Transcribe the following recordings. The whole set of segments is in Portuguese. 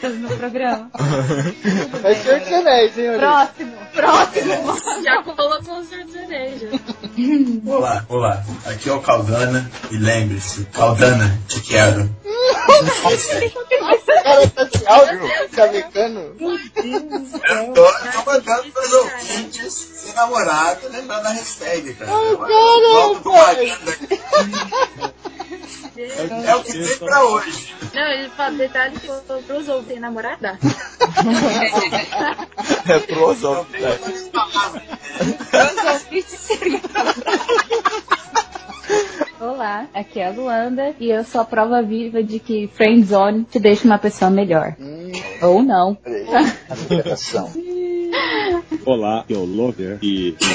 Tiquititas no programa? É Senhor dos Anéis, senhores. Próximo, próximo. Já colocou o Senhor dos Anéis. Olá, olá. Aqui é o Caldana e lembre-se, Caldana, te quero. Cara, tá esse áudio chavecando. Eu tô, eu tô mandando pros ouvintes ser namorado, lembrando a hashtag, cara. Propaganda aqui. É o que tem pra hoje. Não, ele fala detalhe que eu- pros outros tem namorada. É pros ouvintes. Olá, aqui é a Luanda e eu sou a prova viva de que Friendzone te deixa uma pessoa melhor. Ou não. Olá, eu Lover e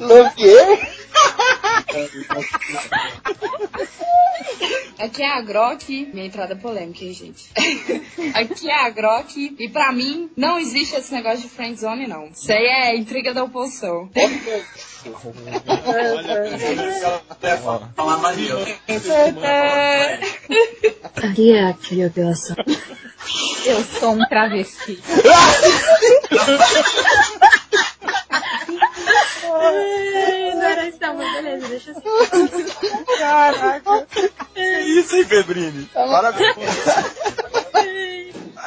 Lovier? Aqui é a Grok, minha entrada polêmica, hein, gente? Aqui é a Grok, e pra mim não existe esse negócio de friendzone, não. Isso aí é intriga da oposição. Falar Maria. Aqui é a. Eu sou um travesti. Não era isso, mas beleza, deixa assim. Caraca. Que isso, hein, Febrini? Parabéns.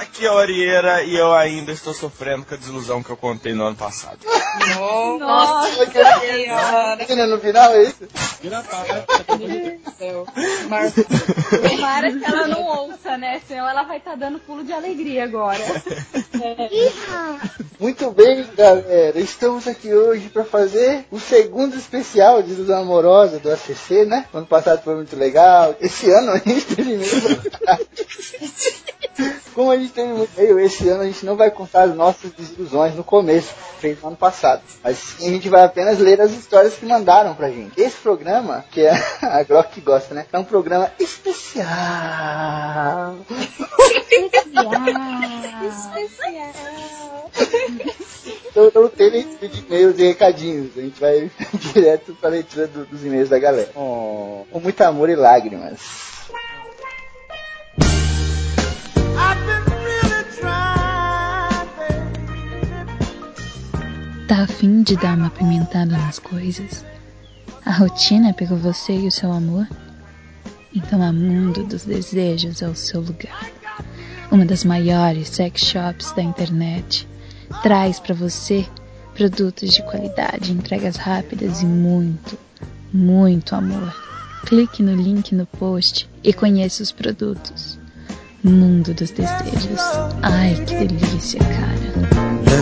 Aqui é a Orieira e eu ainda estou sofrendo com a desilusão que eu contei no ano passado. Nossa senhora Menina, no final é isso? Mar... Tomara que ela não ouça, né? Senão ela vai estar dando pulo de alegria agora. Muito bem, galera. Estamos aqui hoje para fazer o segundo especial de Ilusão Amorosa do ACC, né? Ano passado foi muito legal. Esse ano a gente teve meio. Como a gente teve muito meio, esse ano a gente não vai contar as nossas desilusões no começo, feito no ano passado. Mas sim, a gente vai apenas ler as histórias que mandaram pra gente. Esse programa, que é a Glock que gosta, né? É um programa especial. Então não tem de e-mails e recadinhos. A gente vai direto pra leitura do- dos e-mails da galera. Oh. Com muito amor e lágrimas. Tá afim de dar uma pimentada nas coisas? A rotina pegou você e o seu amor? Então a Mundo dos Desejos é o seu lugar. Uma das maiores sex shops da internet. Traz pra você produtos de qualidade, entregas rápidas e muito, muito amor. Clique no link no post e conheça os produtos. Mundo dos Desejos. Ai, que delícia, cara.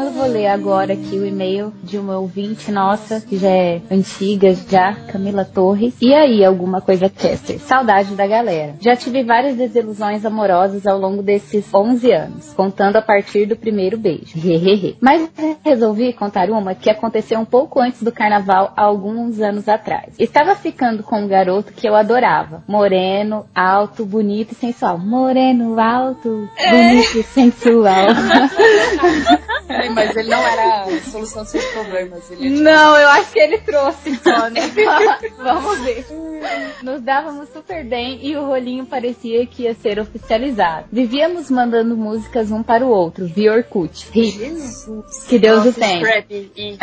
Então eu vou ler agora aqui o e-mail de uma ouvinte nossa, que já é antiga já, Camila Torres. E aí, alguma coisa caster? Saudade da galera. Já tive várias desilusões amorosas ao longo desses 11 anos, contando a partir do primeiro beijo. Mas resolvi contar uma que aconteceu um pouco antes do carnaval, há alguns anos atrás. Estava ficando com um garoto que eu adorava. Moreno, alto, bonito e sensual. Moreno, alto, bonito e sensual. mas ele não era a solução dos seus problemas. Ele é tipo- Não, eu acho que ele trouxe só, né? Vamos ver. Nos dávamos super bem e o rolinho parecia que ia ser oficializado. Vivíamos mandando músicas um para o outro, via Orkut. Que Deus o tenha. E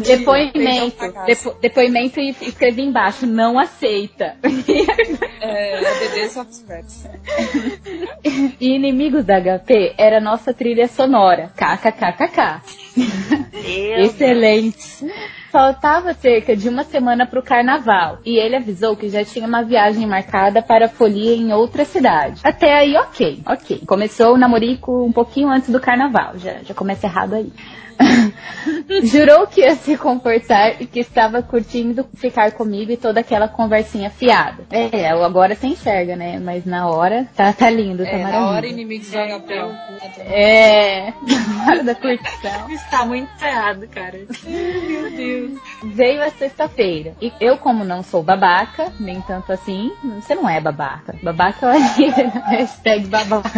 Depoimento, depo- depoimento e escrevi embaixo, não aceita. É, Soft Scraps. E Inimigos da HP era nossa trilha sonora. KKKKK. Excelente. Faltava cerca de uma semana para o carnaval e ele avisou que já tinha uma viagem marcada para a folia em outra cidade. Até aí, ok, ok. Começou o namorico um pouquinho antes do carnaval, já, já começa errado aí. Jurou que ia se comportar e que estava curtindo ficar comigo e toda aquela conversinha fiada. É, agora você enxerga, né? Mas na hora tá, tá lindo, tá É, na maravilha. hora inimigos do HP. É, na hora da curtição. Está muito errado, cara. Meu Deus. Veio a sexta-feira. E eu, como não sou babaca, nem tanto assim, você não é babaca. Babaca é o hashtag babaca.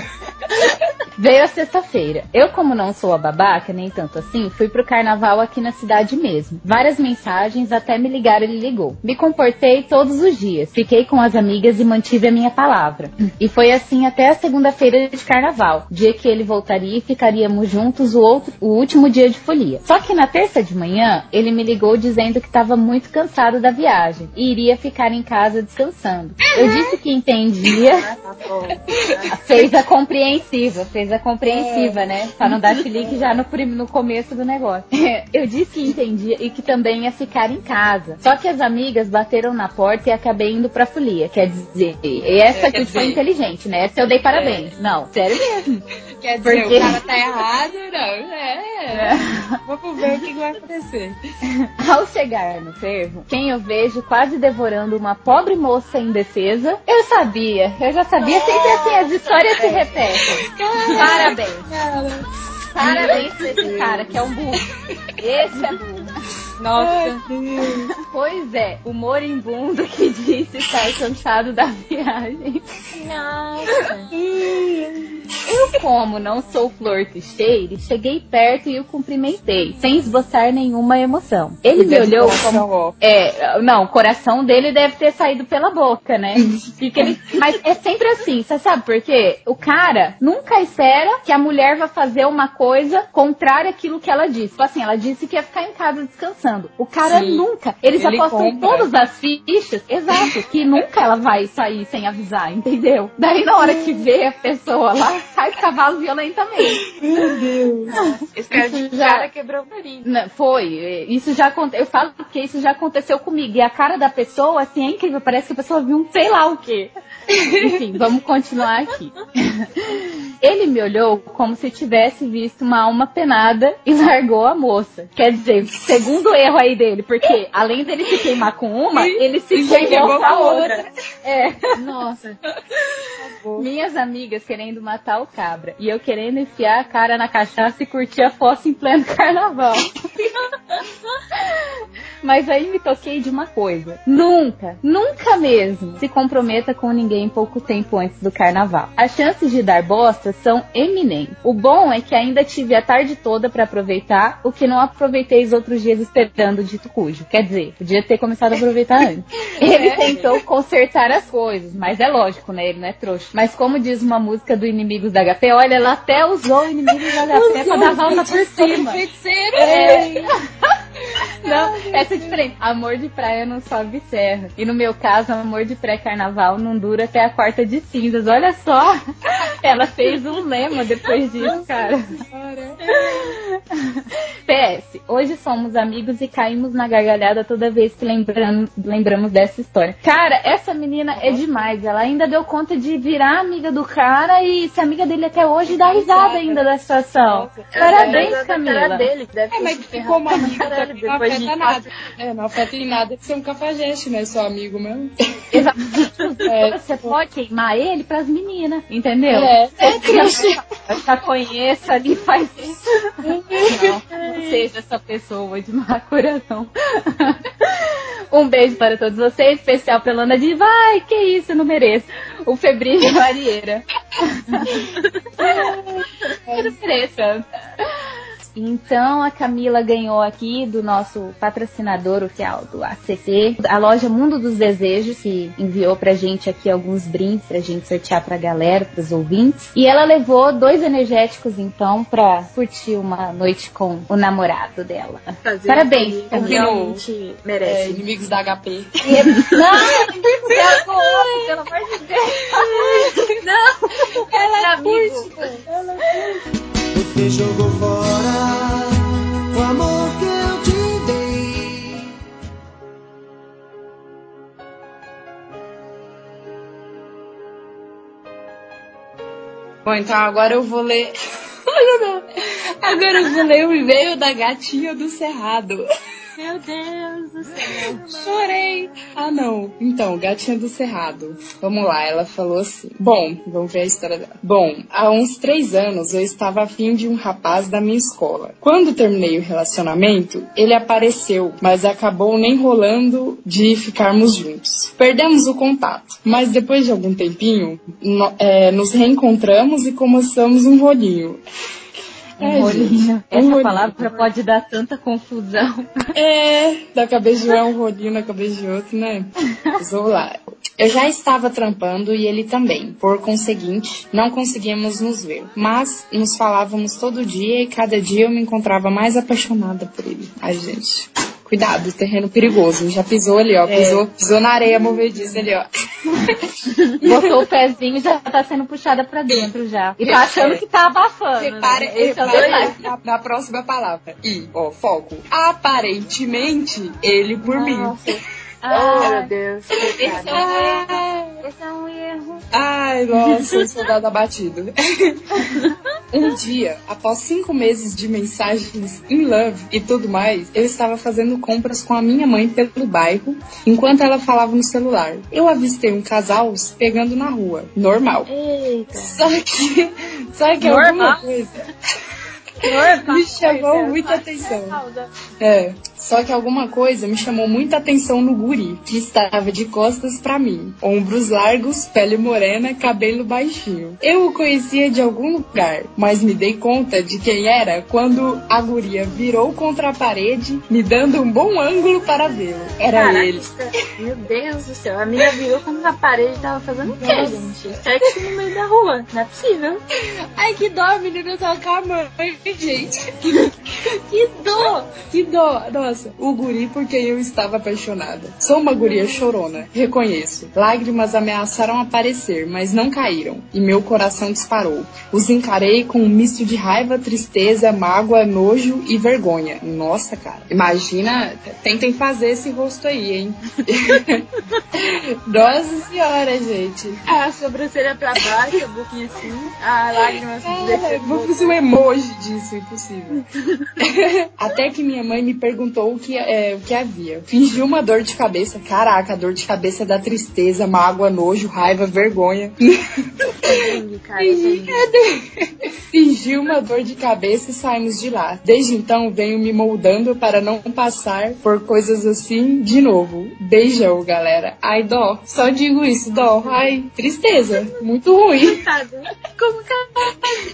Veio a sexta-feira. Eu, como não sou a babaca, nem tanto assim, fui pro carnaval aqui na cidade mesmo. Várias mensagens, até me ligar ele ligou. Me comportei todos os dias. Fiquei com as amigas e mantive a minha palavra. E foi assim até a segunda-feira de carnaval, dia que ele voltaria e ficaríamos juntos o, outro, o último dia de folia. Só que na terça de manhã, ele me ligou dizendo que estava muito cansado da viagem e iria ficar em casa descansando. Eu disse que entendia. fez a compreensiva, fez a compreensiva, né? Pra não dar chilique já no, no começo do negócio. Eu disse que entendia e que também ia ficar em casa. Só que as amigas bateram na porta e acabei indo pra folia. Quer dizer, essa É, aqui quer foi dizer- inteligente, né? Essa eu dei parabéns. Não, sério mesmo. Quer dizer, Porque- o cara tá errado? Não, é. Vamos ver o que vai acontecer. Ao chegar no fervo, quem eu vejo quase devorando uma pobre moça indefesa, eu sabia, eu já sabia, sempre assim, as histórias se repetem. Parabéns. Parabéns pra esse cara, que é um burro. Esse é burro. Nossa. Pois é, o moribundo que disse estar cansado da viagem. Nossa. Eu, como não sou flor que cheire, cheguei perto e o cumprimentei, sem esboçar nenhuma emoção. Ele me olhou como. É, não, o coração dele deve ter saído pela boca, né? Ele- Mas é sempre assim, você sabe por quê? O cara nunca espera que a mulher vai fazer uma coisa contrária àquilo que ela disse. Tipo assim, ela disse que ia ficar em casa descansando. O cara Sim. nunca. Eles Ele apostam compra. todas as fichas, exato, que nunca ela vai sair sem avisar, entendeu? Daí na hora que vê a pessoa lá, sai o cavalo violentamente. Esse cara de Isso já- cara quebrou o nariz. Não, foi, isso já aconteceu. Eu falo porque isso já aconteceu comigo. E a cara da pessoa, assim, é incrível. Parece que a pessoa viu um sei lá o quê. Enfim, vamos continuar aqui. Ele me olhou como se tivesse visto uma alma penada e largou a moça. Quer dizer, segundo erro aí dele, porque além dele se queimar com uma, ele se queimou com a com outra. É. Nossa. Minhas amigas querendo matar o cabra e eu querendo enfiar a cara na cachaça e curtir a fossa em pleno carnaval. Mas aí me toquei de uma coisa. Nunca, nunca mesmo se comprometa com ninguém pouco tempo antes do carnaval. As chances de dar bosta são eminentes. O bom é que ainda tive a tarde toda pra aproveitar, o que não aproveitei os outros dias esperando o dito cujo. Quer dizer, podia ter começado a aproveitar antes. Ele tentou consertar as coisas, mas é lógico, né? Ele não é trouxa. Mas como diz uma música do Inimigos da HP, olha, ela até usou Inimigos da HP pra dar volta por cima. Feiticeiro! É. Não, essa é diferente. Amor de praia não sobe serra. E no meu caso, amor de pré-carnaval não dura até a quarta de cinzas. Olha só! Ela fez um lema depois disso, cara. PS, hoje somos amigos e caímos na gargalhada toda vez que lembramos, lembramos dessa história. Cara, essa menina é demais. Ela ainda deu conta de virar amiga do cara e ser amiga dele até hoje e dar risada ainda da situação. Parabéns, Camila. dele, deve É, mas ficou uma amiga não depois de afeta nada. É, não afeta em nada ser um cafajeste, né? Seu amigo mesmo. Exato. É. Você pode queimar ele pras meninas, entendeu? É, é Você já, conheça ali, faz isso. Não, não seja essa pessoa de má coração. Um beijo para todos vocês, especial pra Lana de vai, que isso, eu não mereço. O Febrinho Marieira. Que interessante. Então a Camila ganhou aqui do nosso patrocinador oficial do ACC, a loja Mundo dos Desejos, que enviou pra gente aqui alguns brindes pra gente sortear pra galera, pros ouvintes. E ela levou dois energéticos então pra curtir uma noite com o namorado dela. Fazer Parabéns, o que Camila. Realmente É, merece. inimigos da HP. Não, pelo amor de Deus. Não, ela é amigo. Você jogou fora o amor que eu te dei. Bom, então agora eu vou ler. Agora eu vou ler o e-mail da gatinha do Cerrado. Meu Deus do céu. Chorei. Ah, não. Então, gatinha do Cerrado. Vamos lá, ela falou assim. Bom, vamos ver a história dela. Bom, há uns três anos eu estava afim de um rapaz da minha escola. Quando terminei o relacionamento, ele apareceu, mas acabou nem rolando de ficarmos juntos. Perdemos o contato, mas depois de algum tempinho, no- é, nos reencontramos e começamos um rolinho. Um rolinho. gente, um Essa rolinho. palavra pode dar tanta confusão. É, da cabeça de um é um rodinho na cabeça de outro, né? Mas vamos lá. Eu já estava trampando e ele também. Por conseguinte, não conseguíamos nos ver. Mas nos falávamos todo dia e cada dia eu me encontrava mais apaixonada por ele. Ai, gente. Cuidado, terreno perigoso. Já pisou ali, ó. Pisou, pisou na areia movediça ali, ó. Botou o pezinho e já tá sendo puxada pra dentro já. E tá achando que tá abafando. Repare, né? É repare detalhe. na, na próxima palavra. I, ó, foco. Aparentemente, ele por mim. Oh, Ah, meu Deus. esse é um erro. Esse é um erro. Ai, nossa, um soldado abatido. um dia, após cinco meses de mensagens in love e tudo mais, eu estava fazendo compras com a minha mãe pelo bairro, enquanto ela falava no celular. Eu avistei um casal se pegando na rua. Normal. Eita. Só que, só que Normal? alguma coisa me chamou muita atenção. É, só que alguma coisa me chamou muita atenção no guri, que estava de costas pra mim. Ombros largos, pele morena, cabelo baixinho. Eu o conhecia de algum lugar, mas me dei conta de quem era quando a guria virou contra a parede, me dando um bom ângulo para vê-lo. Era Caraca, ele. Meu Deus do céu. A menina virou como na parede e tava fazendo o quê, gente? Sexo no meio da rua. Não é possível. Ai, que dó, menina, com a mãe, gente. que dó, que dó. Nossa, o guri por quem eu estava apaixonada. Sou uma guria chorona, reconheço. Lágrimas ameaçaram aparecer, mas não caíram. E meu coração disparou. Os encarei com um misto de raiva, tristeza, mágoa, nojo e vergonha. Nossa, cara. Imagina, tentem fazer esse rosto aí, hein? Nossa senhora, gente. A sobrancelha pra baixo, a boquinha assim, a lágrima assim, É, vou fazer um emoji disso, impossível. Até que minha mãe me perguntou o que, é, o que havia. Fingi uma dor de cabeça. Caraca, dor de cabeça da tristeza, mágoa, nojo, raiva, vergonha. Cara, dengue. Fingi uma dor de cabeça e saímos de lá. Desde então venho me moldando para não passar por coisas assim de novo. Beijão, galera. Ai, dó. Só digo isso, dó. Ai, tristeza. Muito ruim. Como que ela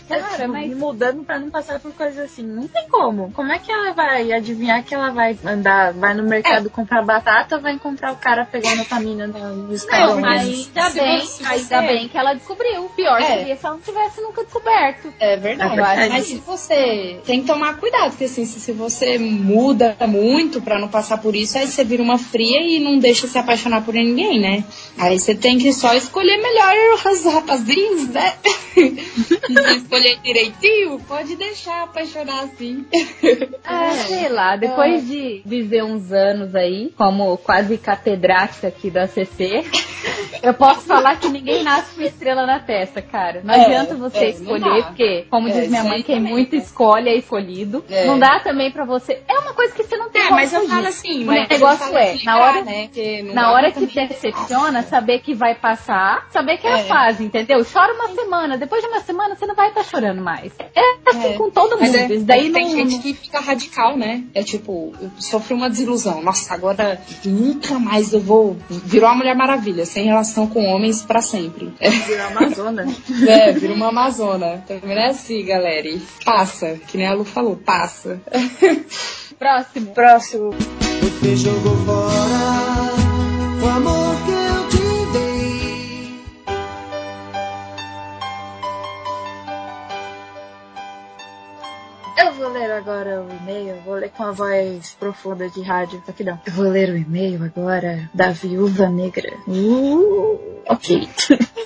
vai Cara, mas- me mudando pra não passar por coisas assim? Não tem como. Como é que ela vai adivinhar que ela vai andar, vai no mercado comprar batata ou vai encontrar o cara pegando a mina no no escadão? mas- Ainda se bem, você- ainda bem que ela descobriu. O pior É. seria se ela não tivesse nunca descoberto. É verdade. É verdade. Mas se você tem que tomar cuidado, porque assim, se, você muda muito pra não passar por isso, aí você vira uma fria e não deixa se apaixonar por ninguém, né? Aí você tem que só escolher melhor os rapazinhos, né? escolher direitinho, pode deixar apaixonar assim. Ah, sei lá, depois de viver uns anos aí, como quase catedrática aqui da CC, eu posso falar que ninguém nasce com estrela na testa, cara. Não É, adianta você é, escolher, porque, como É, diz minha mãe, quem muito escolhe é escolhido. É. Não dá também pra você. É uma coisa que você não tem É, mas eu falo assim, O mas eu negócio é, explicar, na hora, né? Porque não na hora que também- decepciona, saber que vai passar, saber que é, a É. fase, entendeu? Chora uma semana, depois de uma semana você não vai estar chorando mais. É assim É. com todo mundo. é- Isso daí tem não, gente que fica radical, né? É tipo, eu sofri uma desilusão. Nossa, agora nunca mais eu vou. Virou uma Mulher Maravilha, sem relação com homens pra sempre. É, Virou Amazona. é virou uma Amazona. Também é assim, galera. E passa, que nem a Lu falou, passa. Próximo. Próximo. Você jogou fora o amor que Eu vou ler agora o e-mail, vou ler com a voz profunda de rádio. Aqui não. Eu vou ler o e-mail agora da Viúva Negra. Uh, ok.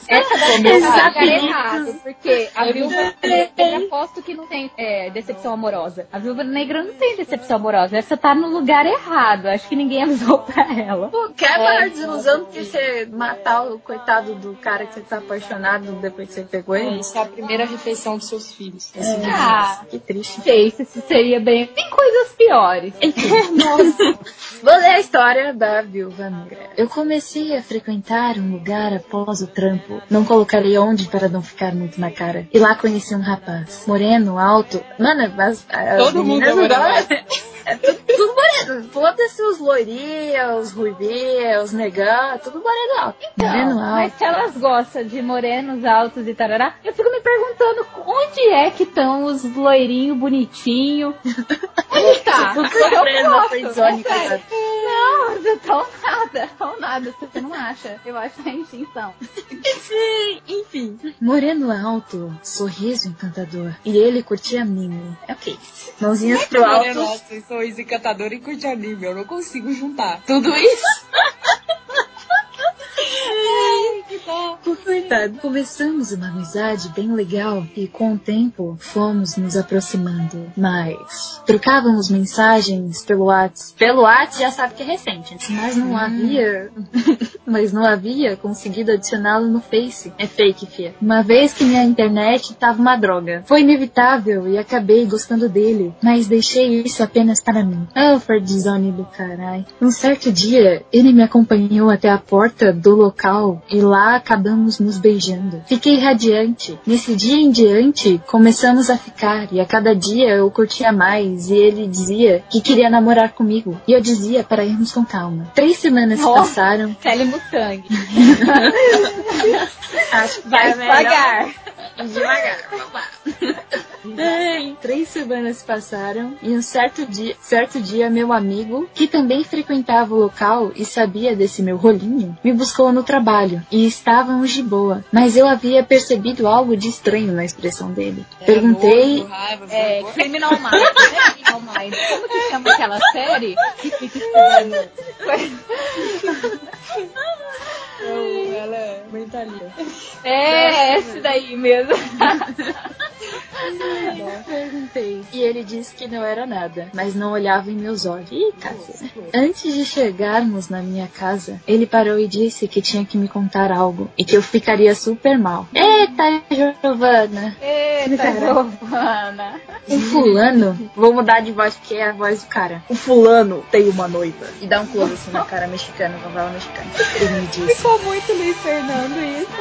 Essa daí tá lugar apelido. errado, porque a viúva negra aposto que não tem é, decepção amorosa. A viúva negra não tem decepção amorosa. Essa tá no lugar errado. Acho que ninguém avisou pra ela. Pô, quebra a desilusão de você matar o coitado do cara que você tá apaixonado depois que você pegou É, ele. isso é a primeira refeição dos seus filhos. Ah, Que triste. Não sei se isso seria bem. Tem coisas piores. Vou ler a história da viúva negra. Eu comecei a frequentar um lugar após o trampo. Não colocarei onde para não ficar muito na cara. E lá conheci um rapaz. Moreno, alto. Mano, as, as Todo mundo é moreno É tudo, tudo moreno. Foda-se os loirinhos, os ruivinhos, os negão, tudo moreno alto. moreno Então, mas alto. se elas gostam de morenos altos e tarará, eu fico me perguntando onde é que estão os loirinhos bonitinhos. Onde tá? Gosto, friendzone, é. Não, não tão nada, tão nada, você não acha. Eu acho que é extinção. Enfim. Moreno alto, sorriso encantador. E ele curtia anime. É ok. Mãozinhas pro alto. Nossa, eu sou encantadora e curte anime. Eu não consigo juntar tudo isso. Ai, que dó. Coitado. Começamos uma amizade bem legal e com o tempo fomos nos aproximando mais. Trocávamos mensagens pelo WhatsApp. Pelo WhatsApp já sabe que é recente, mas não havia, mas não havia conseguido adicioná-lo no Face. É fake, fia. Uma vez que minha internet tava uma droga. Foi inevitável e acabei gostando dele, mas deixei isso apenas para mim. Oh, Ferdzone do caralho. Um certo dia, ele me acompanhou até a porta do local e lá acabamos nos beijando. Fiquei radiante. Nesse dia em diante, começamos a ficar e a cada dia eu curtia mais e ele dizia que queria namorar comigo e eu dizia para irmos com calma. Três semanas Oh. passaram. Kelly Mustang. Acho que Vai é melhor devagar. Devagar, vamos lá. Ai, três semanas passaram e um certo dia, certo dia meu amigo, que também frequentava o local e sabia desse meu rolinho, me buscou no trabalho e estávamos de boa, mas eu havia percebido algo de estranho na expressão dele. Perguntei, Nojo, raiva, É. Criminal Minds, né? Criminal Minds. Como que chama aquela série que fica estudando? Ela é mentalista. É, esse daí mesmo. perguntei. E ele disse que não era nada, mas não olhava em meus olhos. Ih, cacete. Antes de chegarmos na minha casa, ele parou e disse que tinha que me contar algo e que eu ficaria super mal. Eita, Giovana! Eita, Giovana. O fulano, vou mudar de voz porque é a voz do cara. O fulano tem uma noiva. E dá um close assim na cara mexicana, novela mexicana. Ele me disse. Ficou muito Fernando isso.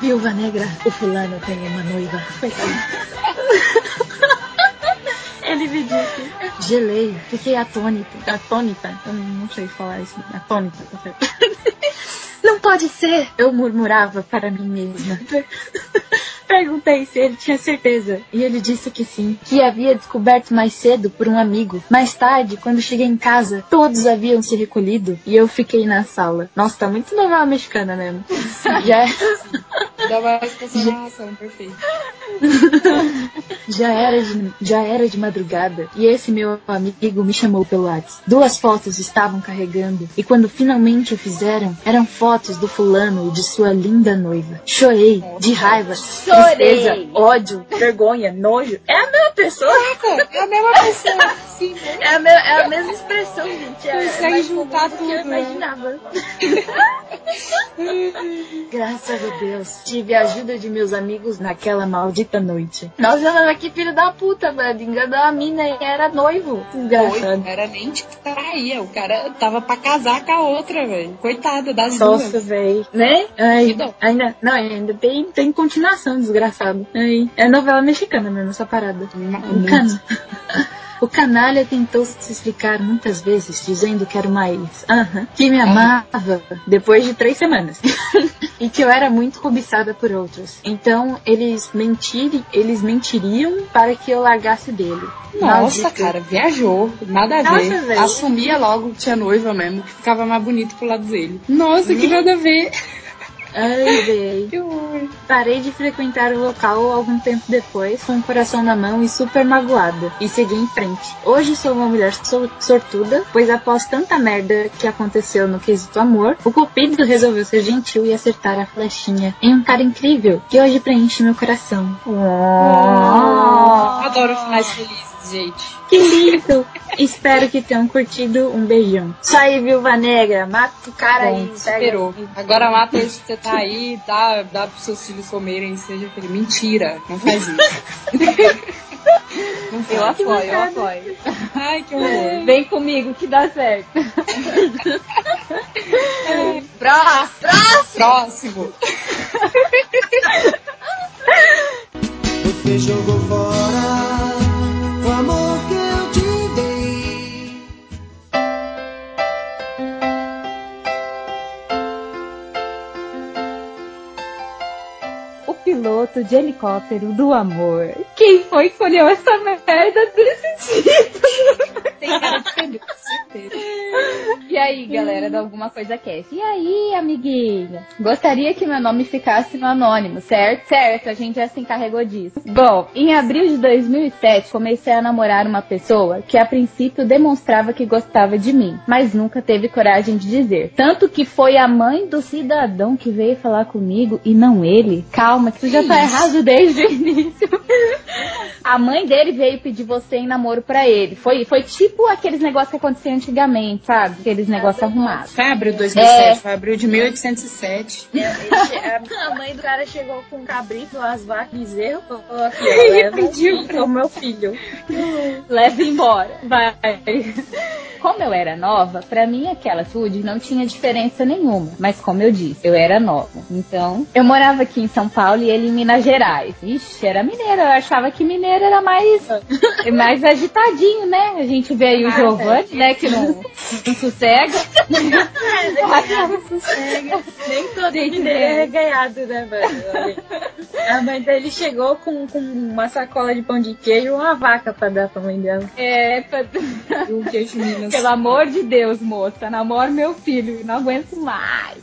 Viúva negra, o fulano tem uma noiva. Ele me disse. Gelei, fiquei atônita. Atônita? Eu não sei falar isso. Atônita, tá certo. Não pode ser! Eu murmurava para mim mesma. Perguntei se ele tinha certeza. E ele disse que sim. Que havia descoberto mais cedo por um amigo. Mais tarde, quando cheguei em casa, todos haviam se recolhido e eu fiquei na sala. Nossa, tá muito novela mexicana mesmo. Já, Dá mais perfeito. já, era de, já era de madrugada e esse meu amigo me chamou pelo WhatsApp. Duas fotos estavam carregando e quando finalmente o fizeram, eram fotos do fulano e de sua linda noiva. Chorei de raiva, Chorei. tristeza, ódio, vergonha, nojo. É a mesma pessoa. É a mesma pessoa, sim. É a, me- é a mesma expressão, gente. É Consegue mais juntar comum do que eu tudo, né? imaginava. Graças a Deus, tive a ajuda de meus amigos naquela maldita noite. Nossa, mas que filho da puta, velho. Enganou a mina e era noivo. Desgraçado. Era nem tipo traía. O cara tava pra casar com a outra, velho. Coitada das Nossa, duas. Velho. Né? Ai, ainda, não, ainda tem, tem continuação, desgraçado. Ai, é novela mexicana mesmo, essa parada. O, can... o canalha tentou se explicar muitas vezes, dizendo que era uma ex. Aham. Que me amava depois de três semanas. e que eu era muito cobiçada por outros. Então, eles mentirem, eles mentiriam para que eu largasse dele. Nossa, Maldito. cara, viajou. Nada a Nossa, ver. velho. Assumia logo que tinha noiva mesmo, que ficava mais bonito pro lado dele. Nossa, que nada a ver. Ai, véi. Que horror. Parei de frequentar o local algum tempo depois, com o coração na mão e super magoada, e segui em frente. Hoje sou uma mulher so- sortuda, pois após tanta merda que aconteceu no quesito amor, o cupido resolveu ser gentil e acertar a flechinha em um cara incrível, que hoje preenche meu coração. Adoro finais felizes, gente. Que lindo! Espero que tenham curtido. Um beijão. Isso aí, Viúva Negra. Mata o cara Bom, aí. superou. Agora mata esse que você tá aí, dá, dá pros seus filhos comerem, seja feliz. Mentira, não faz isso. Não. Eu apoio, eu apoio. Ai, que horror. Vem comigo que dá certo. Próximo. Próximo. Você jogou fora de helicóptero do amor. Quem foi que escolheu essa merda desse título? Tem cara de pneu, certeza. E aí, galera do Alguma Coisa Cast? E aí, amiguinha? Gostaria que meu nome ficasse no anônimo, certo? Certo, a gente já se encarregou disso. Bom, em abril de 2007, comecei a namorar uma pessoa que a princípio demonstrava que gostava de mim, mas nunca teve coragem de dizer. Tanto que foi a mãe do cidadão que veio falar comigo e não ele. Calma, que isso já tá errado desde o início. A mãe dele veio pedir você em namoro pra ele. Foi, foi tipo aqueles negócios que aconteciam antigamente, sabe? Aqueles negócios arrumados. Foi abril de 2007, É. foi abril de 1807. A mãe do cara chegou com um cabrito, umas vacas, bezerro, falou aqui, ó, E leva pediu aqui, o meu filho. Leva embora. Vai. Como eu era nova, pra mim aquela food não tinha diferença nenhuma. Mas como eu disse, eu era nova. Então, eu morava aqui em São Paulo e ele em Minas Gerais. Ixi, era mineiro. Eu achava que mineiro era mais, mais agitadinho, né? A gente vê aí o Ah, Giovanni, né? Que não, não sossega. Nem todo mineiro é. é reganhado, né, velho? A mãe dele chegou com, com uma sacola de pão de queijo e uma vaca pra dar pra mãe dela. É, pra- o queijo Minas. Pelo amor de Deus, moça, namora meu filho, não aguento mais.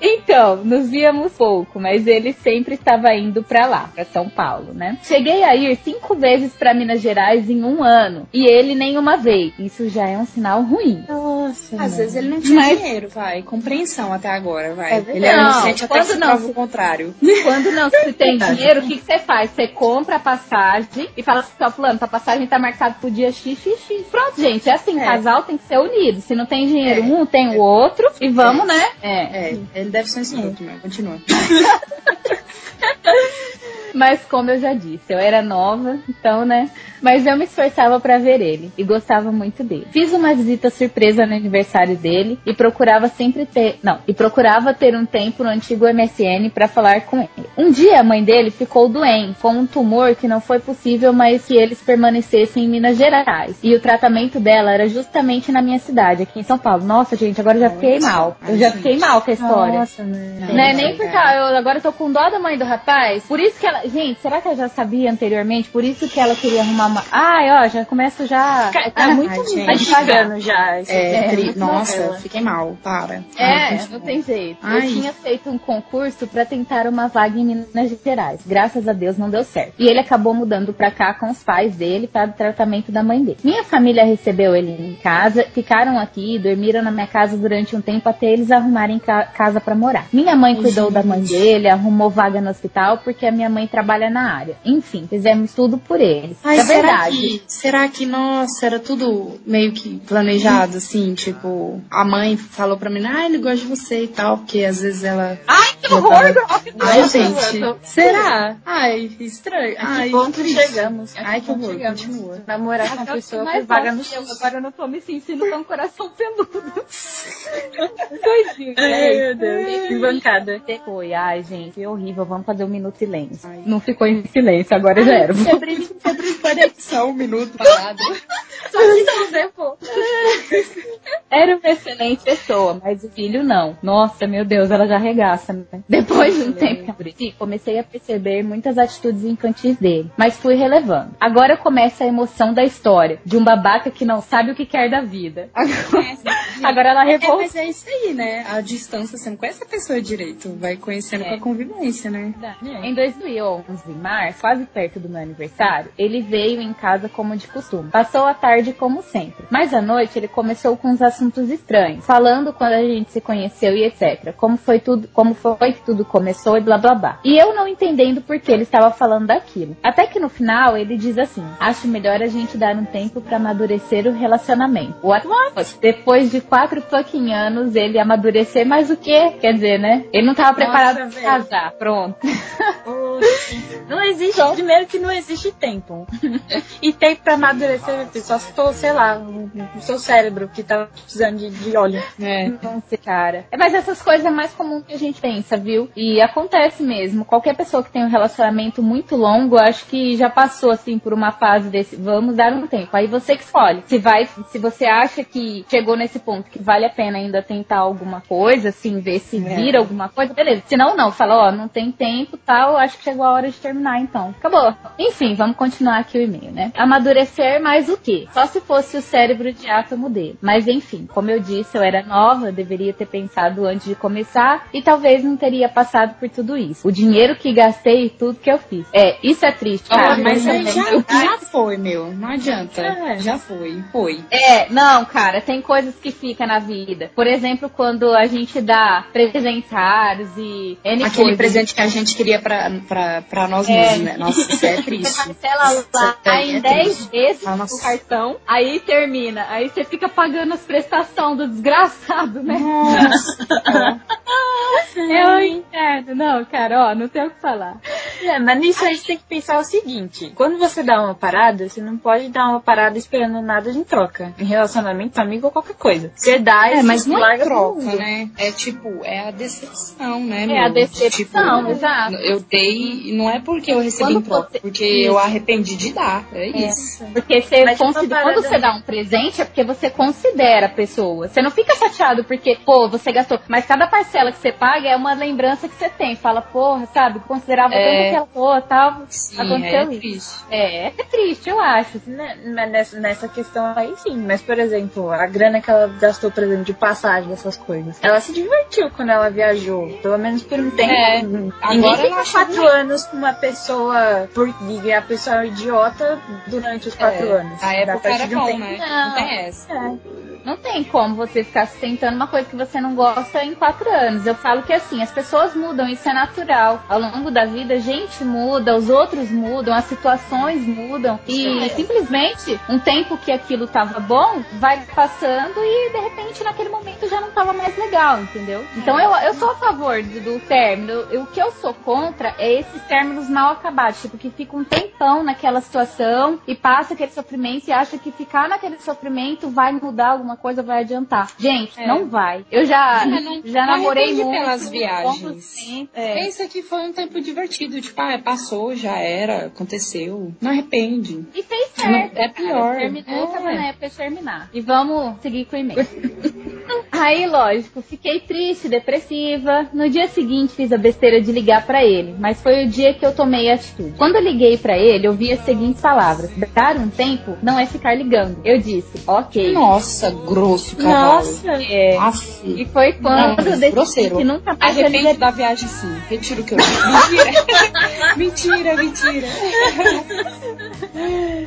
então, nos víamos pouco, mas ele sempre estava indo pra lá, pra São Paulo, né? Cheguei a ir cinco vezes pra Minas Gerais em um ano e ele nenhuma vez. Isso já é um sinal ruim. Nossa, Às vezes ele não tinha Mas- dinheiro, vai. Compreensão até agora, vai. É ele Não, inocente até quando que se não prova se- o contrário. Quando não se tem dinheiro, o que, que você faz? Você compra a passagem e fala assim, ó, fulano, tua passagem tá marcada pro dia X, X, X. Pronto, gente, é assim, É. casal tem que ser unido. Se não tem dinheiro É. um, tem o outro e vamos, né? É. É, ele deve ser um escroto, mas continua. Mas como eu já disse, eu era nova, então, né? Mas eu me esforçava pra ver ele e gostava muito dele. Fiz uma visita surpresa no aniversário dele e procurava sempre ter, não, e procurava ter um tempo no antigo MSN pra falar com ele. Um dia a mãe dele ficou doente com um tumor que não foi possível, mas que eles permanecessem em Minas Gerais. E o tratamento dela era justamente na minha cidade, aqui em São Paulo. Nossa, gente, agora eu já fiquei mal. Eu já fiquei mal com a história. Nossa, né? Né? Nem porque eu agora tô com dó da mãe do rapaz. Por isso que ela. Gente, será que ela já sabia anteriormente? Por isso que ela queria arrumar uma. Ai, ó, já começo já. Tá Ah, muito gente. tá devagando já. esse É, É, nossa, novela. fiquei mal, para. É, Ai, não tem jeito. Ai. Eu tinha feito um concurso pra tentar uma vaga em Minas Gerais. Graças a Deus não deu certo. E ele acabou mudando pra cá com os pais dele para o tratamento da mãe dele. Minha família recebeu ele em casa, ficaram aqui, dormiram na minha casa durante um tempo até eles arrumarem ca- casa pra morar. Minha mãe cuidou da mãe dele, arrumou vaga no hospital porque a minha mãe trabalha na área. Enfim, fizemos tudo por eles. Ai, é será verdade. que, será que, nossa, era tudo meio que planejado, assim, tipo, a mãe falou pra mim, ah, ele gosta de você e tal, porque às vezes ela... Ai, que horror! tava- Ai, gente, gente. eu tô- Será? Ai, estranho. A que Ai, ponto triste. chegamos? A Ai, que horror. chegamos? Continua. Namorar com uma pessoa mais que vaga no SUS. Agora eu não tô me sentindo com o coração peludo. Coisinho, Ai, meu Deus. Que bancada. Foi, ai, gente, que horrível. Vamos fazer um minuto de Ai. Não ficou em silêncio, agora já era. Febril, febril conexão, um minuto parado. Só se depois. Era uma excelente pessoa, mas o filho não. Nossa, meu Deus, ela já arregaça. Né? Depois de um tempo que comecei a perceber muitas atitudes infantis dele, mas fui relevando. Agora começa a emoção da história, de um babaca que não sabe o que quer da vida. Agora, é, agora ela revolta. É, mas é isso aí, né? A distância, você não conhece a pessoa direito, vai conhecendo é. com a convivência, né? É. Em 2000, 11, março, quase perto do meu aniversário, ele veio em casa como de costume. Passou a tarde como sempre. Mas à noite ele começou com uns assuntos estranhos, falando quando a gente se conheceu e etc. Como foi tudo, como foi que tudo começou e blá blá blá. E eu não entendendo por que ele estava falando daquilo. Até que no final ele diz assim: "Acho melhor a gente dar um tempo para amadurecer o relacionamento". What, what? Depois de quatro fucking anos ele amadurecer mais o que? Quer dizer, né? Ele não estava preparado para casar. Pronto. Não existe, primeiro que não existe tempo. E tempo pra amadurecer, só se for, sei lá, o seu cérebro que tá precisando de, de óleo. É. Não sei, cara. É, mas essas coisas é mais comum que a gente pensa, viu? E acontece mesmo. Qualquer pessoa que tem um relacionamento muito longo, acho que já passou assim por uma fase desse. Vamos dar um tempo. Aí você que escolhe. Se vai, se você acha que chegou nesse ponto que vale a pena ainda tentar alguma coisa, assim, ver se É. vira alguma coisa, beleza. Se não, não. Fala, ó, não tem tempo, tal. Acho que chegou a hora de terminar, então. Acabou. Enfim, vamos continuar aqui o e-mail, né? Amadurecer mais o quê? Só se fosse o cérebro de átomo dele. Mas enfim, como eu disse, eu era nova, deveria ter pensado antes de começar e talvez não teria passado por tudo isso. O dinheiro que gastei e tudo que eu fiz. É, isso é triste, cara. Ah, mas aí já, Eu- já foi, meu. Não adianta. É. Já foi. Foi. É, não, cara, tem coisas que ficam na vida. Por exemplo, quando a gente dá presentes raros e N Aquele coisas. presente que a gente queria pra, pra, pra nós É. mesmos, né? Nossa, isso é Você triste. parcela lá É em triste. 10 vezes Ah, o cartão, aí termina. Aí você fica pagando as prestações do desgraçado, né? Eu entendo. Não, cara, ó, não tem o que falar. É, mas nisso a gente tem que pensar o seguinte: quando você dá uma parada, você não pode dar uma parada esperando nada em troca. Em relacionamento, amigo ou qualquer coisa. Você dá e É, mas não é larga troca, pro mundo. né? É tipo, é a decepção, né? É meu? a decepção, Tipo, exato. Eu dei, e não é porque eu recebi Quando em troca, você- porque Isso. eu arrependi de dar. É isso. Porque você considera, quando você dá um presente é porque você considera a pessoa. Você não fica chateado porque, pô, você gastou. Mas cada parcela que você paga é uma lembrança que você tem. Fala, porra, sabe, considerava É. tanto que ela pô, tal. Sim, Aconteceu é isso. triste. É, é triste, eu acho. Né, mas Nessa, nessa questão aí sim, mas por exemplo, a grana que ela gastou, por exemplo, de passagem dessas coisas. Ela se divertiu quando ela viajou, pelo menos por um tempo. É, Ninguém agora fica ela quatro ruim. Anos com uma pessoa por e a pessoa é um idiota durante os quatro É, anos. A época era de bom, tempo- né? Não. Não tem essa. É. Não tem como você ficar sustentando uma coisa que você não gosta em quatro anos. Eu falo que assim, as pessoas mudam, isso é natural. Ao longo da vida, a gente muda, os outros mudam, as situações mudam. E simplesmente, um tempo que aquilo tava bom, vai passando e de repente naquele momento já não tava mais legal, entendeu? Então eu, eu sou a favor do, do término. O que eu sou contra é esses términos mal acabados, tipo, que fica um tempão naquela situação e passa aquele sofrimento e acha que ficar naquele sofrimento vai mudar alguma coisa, vai adiantar. Gente, É. não vai. Eu já, É, não- já não namorei muito. pelas viagens. é. Pensa que foi um tempo divertido, tipo, ah, passou, já era, aconteceu. Não arrepende. E fez Não, certo. é pior. Cara. Terminou, É. tava na época de terminar. E vamos seguir com o e-mail. Aí, lógico, fiquei triste, depressiva. No dia seguinte, fiz a besteira de ligar pra ele, mas foi o dia que eu tomei a atitude. Quando eu liguei pra ele, eu vi as seguintes palavras: dar um tempo não é ficar ligando. Eu disse, ok. Nossa, grosso, cavalo. Nossa, É. E foi quando Não, eu decidi grosseiro. que nunca mais eu Arrepende ligaria. da viagem sim. Retiro o que eu. Mentira. mentira, mentira.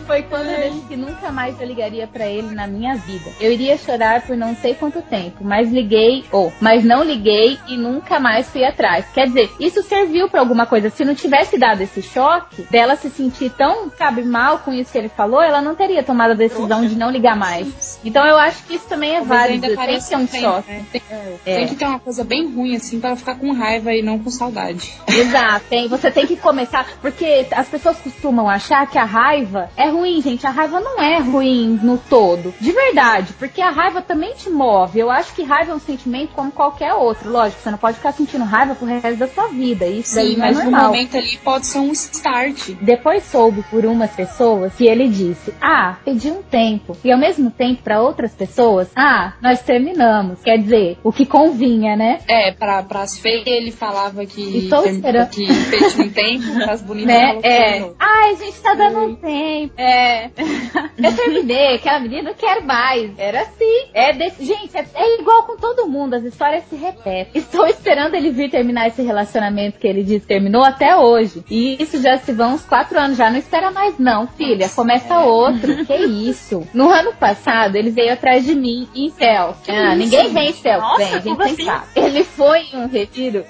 Foi quando eu disse que nunca mais eu ligaria pra ele na minha vida. Eu iria chorar por não sei quanto tempo, mas liguei, ou, mas não liguei e nunca mais fui atrás. Quer dizer, isso serviu pra alguma coisa. Se não tivesse dado esse choque, dela se sentir tão, sabe, mal com isso que ele falou, ela não teria tomado a decisão de não ligar mais. Então eu acho que isso também é válido. Tem que ter um tem, choque. né? Tem, É. tem que ter uma coisa bem ruim, assim, pra ela ficar com raiva e não com saudade. Exato, tem, você tem que começar, porque as pessoas costumam achar que a raiva é ruim, gente. A raiva não é ruim no todo, de verdade, porque a raiva também te move. Eu acho que raiva é um sentimento como qualquer outro. Lógico, você não pode ficar sentindo raiva pro resto da sua vida. Isso daí Sim, não é normal. Momento ali pode ser um start. Depois soube por umas pessoas que ele disse: Ah, pedi um tempo. E ao mesmo tempo, para outras pessoas, Ah, nós terminamos. Quer dizer, o que convinha, né? É, pra, pras feias ele falava que, Estou esperando. que pediu um tempo, pras bonitas Né? É. Ai, gente, tá dando um tempo. É. Eu terminei, aquela menina não quero mais. Era assim. É desse... Gente, é, é igual com todo mundo, as histórias se repetem. Estou esperando ele vir terminar esse relacionamento que ele disse terminou até hoje. E isso já se vão uns quatro anos, já não espera mais, não, filha. Começa outro. que isso? No ano passado, ele veio atrás de mim em céu. Ah, ninguém vem em Nossa, vem, a gente assim? sabe. Ele foi em um retiro.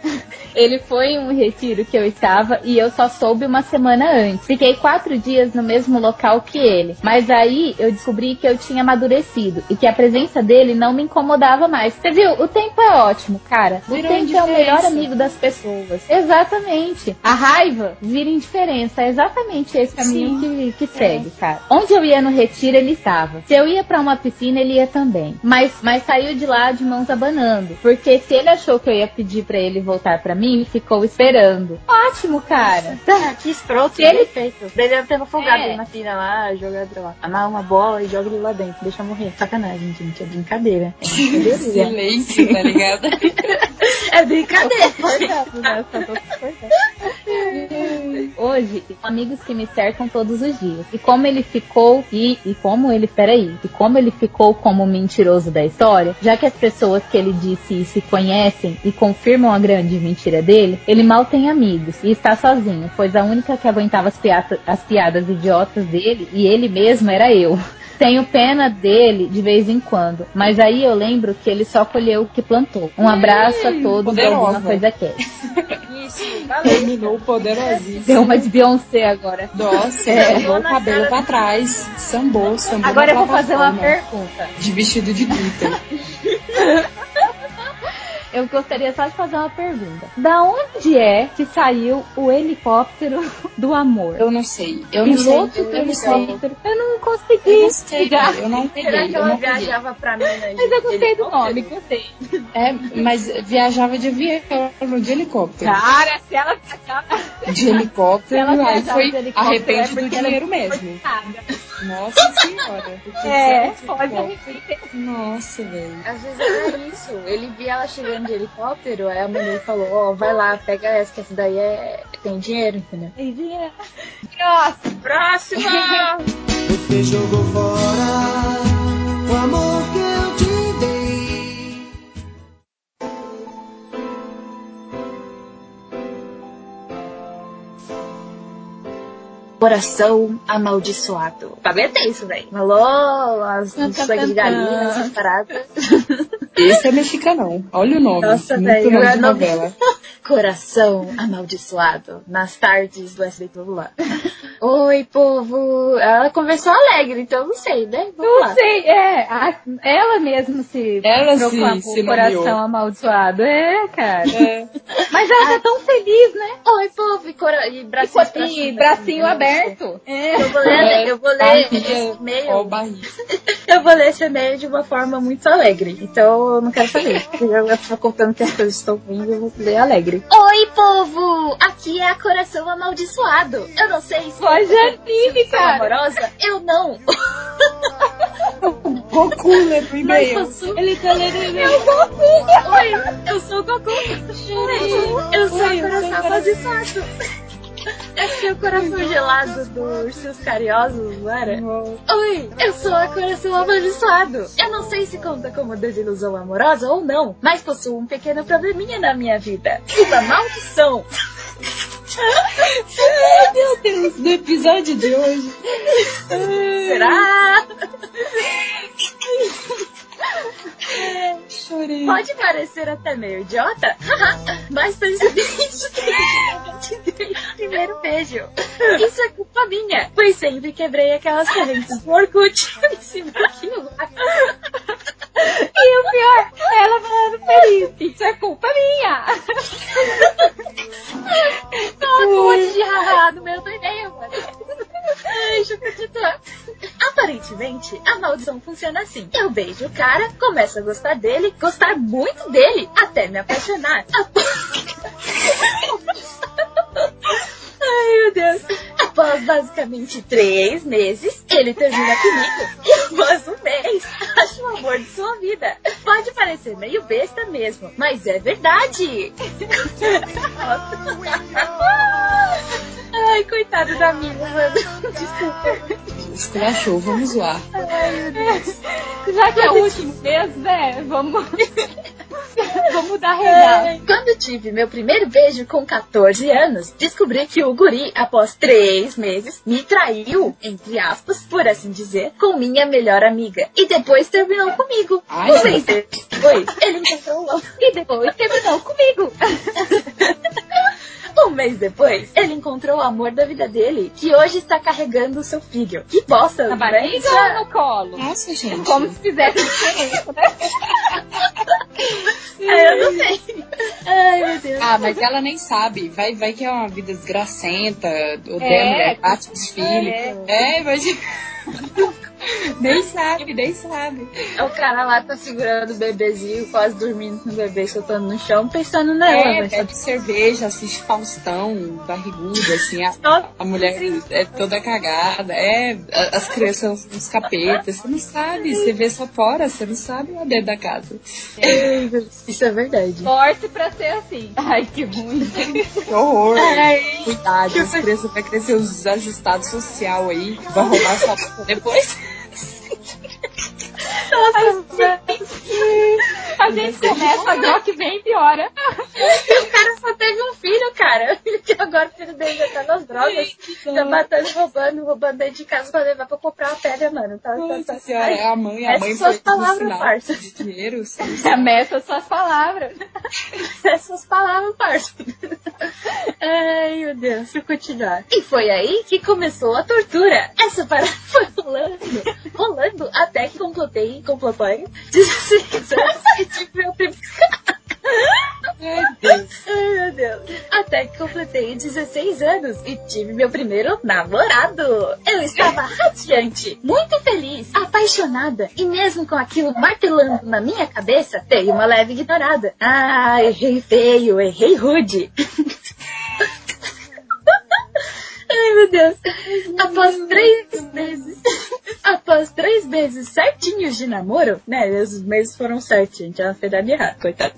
Ele foi em um retiro que eu estava e eu só soube uma semana antes. Fiquei quatro dias no mesmo local que ele. Mas aí eu descobri que eu tinha amadurecido e que a presença dele não me incomodava mais. Você viu? O tempo é ótimo, cara. O Virou tempo é o melhor amigo das pessoas. Exatamente. A raiva vira indiferença. É exatamente esse caminho que, que segue, cara. Onde eu ia no retiro, ele estava. Se eu ia pra uma piscina, ele ia também. Mas, mas saiu de lá de mãos abanando. Porque se ele achou que eu ia pedir pra ele voltar pra mim, ficou esperando. Ótimo, cara. Ah, que escroto, ele- perfeito. Daí deve ter afogado É. ele na piscina lá, jogado lá. Amarra uma bola e joga ele lá dentro. Deixa morrer. Sacanagem, gente. É brincadeira. É brincadeira. Silêncio, tá ligado? é brincadeira. Né? Hoje, amigos que me cercam todos os dias. E como ele ficou, e, e como ele, peraí, e como ele ficou como mentiroso da história, já que as pessoas que ele disse se conhecem e confirmam a grande mentira dele, ele mal tem amigos e está sozinho, pois a única que aguentava as, piata- as piadas idiotas dele, e ele mesmo, era eu. Tenho pena dele de vez em quando, mas aí eu lembro que ele só colheu o que plantou. Um abraço a todos e alguma poderosa. coisa quer. Isso, valeu. Terminou poderosíssimo. Deu uma de Beyoncé agora. Nossa, É. o cabelo pra trás. Sambou, sambou. Agora eu vou fazer uma pergunta. De vestido de glitter. Eu gostaria só de fazer uma pergunta. Da onde é que saiu o helicóptero do amor? Eu não sei. Eu não sei. Piloto Eu do não sei. helicóptero. Eu não consegui. Eu não sei. pegar. Eu não Será peguei. que ela peguei. viajava pra mim, né? Mas eu gostei do nome, gostei. É, mas viajava de avião, de helicóptero. Cara, se ela viajava, De se helicóptero, ela aí viajava foi de helicóptero, arrepende é do dinheiro mesmo. forçada. Nossa senhora. Porque É, pode. Nossa, velho. Às vezes era isso. Ele via ela chegando de helicóptero, aí a mulher falou, ó, vai lá, pega essa, que essa daí é... tem dinheiro, entendeu? Próximo. Próxima! Você jogou fora o amor que Coração amaldiçoado. Paguei até isso, velho. Falou as sangue de galinha, essas paradas. Esse é mexicanão. Olha o nome. Nossa, velho, nome eu de não- novela. Coração amaldiçoado. Nas tardes do SBT lá. Oi, povo. Ela conversou alegre, então eu não sei, né? Vamos Não lá. sei, é. a- ela mesmo se Ela se- proclamou se o coração nomeou. amaldiçoado. É, cara. É. Mas ela tá tão feliz, né? Oi, povo. E, cora... e E, bracinho, e bracinho aberto. É. Eu vou ler, eu vou ler esse o e-mail. Eu vou ler esse e-mail de uma forma muito alegre. Então eu não quero saber. Porque eu estou contando que as coisas estão vindo, eu vou ler alegre. Oi, povo! Aqui é a Coração Amaldiçoado. Eu não sei se Voz de anime, cara. amorosa. Eu não. Goku Mas e-mail. Ele tá lendo e-mail. Oi, eu sou o Goku. Oi, eu sou o Coração Amaldiçoado. Esse é o coração gelado dos Ursos Carinhosos, não era? Oi, eu sou a Coração Amaldiçoado. Eu não sei se conta como desilusão amorosa ou não, mas possuo um pequeno probleminha na minha vida. Uma maldição. Meu Deus, no episódio de hoje. Será? Chorei. Pode parecer até meio idiota, mas percebi isso desde o primeiro beijo. Isso é culpa minha, pois sempre quebrei aquelas correntes do Orkut em cima daquilo. E o pior, ela falando feliz. Isso é culpa minha. Nossa, um monte de haha no do e-mail, mano. Ai. Aparentemente, a maldição funciona assim. Eu beijo o cara, começo a gostar dele, gostar muito dele, até me apaixonar. Ai, meu Deus. Após basicamente três meses, ele termina comigo. E após um mês, acho o amor de sua vida. Pode parecer meio besta mesmo, mas é verdade. Ai, coitado da minha, mano. Desculpa. Escrachou, vamos lá. Ai, meu Deus. Já que é o último mês, né? Vamos. Vamos dar real. É, Quando tive meu primeiro beijo com 14 anos, descobri que o guri, após três meses, me traiu, entre aspas, por assim dizer, com minha melhor amiga. E depois terminou comigo. Ai, um mês depois, ele encontrou o E depois terminou comigo. Um mês depois, ele encontrou o amor da vida dele, que hoje está carregando o seu filho. Que bosta, Na né? barriga ou no colo? Nossa, gente. Como se fizesse diferença, né? Ai, eu não sei. Ai, meu Deus. Ah, mas ela nem sabe. Vai, vai que é uma vida desgracenta, odeia É. mulher, bate os filhos. É. É, imagina. nem sabe, nem sabe. O cara lá tá segurando o bebezinho, quase dormindo com o bebê, soltando no chão, pensando nela. É, bebe cerveja, assiste Faustão, barriguda, assim, a, a mulher é toda cagada, é, as crianças são uns capetas, você não sabe, você vê só fora, você não sabe lá dentro da casa. Isso é verdade. Torce pra ser assim. Ai, que ruim. Que horror! Ai, Cuidado, as crianças vai crescer os desajustados social aí, vai roubar sua boca depois. Nossa, A gente começa, a Glock vem e piora. o cara só teve um filho, cara. Que agora o filho dele já tá nas drogas. Tá matando, roubando, roubando dentro de casa pra levar pra comprar uma pedra, mano. Tá, tá, Nossa tá. senhora, é a mãe, a Essas mãe são as foi no palavras, parça. de dinheiro. sim. Começa suas palavras. Essas palavras, parça. Ai, meu Deus, deixa eu continuar. E foi aí que começou a tortura. Essa parada foi rolando, rolando, até que completei, completei 16 anos e tive meu primeiro... Ai, Deus. Ai, meu Deus. Até que completei 16 anos e tive meu primeiro namorado. Eu estava radiante, muito feliz, apaixonada e mesmo com aquilo martelando na minha cabeça, dei uma leve ignorada. Ah, errei feio, errei rude. Ai, meu Deus. Após três meses. Após três meses certinhos de namoro, né? Os meses foram certos, gente. Ela fez errado, coitada.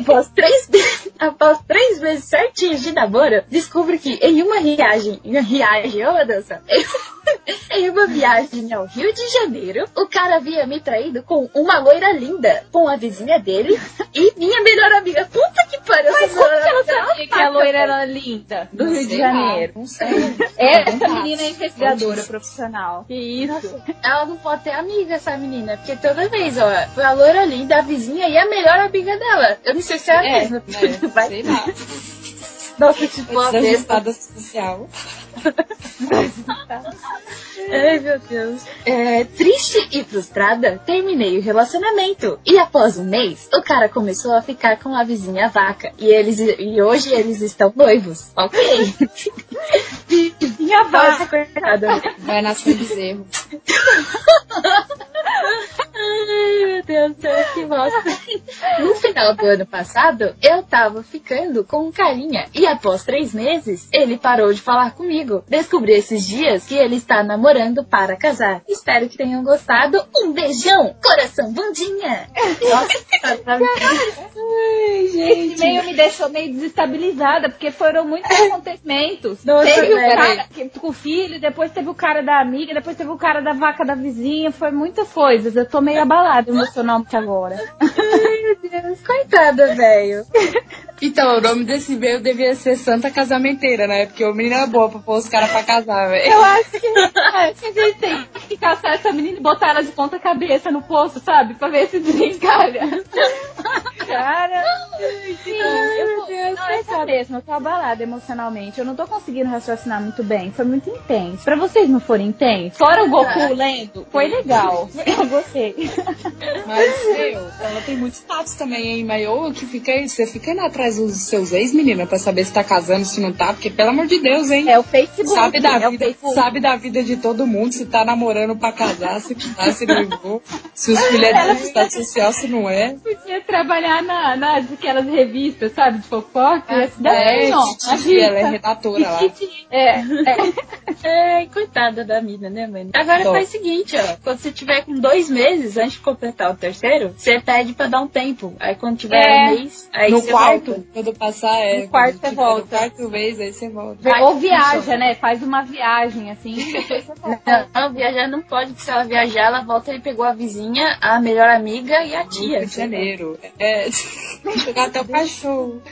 Após três, meses- após três meses certinhos de namoro, descubro que em uma viagem, em uma viagem, ô céu. em uma viagem ao Rio de Janeiro, o cara havia me traído com uma loira linda, com a vizinha dele e minha melhor amiga. Puta que pariu, Mas como que ela sabia que a loira era linda? Do Rio de Janeiro. Não sei. É, essa menina é investigadora profissional. Que isso? Ela não pode ter amiga, essa menina. Porque toda vez, ó, foi a loira linda, a vizinha e a melhor amiga dela. Eu não sei se é a É, mesma. né? Vai- Sei lá. Nossa, tipo, a mesma. Desajustada social. Ai, meu Deus. É, triste e frustrada, terminei o relacionamento. E após um mês, o cara começou a ficar com a vizinha vaca. E, eles, e hoje eles estão noivos. Ok. Vizinha vaca. coitada. Vai nascer bezerro. Ai, meu Deus do céu, que bosta. No final do ano passado, eu tava ficando com um carinha. E após três meses, ele parou de falar comigo. Descobri esses dias que ele está namorando para casar. Espero que tenham gostado. Um beijão, coração bundinha. Nossa, tá Ai, Esse gente. meio me deixou meio desestabilizada, porque foram muitos acontecimentos. Nossa, teve o velho. cara que, com o filho, depois teve o cara da amiga, depois teve o cara da vaca da vizinha, foi muitas coisas. Eu tô meio abalada emocionalmente agora. Ai, meu Deus, coitada, velho. Então, o nome desse e-mail devia ser Santa Casamenteira, né? Porque o menino é boa pra pôr os caras pra casar, velho. Eu acho que, é, a gente tem que caçar essa menina e botar ela de ponta cabeça no poço, sabe? Pra ver se desencalha. Cara, sim, eu tô, não, é mesmo, eu tô abalada emocionalmente. Eu não tô conseguindo raciocinar muito bem. Foi muito intenso. Pra vocês não forem intensos, fora o Goku lendo, foi legal. Eu gostei. Mas, meu, ela tem muito status também, hein? Mas eu que fiquei, você fica indo atrás dos seus ex, menina, pra saber se tá casando, se não tá, porque pelo amor de Deus, hein? É o Facebook. Sabe da, é vida, Facebook. sabe da vida de todo mundo, se tá namorando pra casar, se tá, se não vou, se os filhos é de estado social, se não é. Podia trabalhar na, nas aquelas revistas, sabe, de fofoca. Ah, dar é, bem, ó, Titi, a Rita. ela é redatora lá. É, é. Ai, coitada da mina, né, mãe? Agora Tô. faz o seguinte, ó. Quando você tiver com dois meses, antes de completar o terceiro, você pede pra dar um tempo. Aí quando tiver É. um mês, aí no você quarto, volta. quando passar, é. No quarto você volta. No quarto vez, aí você volta. Ou viaja, né? Faz uma viagem, assim. Não, viajar não pode, porque se ela viajar, ela volta e pegou a vizinha, a melhor amiga e a tia. Rio de Janeiro. É, chegar até o cachorro.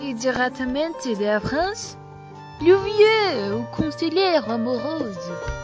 E diretamente da France, Louvier, o conselheiro amoroso.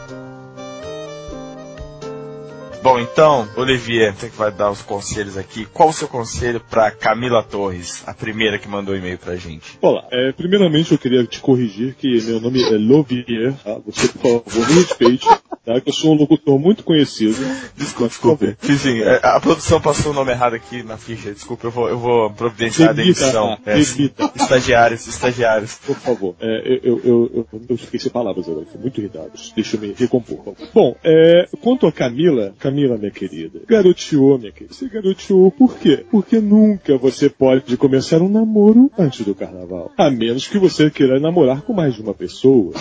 Bom, então, Olivier, você que vai dar os conselhos aqui. Qual o seu conselho pra Camila Torres, a primeira que mandou e-mail pra gente? Olá, é, primeiramente eu queria te corrigir que meu nome é Lovier, tá? Você, por favor, me respeite, tá? Que eu sou um locutor muito conhecido. Desculpe, desculpe. Sim, é, a produção passou o nome errado aqui na ficha. Desculpe, eu vou, eu vou providenciar a Demita, demissão. tá? É, estagiários, estagiários. Por favor, é, eu, eu, eu, eu sem palavras agora, fiquei muito irritado. Deixa eu me recompor. Bom, é, quanto a Camila, Camila, minha querida, garoteou, minha querida. Você garoteou por quê? Porque nunca você pode começar um namoro antes do carnaval. A menos que você queira namorar com mais de uma pessoa.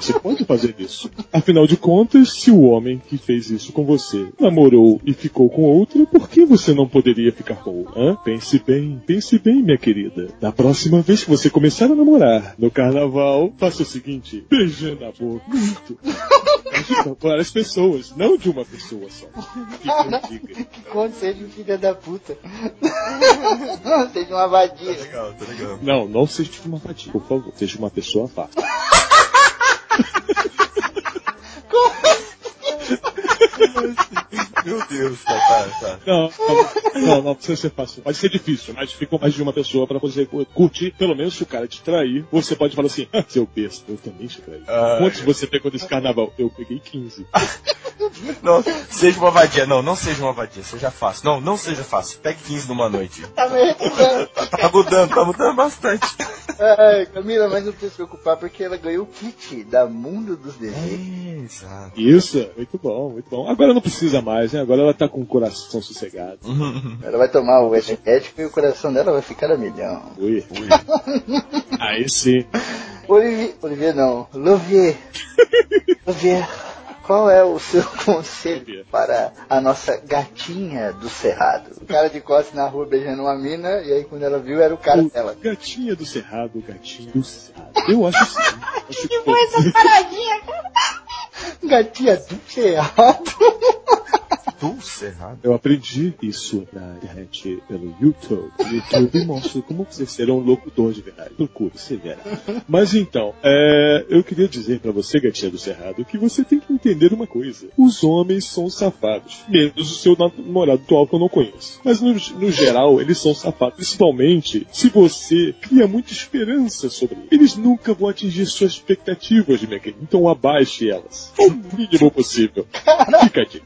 Você pode fazer isso. Afinal de contas, se o homem que fez isso com você namorou e ficou com outra, por que você não poderia ficar com outra? Pense bem, pense bem, minha querida. Da próxima vez que você começar a namorar no carnaval, faça o seguinte: beijando a boca. Muito. Beije Várias pessoas, não de uma pessoa só. Fica a dica. Que conselho, filha da puta. Seja uma vadia. Legal, tá legal. Não, não seja uma vadia, por favor. Seja uma pessoa fácil. Meu Deus, tá, tá, tá. Não, não, não, precisa ser fácil. Pode ser difícil, mas fica mais de uma pessoa pra você curtir. Pelo menos se o cara te trair, você pode falar assim: ah, seu besta, eu também te traí. Ah, Quantos você pegou desse carnaval? Eu peguei 15. Não, seja uma vadia. Não, não seja uma vadia. Seja fácil. Não, não seja fácil. Pegue 15 numa noite. Tá. Tá, tá mudando, tá mudando bastante. Ai, Camila, mas não precisa se preocupar porque ela ganhou o kit da Mundo dos Desejos. Exato. Isso, muito bom, muito bom. Agora não precisa mais, né? Agora ela tá com o coração sossegado. Ela vai tomar o energético e o coração dela vai ficar a milhão. Ui. Aí sim. Olivier, Olivier não, Louvier. Louvier, qual é o seu conselho para a nossa gatinha do Cerrado? O cara de costas na rua beijando uma mina e aí quando ela viu era o cara O dela. gatinha do cerrado, o gatinho do cerrado. Eu acho assim. Acho que Foi essa paradinha, cara. Gatinha do Cerrado. Dulce errado. Eu aprendi isso na internet pelo YouTube. YouTube mostra como você ser um locutor de verdade. Procure, você verá. Mas então, é, eu queria dizer pra você, gatinha do Cerrado, que você tem que entender uma coisa. Os homens são safados. Menos o seu namorado atual que eu não conheço. Mas no, no geral, eles são safados. Principalmente se você cria muita esperança sobre eles. Eles nunca vão atingir suas expectativas, minha querida. Então abaixe elas. O mínimo possível. Fica aqui.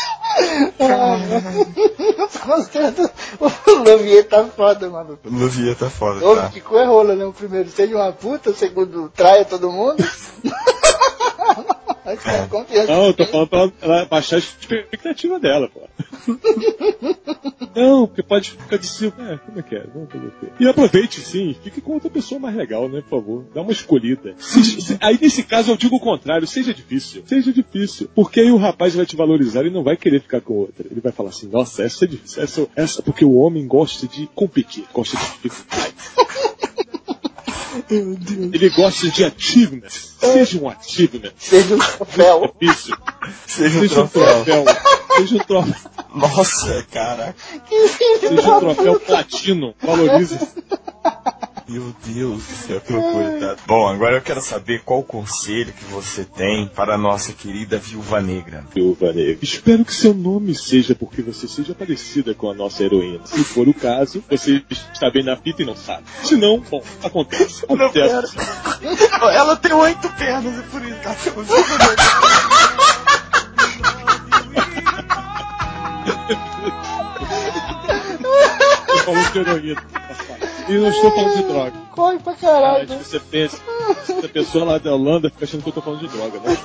Do o Louvier tá foda, maluco. Luvia tá foda, tá? que cu é rola, né? O primeiro seja uma puta, o segundo traia todo mundo. Cara, confiança. Não, eu tô falando pra ela, baixar a expectativa dela, pô. Não, porque pode ficar de cima. É, como é que é? Vamos fazer o quê? E aproveite sim, fique com outra pessoa mais legal, né, por favor. Dá uma escolhida. Se- se- aí nesse caso eu digo o contrário, seja difícil. Seja difícil. Porque aí o rapaz vai te valorizar e não vai querer ficar com outra. Ele vai falar assim, nossa, essa é difícil. Essa, essa porque o homem gosta de competir, gosta de dificuldade. Ele gosta de achievement. Seja um achievement. Seja um troféu. Isso. Seja um Seja um troféu. troféu. Seja um troféu. Nossa, cara. Seja um troféu platino. Valorize. Meu Deus do céu, que loucura. Tá? Bom, agora eu quero saber qual o conselho que você tem para a nossa querida Viúva Negra. Viúva Negra. Espero que seu nome seja porque você seja parecida com a nossa heroína. Se for o caso, você está bem na fita e não sabe. Se não, bom, acontece. Acontece. Ela tem oito pernas, é por isso que ela Negra. Você falou de heroína. E eu não estou falando de droga. Corre pra caralho. você pensa, essa pessoa lá da Holanda fica achando que eu tô falando de droga, né?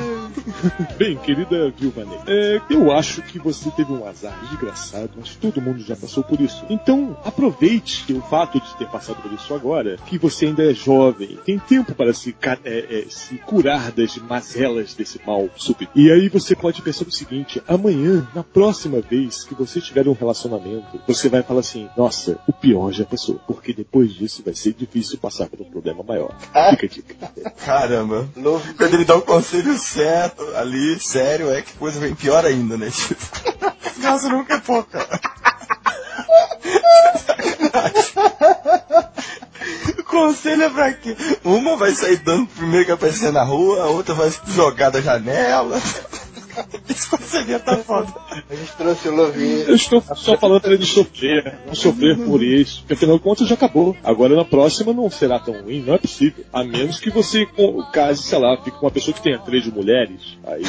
Bem, querida Viúva Negra, é, eu acho que você teve um azar desgraçado, mas todo mundo já passou por isso. Então, aproveite o fato de ter passado por isso agora, que você ainda é jovem, tem tempo para se, é, é, se curar das mazelas desse mal súbito. E aí você pode pensar o seguinte, amanhã, na próxima vez que você tiver um relacionamento, você vai falar assim, nossa, o pior já passou, porque depois disso vai ser difícil passar por um problema maior. Fica a dica. Caramba. Quando ele dá o conselho ali, sério, é que coisa vem pior ainda, né? Tipo, Nossa, nunca é pouca. O conselho é pra quê? Uma vai sair dando primeiro que aparecer na rua, a outra vai jogar da janela. Esse tá foda. A gente trouxe o Louvi. Eu estou só falando para ele sofrer, não sofrer por isso. Porque afinal de contas já acabou. Agora na próxima não será tão ruim, não é possível. A menos que você case, sei lá, fique com uma pessoa que tenha três mulheres. Aí,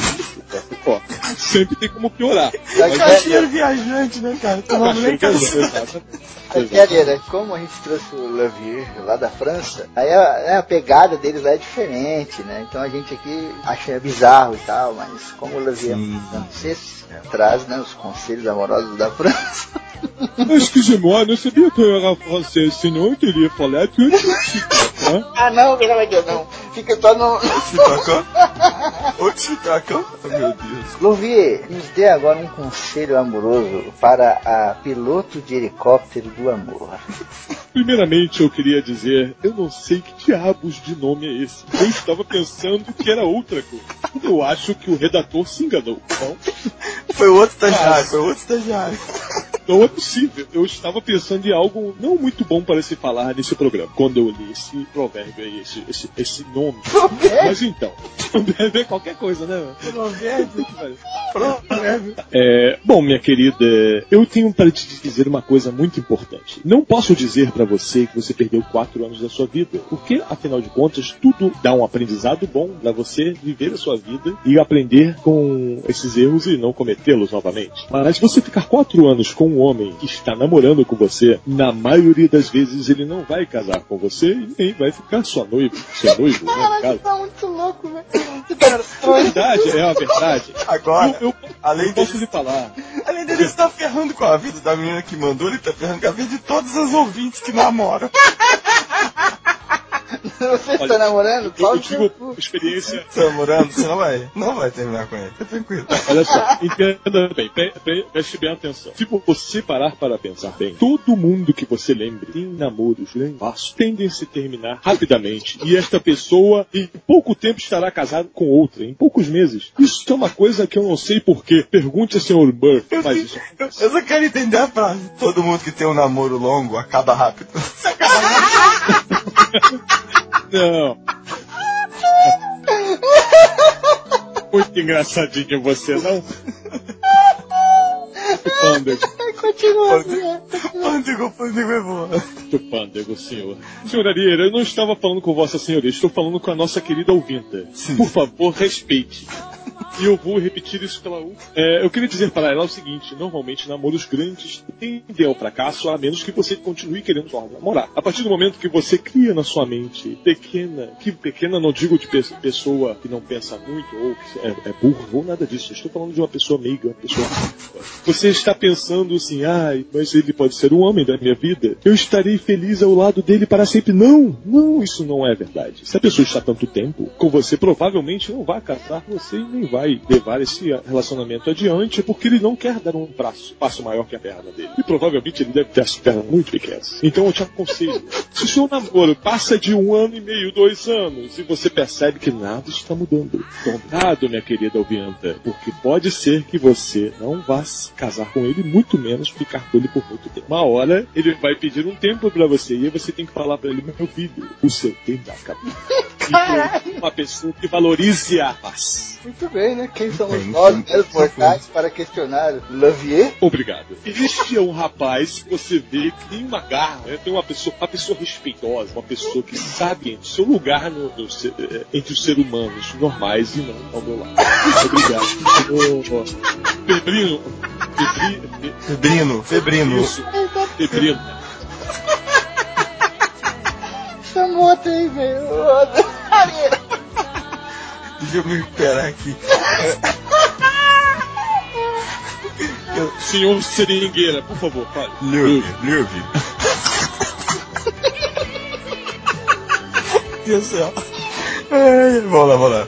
ó, sempre tem como piorar. Caixeiro viajante, né, cara? Teu nome nem quer Exato. Brincadeira, como a gente trouxe o Lavir lá da França, aí a, né, a pegada deles lá é diferente, né? Então a gente aqui acha bizarro e tal, mas como o Lavir é francês, traz né, os conselhos amorosos da França. Excusez-moi, não sabia que eu era francês, senão eu teria falado que eu tinha né? ah não, pelo amor de Deus, não. Fica só no. Chitacão? Ô, Chitacão? Oh, meu Deus. Louvier, nos dê agora um conselho amoroso para a piloto de helicóptero do amor. Primeiramente, eu queria dizer, eu não sei que diabos de nome é esse. Eu estava pensando que era outra coisa. Eu acho que o redator se enganou. Então, Foi outro estagiário, foi outro estagiário. não é possível. Eu estava pensando em algo não muito bom para se falar nesse programa. Quando eu li esse provérbio aí, esse, esse, esse nome. Mas então, provérbio é qualquer coisa, né? É, bom, minha querida, eu tenho para te dizer uma coisa muito importante. Não posso dizer para você que você perdeu quatro anos da sua vida, porque, afinal de contas, tudo dá um aprendizado bom para você viver a sua vida e aprender com esses erros e não cometê-los novamente. Mas você ficar quatro anos com um homem que está namorando com você, na maioria das vezes ele não vai casar com você e nem vai ficar sua noiva, seu noivo, né, caso. tá muito louco, velho. É verdade, é a verdade. Agora, Eu, eu, além eu posso dele, lhe falar. além dele estar ferrando com a vida da menina que mandou, ele tá ferrando com a vida de todos os ouvintes que namoram. Você está Olha, namorando? Eu, eu cu. experiência. Tá namorando? Você não vai, não vai terminar com ele. Fica tranquilo. Olha só, entenda bem, pre- pre- preste bem atenção. Se você parar para pensar bem, todo mundo que você lembre tem namoros lenços, tendem a se terminar rapidamente. E esta pessoa, em pouco tempo, estará casada com outra, em poucos meses. Isso é uma coisa que eu não sei porquê. Pergunte a Sr. Burr, mas isso Eu, eu só quero entender a frase. Todo mundo que tem um namoro longo acaba rápido. Não. Muito engraçadinho você, não? Pândego, Continua. Pândego, pândego é boa. pândego, senhor. Senhor Arieira, eu não estava falando com Vossa Senhoria, estou falando com a nossa querida ouvinta. Por favor, respeite. E eu vou repetir isso pela última. É, eu queria dizer para ela o seguinte: normalmente namoros grandes tendem ao fracasso, a menos que você continue querendo namorar. A partir do momento que você cria na sua mente pequena, que pequena não digo de pe- pessoa que não pensa muito, ou que é, é burro, ou nada disso. Eu estou falando de uma pessoa meiga, uma pessoa. Você está pensando assim, ai, mas ele pode ser o homem da minha vida. Eu estarei feliz ao lado dele para sempre. Não, não, isso não é verdade. Se a pessoa está tanto tempo com você, provavelmente não vai casar você e nem vai vai levar esse relacionamento adiante porque ele não quer dar um braço, passo maior que a perna dele. E provavelmente ele deve ter as pernas muito pequenas. Então eu te aconselho, se o seu namoro passa de um ano e meio, dois anos, e você percebe que nada está mudando, cuidado, minha querida Alvianta, porque pode ser que você não vá se casar com ele, muito menos ficar com ele por muito tempo. Uma hora ele vai pedir um tempo pra você e aí você tem que falar pra ele, meu filho, o seu tempo acabou. E uma pessoa que valorize a paz. Muito bem, né? Quem somos nós, meros mortais, para questionar Lavier? Obrigado. Este é um rapaz que você vê que tem uma garra, né? tem uma pessoa, uma pessoa respeitosa, uma pessoa que sabe o seu lugar no, no, eh, entre os seres humanos normais e não ao meu lado. Obrigado. Ô, Febrino. Febri, Febrino, febrino. Isso. Febrino. Chamou até aí, velho. Deixa eu me recuperar aqui. Senhor Seringueira, por favor, fale. Leuve, Leuve. Deus do céu. Ai, vamos lá, vamos lá.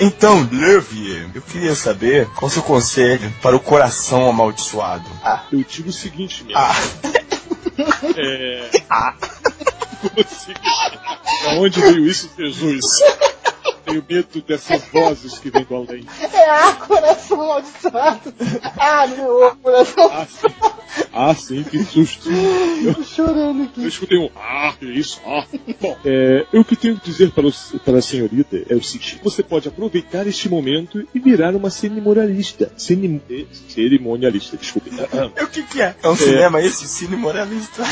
Então, Leuve, eu queria saber qual o seu conselho para o coração amaldiçoado. Eu digo o seguinte, meu. Ah. É. Você... Da onde veio isso, Jesus? Tenho medo dessas vozes que vêm do além. É ah, coração amaldiçoado. Ah, meu coração. Ah, sim. Ah, sim, que susto. Eu, Tô chorando aqui. eu escutei um ah, que isso, ah. Bom, é, eu que tenho que dizer para, o, para a senhorita é o seguinte: você pode aproveitar este momento e virar uma cerimonialista. Cenim, eh, cerimonialista, desculpe. O que que é? É um cinema esse? Cine moralista.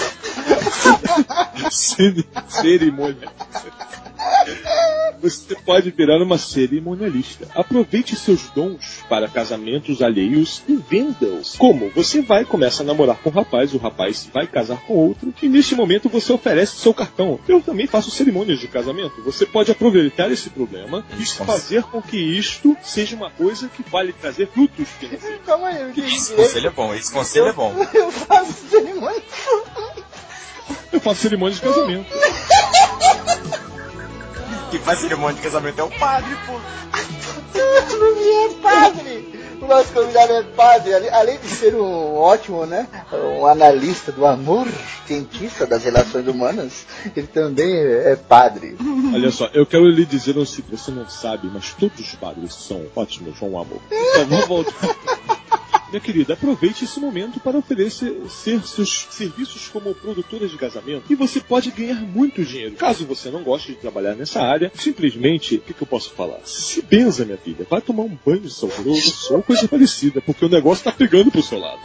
Cere- cerimonialista. Você pode virar uma cerimonialista. Aproveite seus dons para casamentos alheios e venda-os. Como? Você vai começa a namorar com um rapaz, o rapaz vai casar com outro, e neste momento você oferece seu cartão. Eu também faço cerimônias de casamento. Você pode aproveitar esse problema e fazer com que isto seja uma coisa que vai lhe trazer frutos. Calma aí, Esse conselho é bom, esse conselho é bom. Eu faço cerimônia. Eu faço cerimônias de casamento. Quem faz cerimônia de casamento é o padre, pô. Luvier é padre. O nosso convidado é padre. Além de ser um ótimo, né? Um analista do amor, cientista das relações humanas, ele também é padre. Olha só, eu quero lhe dizer o seguinte, você não sabe, mas todos os padres são ótimos com o amor. Então vamos voltar. Minha querida, aproveite esse momento para oferecer seus serviços como produtora de casamento e você pode ganhar muito dinheiro. Caso você não goste de trabalhar nessa área, simplesmente, o que, que eu posso falar? Se benza, minha filha, vai tomar um banho salvoroso ou coisa parecida, porque o negócio tá pegando pro seu lado.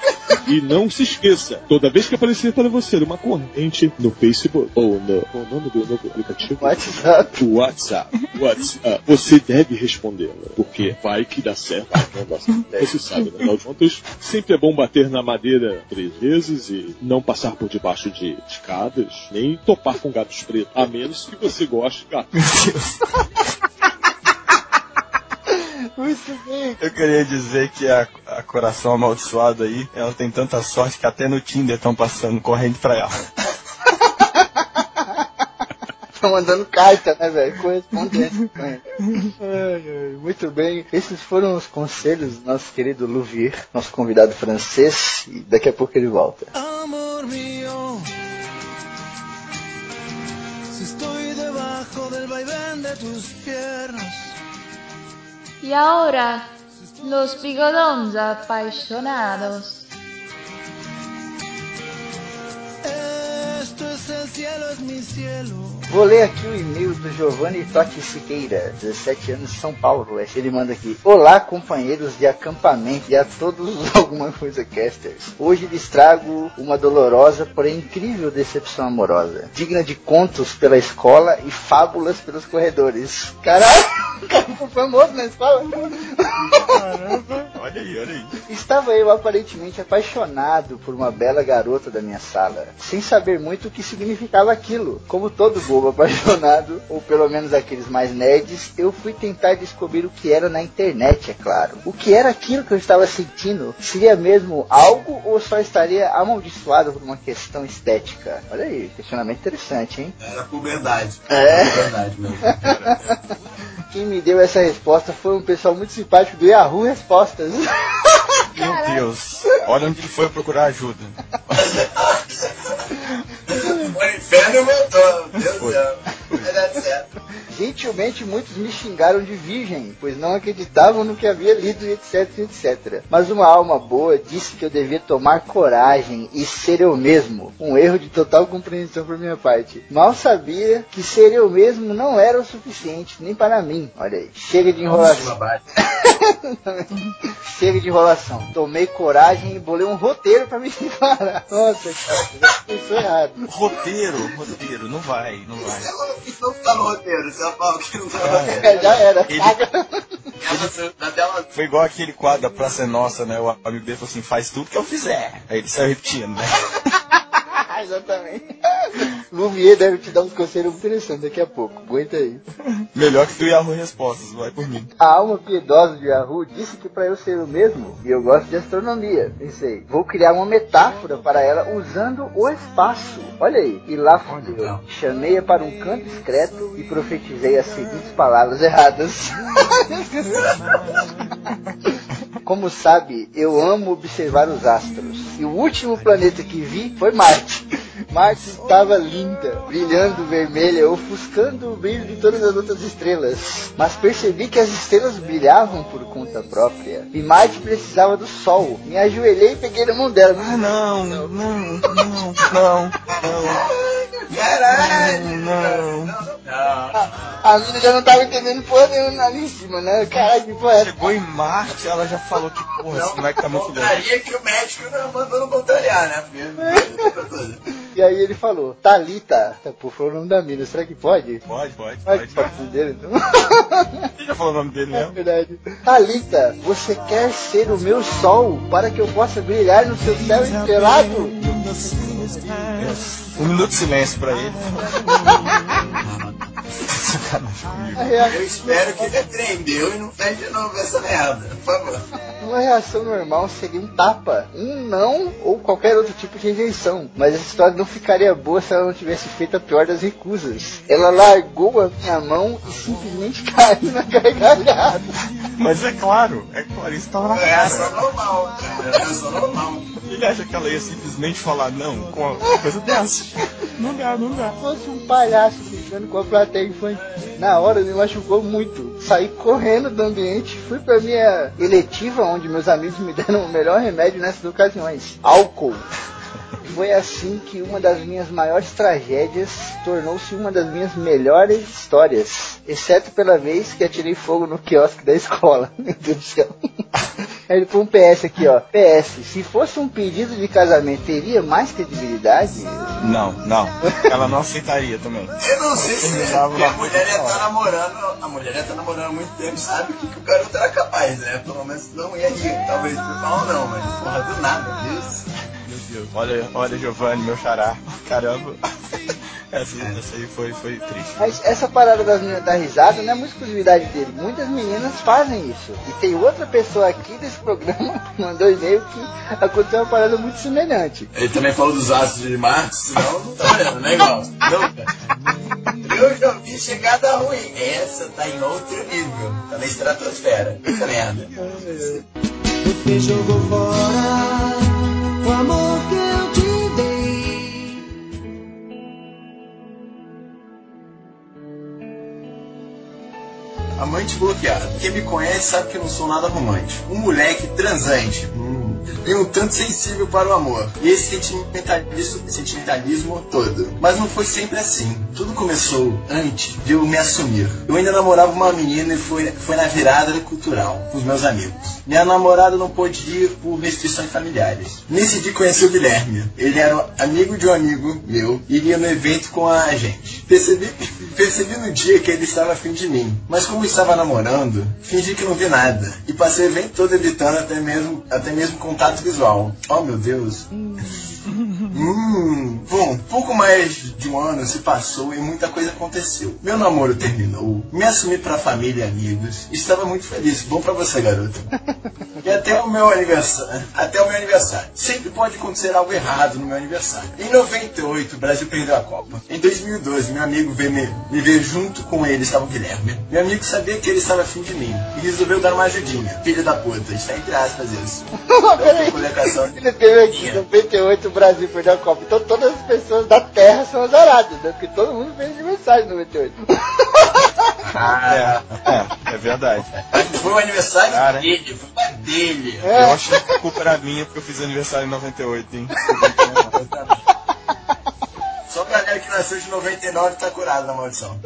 E não se esqueça, toda vez que aparecer para você uma corrente no Facebook ou no, qual o nome do novo aplicativo? WhatsApp. WhatsApp. WhatsApp. Você deve respondê-la, porque vai que dá certo. vai que não dá certo. Você sabe, né? Afinal de sempre é bom bater na madeira três vezes e não passar por debaixo de escadas, nem topar com gatos pretos, a menos que você goste de gatos. Muito bem. Eu queria dizer que a, a coração amaldiçoado aí, ela tem tanta sorte que até no Tinder estão passando corrente pra ela. Tá mandando carta, né, velho? Ai, ai, Muito bem. Esses foram os conselhos do nosso querido Louvier, nosso convidado francês. E daqui a pouco ele volta. Amor mío, si estoy debajo del vaivén de tus piernas, Y ahora, los bigodones apasionados. Vou ler aqui o e-mail do Giovanni Totti Siqueira, 17 anos, São Paulo. Ele manda aqui: Olá, companheiros de acampamento e a todos os alguma coisa casters. Hoje lhes trago uma dolorosa, porém incrível decepção amorosa, digna de contos pela escola e fábulas pelos corredores. Caralho, o cara famoso na escola. Caramba, olha aí, olha aí. Estava eu aparentemente apaixonado por uma bela garota da minha sala, sem saber muito o que significava aquilo. Como todo bobo apaixonado, ou pelo menos aqueles mais nerds, eu fui tentar descobrir o que era na internet, é claro. O que era aquilo que eu estava sentindo? Seria mesmo algo ou só estaria amaldiçoado por uma questão estética? Olha aí, questionamento interessante, hein? Era puberdade. É. Era puberdade mesmo. Quem me deu essa resposta foi um pessoal muito simpático do Yahoo Respostas. Meu Deus. Olha onde ele foi procurar ajuda. O inferno voltou. Meu Deus do Foi. céu. Vai dar certo. Gentilmente muitos me xingaram de virgem, pois não acreditavam no que havia lido, etc, etc. Mas uma alma boa disse que eu devia tomar coragem e ser eu mesmo. Um erro de total compreensão por minha parte. Mal sabia que ser eu mesmo não era o suficiente, nem para mim. Olha aí, chega de enrolação. chega de enrolação. Tomei coragem e bolei um roteiro para me separar. Nossa, cara, já pensou errado. Roteiro, roteiro, não vai, não vai. Isso não tá no roteiro, São Paulo que não tá no É. roteiro. Já era. Ele- Caga. Na tela Foi igual aquele quadro da Praça é Nossa, né? O amigo dele falou assim, faz tudo que eu fizer. Aí ele saiu repetindo, né? Exatamente. Lumier deve te dar uns conselhos interessantes daqui a pouco. Aguenta aí. Melhor que do Yahoo Respostas, vai por mim. A alma piedosa de Yahoo disse que para eu ser o mesmo, e eu gosto de astronomia, pensei, vou criar uma metáfora para ela usando o espaço. Olha aí, e lá fui eu. Chamei-a para um canto discreto e profetizei as seguintes palavras erradas. Como sabe, eu amo observar os astros. E o último planeta que vi foi Marte. Marte estava linda, brilhando vermelha, ofuscando o brilho de todas as outras estrelas. Mas percebi que as estrelas brilhavam por conta própria. E Marte precisava do sol. Me ajoelhei e peguei na mão dela. Ah, não, não, não, não, não. Caralho! Não. Não. A mina já não tava entendendo porra nenhuma ali em cima, né? Caralho, que porra é essa? Chegou em Marte, ela já falou que, porra, esse moleque tá muito louco. Voltaria que o médico não mandou não voltaria, né? Porque... E aí ele falou, Thalita. Tá, Pô, foi o nome da mina, será que pode? Pode, pode, Pode, pode. pode ser dele, então. Você já falou o nome dele É mesmo? verdade. Thalita, você quer ser o meu sol para que eu possa brilhar no seu céu estrelado? Um minuto de silêncio pra ele. Sacanagem comigo. Eu espero que ele aprendeu e não fez de novo essa merda, por favor. Uma reação normal seria um tapa, um não ou qualquer outro tipo de rejeição. Mas essa história não ficaria boa se ela não tivesse feito a pior das recusas. Ela largou a minha mão e simplesmente caiu na gargalhada. Mas é claro, é claro, isso tava na É reação cara. normal, é reação normal. Ele acha que ela ia simplesmente falar não com uma coisa dessa. Não dá, não dá. Se fosse um palhaço brincando com a plateia infantil. Na hora me machucou muito. Saí correndo do ambiente, fui pra minha eletiva, onde meus amigos me deram o melhor remédio nessas ocasiões: álcool. Foi assim que uma das minhas maiores tragédias tornou-se uma das minhas melhores histórias. Exceto pela vez que atirei fogo no quiosque da escola. Meu Deus do céu. Ele põe um PS aqui, ó. PS, se fosse um pedido de casamento, teria mais credibilidade? Não, não. Ela não aceitaria também. Eu não sei se a mulher ia estar namorando, a mulher ia estar namorando há muito tempo, sabe o que, que o garoto era capaz, né? Pelo menos não ia rir, talvez por mal não, mas porra do nada, Deus. Deus. Olha, olha, Giovanni, meu xará. Caramba. Essa, essa aí foi, foi triste. Mas essa parada das meninas dar risada não é uma exclusividade dele. Muitas meninas fazem isso. E tem outra pessoa aqui desse programa que mandou e-mail que aconteceu uma parada muito semelhante. Ele também falou dos astros de Marte, senão não tá vendo, né, igual? Não, Eu já vi chegada ruim. Essa tá em outro nível. Tá na estratosfera. Puta merda. Você jogou fora o amor que eu te dei. Amante bloqueado. Quem me conhece sabe que eu não sou nada romântico. Um moleque transante. Hum, e um tanto sensível para o amor. E esse sentimentalismo, sentimentalismo todo. Mas não foi sempre assim. Tudo começou antes de eu me assumir. Eu ainda namorava uma menina e foi, foi na virada cultural com os meus amigos. Minha namorada não pôde ir por restrições familiares. Nesse dia conheci o Guilherme. Ele era amigo de um amigo meu e iria no evento com a gente. Percebi, percebi no dia que ele estava afim de mim. Mas como estava namorando, fingi que não vi nada. E passei o evento todo evitando até mesmo, até mesmo contato visual. Oh meu Deus. Hum, bom, pouco mais de um ano se passou e muita coisa aconteceu. Meu namoro terminou, me assumi pra família e amigos. Estava muito feliz. Bom pra você, garoto. E até o meu aniversário, até o meu aniversário. Sempre pode acontecer algo errado no meu aniversário. Em 98, o Brasil perdeu a Copa. Em 2012, meu amigo veio me, me ver junto com ele, estava o Guilherme. Meu amigo sabia que ele estava afim de mim e resolveu dar uma ajudinha. Filho da puta, está entre aspas isso. Peraí. Colocação Ele teve aqui, em 98 o Brasil perdeu a Copa. Então todas as pessoas da Terra são azaradas, né? Porque todo mundo fez aniversário em 98. Ah, É, é verdade. foi o aniversário Cara. dele, foi dele. Eu acho que a culpa era minha porque eu fiz aniversário em 98, hein? Só pra galera que nasceu de 99 tá curado da maldição.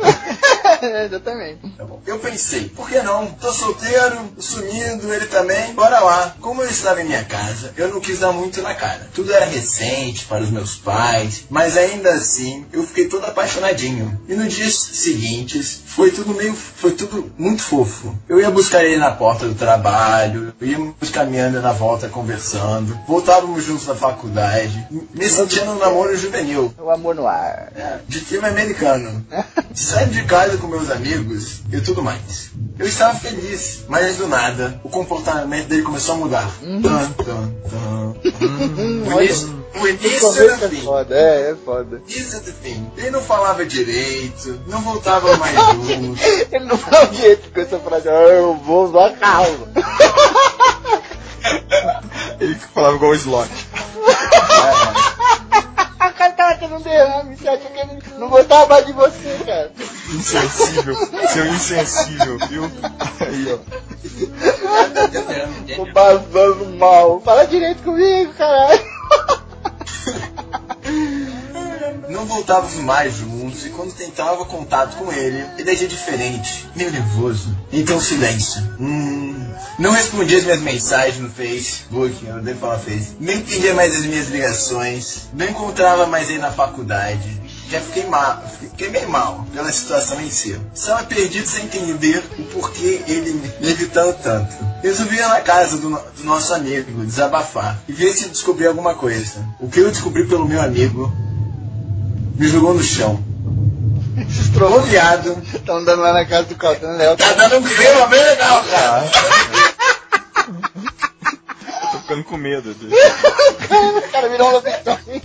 Exatamente. Tá bom. Eu pensei, por que não? Tô solteiro, sumindo, ele também, bora lá. Como eu estava em minha casa, eu não quis dar muito na cara. Tudo era recente para os meus pais, mas ainda assim eu fiquei todo apaixonadinho. E nos dias seguintes foi tudo meio, foi tudo muito fofo. Eu ia buscar ele na porta do trabalho, íamos caminhando na volta conversando, voltávamos juntos da faculdade, me sentindo um namoro juvenil. O amor no ar. de filme americano. Saindo de casa com meus amigos e tudo mais. Eu estava feliz, mas do nada, o comportamento dele começou a mudar. Tan, tan, tan. O início, o início é fim. foda, é, é foda. Início do fim. Ele não falava direito, não voltava mais junto. Ele não fala o jeito com essa frase, "Ah, eu vou usar carro. Ele falava igual o Slot. A tava tendo um derrame, você acha que ele não gostava mais de você, cara? Insensível. Seu insensível, viu? Aí, ó. Tô passando mal. Fala direito comigo, caralho. Não voltávamos mais juntos e quando tentava contato com ele, ele agia diferente, meio nervoso. Então silêncio. Hum, não respondia as minhas mensagens no Facebook, eu devo falar Face. Nem entendia mais as minhas ligações. Não encontrava mais ele na faculdade. Já fiquei mal, fiquei meio mal pela situação em si. Estava perdido sem entender o porquê ele me evitando tanto. Resolvi ir na casa do, do nosso amigo, desabafar e ver se descobri alguma coisa. O que eu descobri pelo meu amigo me jogou no chão. Viado, estão andando lá na casa do Caltano Léo. tá dando um clima bem legal, cara. Eu tô ficando com medo. Do... O cara virou um lobisomem.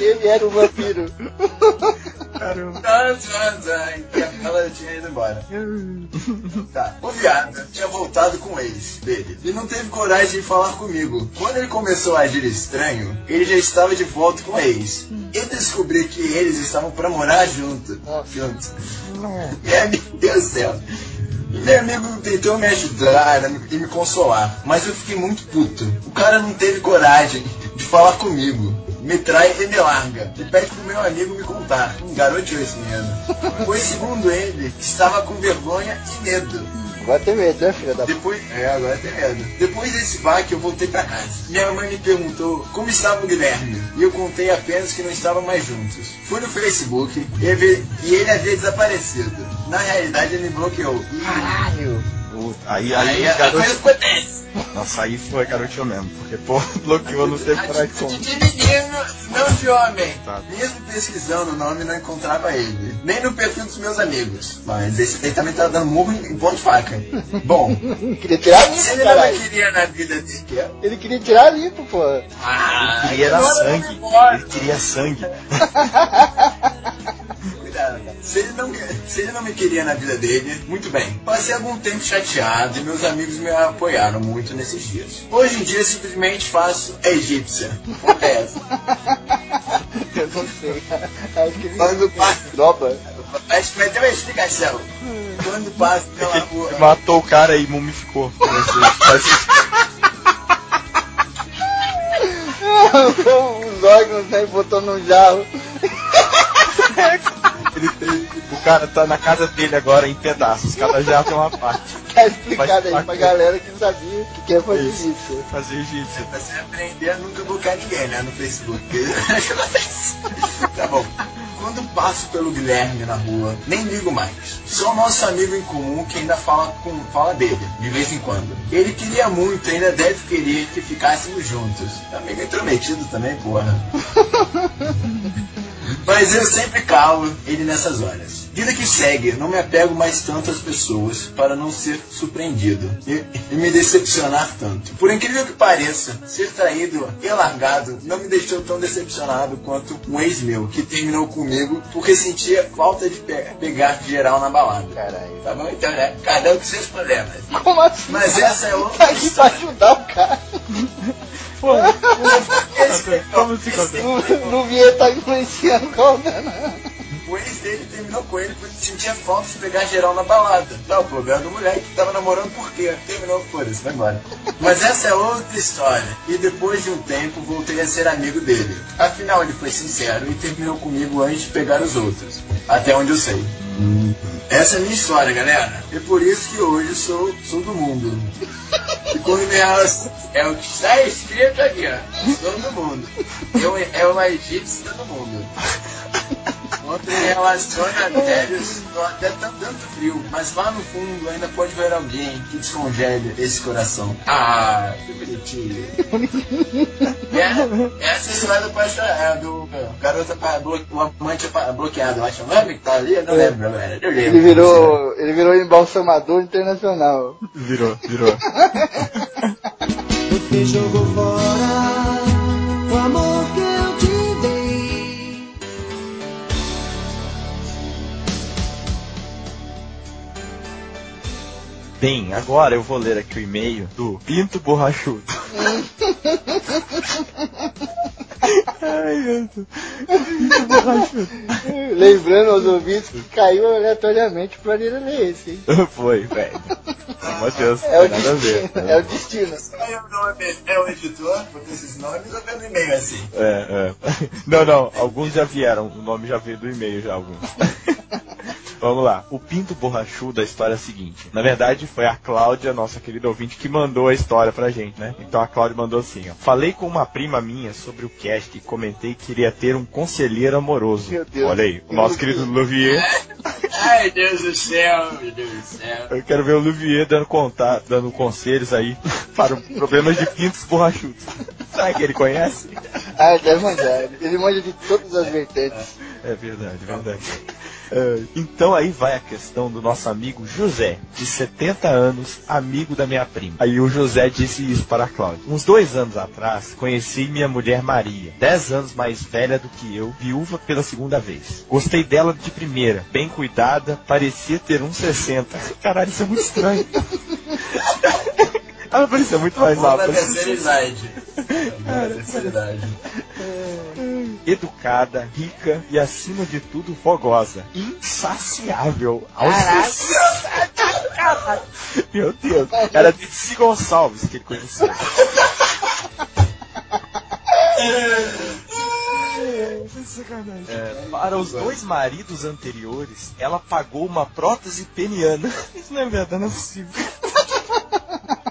Ele era um vampiro. Tá. E ela tinha ido embora. Tá. O viado tinha voltado com o ex dele e não teve coragem de falar comigo. Quando ele começou a agir estranho, ele já estava de volta com o ex. Eu descobri que eles estavam pra morar junto. Juntos. Meu Deus do céu. Meu amigo tentou me ajudar e me consolar, mas eu fiquei muito puto. O cara não teve coragem de falar comigo. Me trai e me larga. E pede pro meu amigo me contar. Um garoto esse menino. Pois segundo ele, estava com vergonha e medo. Agora tem medo, né, filha da. Depois, é, agora tem medo. Depois desse baque, eu voltei pra casa. Minha mãe me perguntou como estava o Guilherme. E eu contei apenas que não estavam mais juntos. Fui no Facebook e ele, e ele havia desaparecido. Na realidade, ele me bloqueou. Caralho. Puta, Aí, Aí aí, a garoto... coisa ficou tensa. Nossa, aí foi garotinho mesmo. Porque, pô, bloqueou, não teve coragem de menino, não de homem. Tá. Mesmo pesquisando o nome, não encontrava ele. Nem no perfil dos meus amigos. Mas esse aí também tá dando murro em ponto de faca. Bom, Queria tirar limpo, ele não queria na vida dele, é- Ele queria tirar limpo, pô. Ah, Ele queria sangue. Ele queria sangue. Cuidado, cara. Se ele, não, se ele não me queria na vida dele, muito bem. Passei algum tempo chateado e meus amigos me apoiaram muito nesses dias. Hoje em dia, simplesmente faço a egípcia. Porra é? Eu não sei. Acho que ele Quando passa. droba. Acho que vai ter uma explicação. Quando passo pela rua. Matou o cara e mumificou. os órgãos, e botou num jarro. Ele tem- o cara tá na casa dele agora em pedaços, cada jarro tem uma parte. Tá explicado aí pra parte- galera que não sabia o que que é fazer Isso. isso. Fazer egípcio. Pra você aprender a nunca bloquear ninguém, né? No Facebook. tá bom. Quando passo pelo Guilherme na rua, nem ligo mais. Só o nosso amigo em comum que ainda fala, com, fala dele, de vez em quando. Ele queria muito, ainda deve querer que ficássemos juntos. Amigo intrometido também, porra. Mas eu sempre calo ele nessas horas. Vida que segue, não me apego mais tanto às pessoas para não ser surpreendido e, e me decepcionar tanto. Por incrível que pareça, ser traído e largado não me deixou tão decepcionado quanto um ex meu que terminou comigo porque sentia falta de pe- pegar geral na balada. Caralho. Tá bom então, né? Cada um com seus problemas. Como assim? Mas essa é outra Tá aqui pra ajudar o cara. Como se conta? Tá influenciando qual né? O ex dele terminou com ele porque sentia falta de pegar geral na balada. Tá, o problema do moleque que tava namorando por quê? Terminou, foda-se, vai embora. Mas essa é outra história. E depois de um tempo voltei a ser amigo dele. Afinal, ele foi sincero e terminou comigo antes de pegar os outros. Até onde eu sei. Essa é a minha história, galera. E por isso que hoje sou, sou do mundo. E quando me relaciono. É o que está escrito aqui, ó. Sou do mundo. Eu, é uma egípcia do mundo. Me relaciona velho, estou até tanto, tanto frio, mas lá no fundo ainda pode ver alguém que descongele esse coração. Ah, que bonitinho. É, essa história do, pastor, é, do garoto pa- blo- o amante bloqueado, eu acho o nome que tá ali, eu não lembro, velho. Eu lembro. Ele virou, ele virou embalsamador internacional. Virou, virou. Você jogou fora o amor Bem, agora eu vou ler aqui o e-mail do Pinto Borrachudo. Ai, meu Deus. Lembrando aos ouvintes que caiu aleatoriamente pra ele ler esse. hein? Foi, velho. Pelo amor de Deus, não É o tem nada a ver. destino. É o destino. O nome é o editor, botou esses nomes ou vendo e-mail assim? É, é. Não, não, alguns já vieram, o nome já veio do e-mail já alguns. Vamos lá. O Pinto Borrachudo, a história é a seguinte. Na verdade, foi a Cláudia, nossa querida ouvinte, que mandou a história pra gente, né? Então a Cláudia mandou assim, ó. Falei com uma prima minha sobre o cast e comentei que queria ter um conselheiro amoroso. Meu Deus. Olha aí, o nosso querido Luvier. Ai, Deus do céu, meu Deus do céu. Eu quero ver o Luvier dando contato, dando conselhos aí para problemas de pintos borrachudos. Será que ele conhece? Ah, ele deve manjar. Ele manja de todas as vertentes. É verdade, é verdade. É, então aí vai a questão do nosso amigo José, de 70 anos, amigo da minha prima. Aí o José disse isso para a Cláudia. Uns dois anos atrás, conheci minha mulher Maria, 10 anos mais velha do que eu, viúva pela segunda vez. Gostei dela de primeira, bem cuidada, parecia ter uns 60. Caralho, isso é muito estranho. Ela parecia muito mais alta. na terceira idade. Na terceira idade. educada, rica e, acima de tudo, fogosa. Insaciável. Aos Meu Deus. Era de Si Gonçalves que ele conheceu. É, para os dois maridos anteriores, ela pagou uma prótese peniana. Isso não é verdade, não é possível.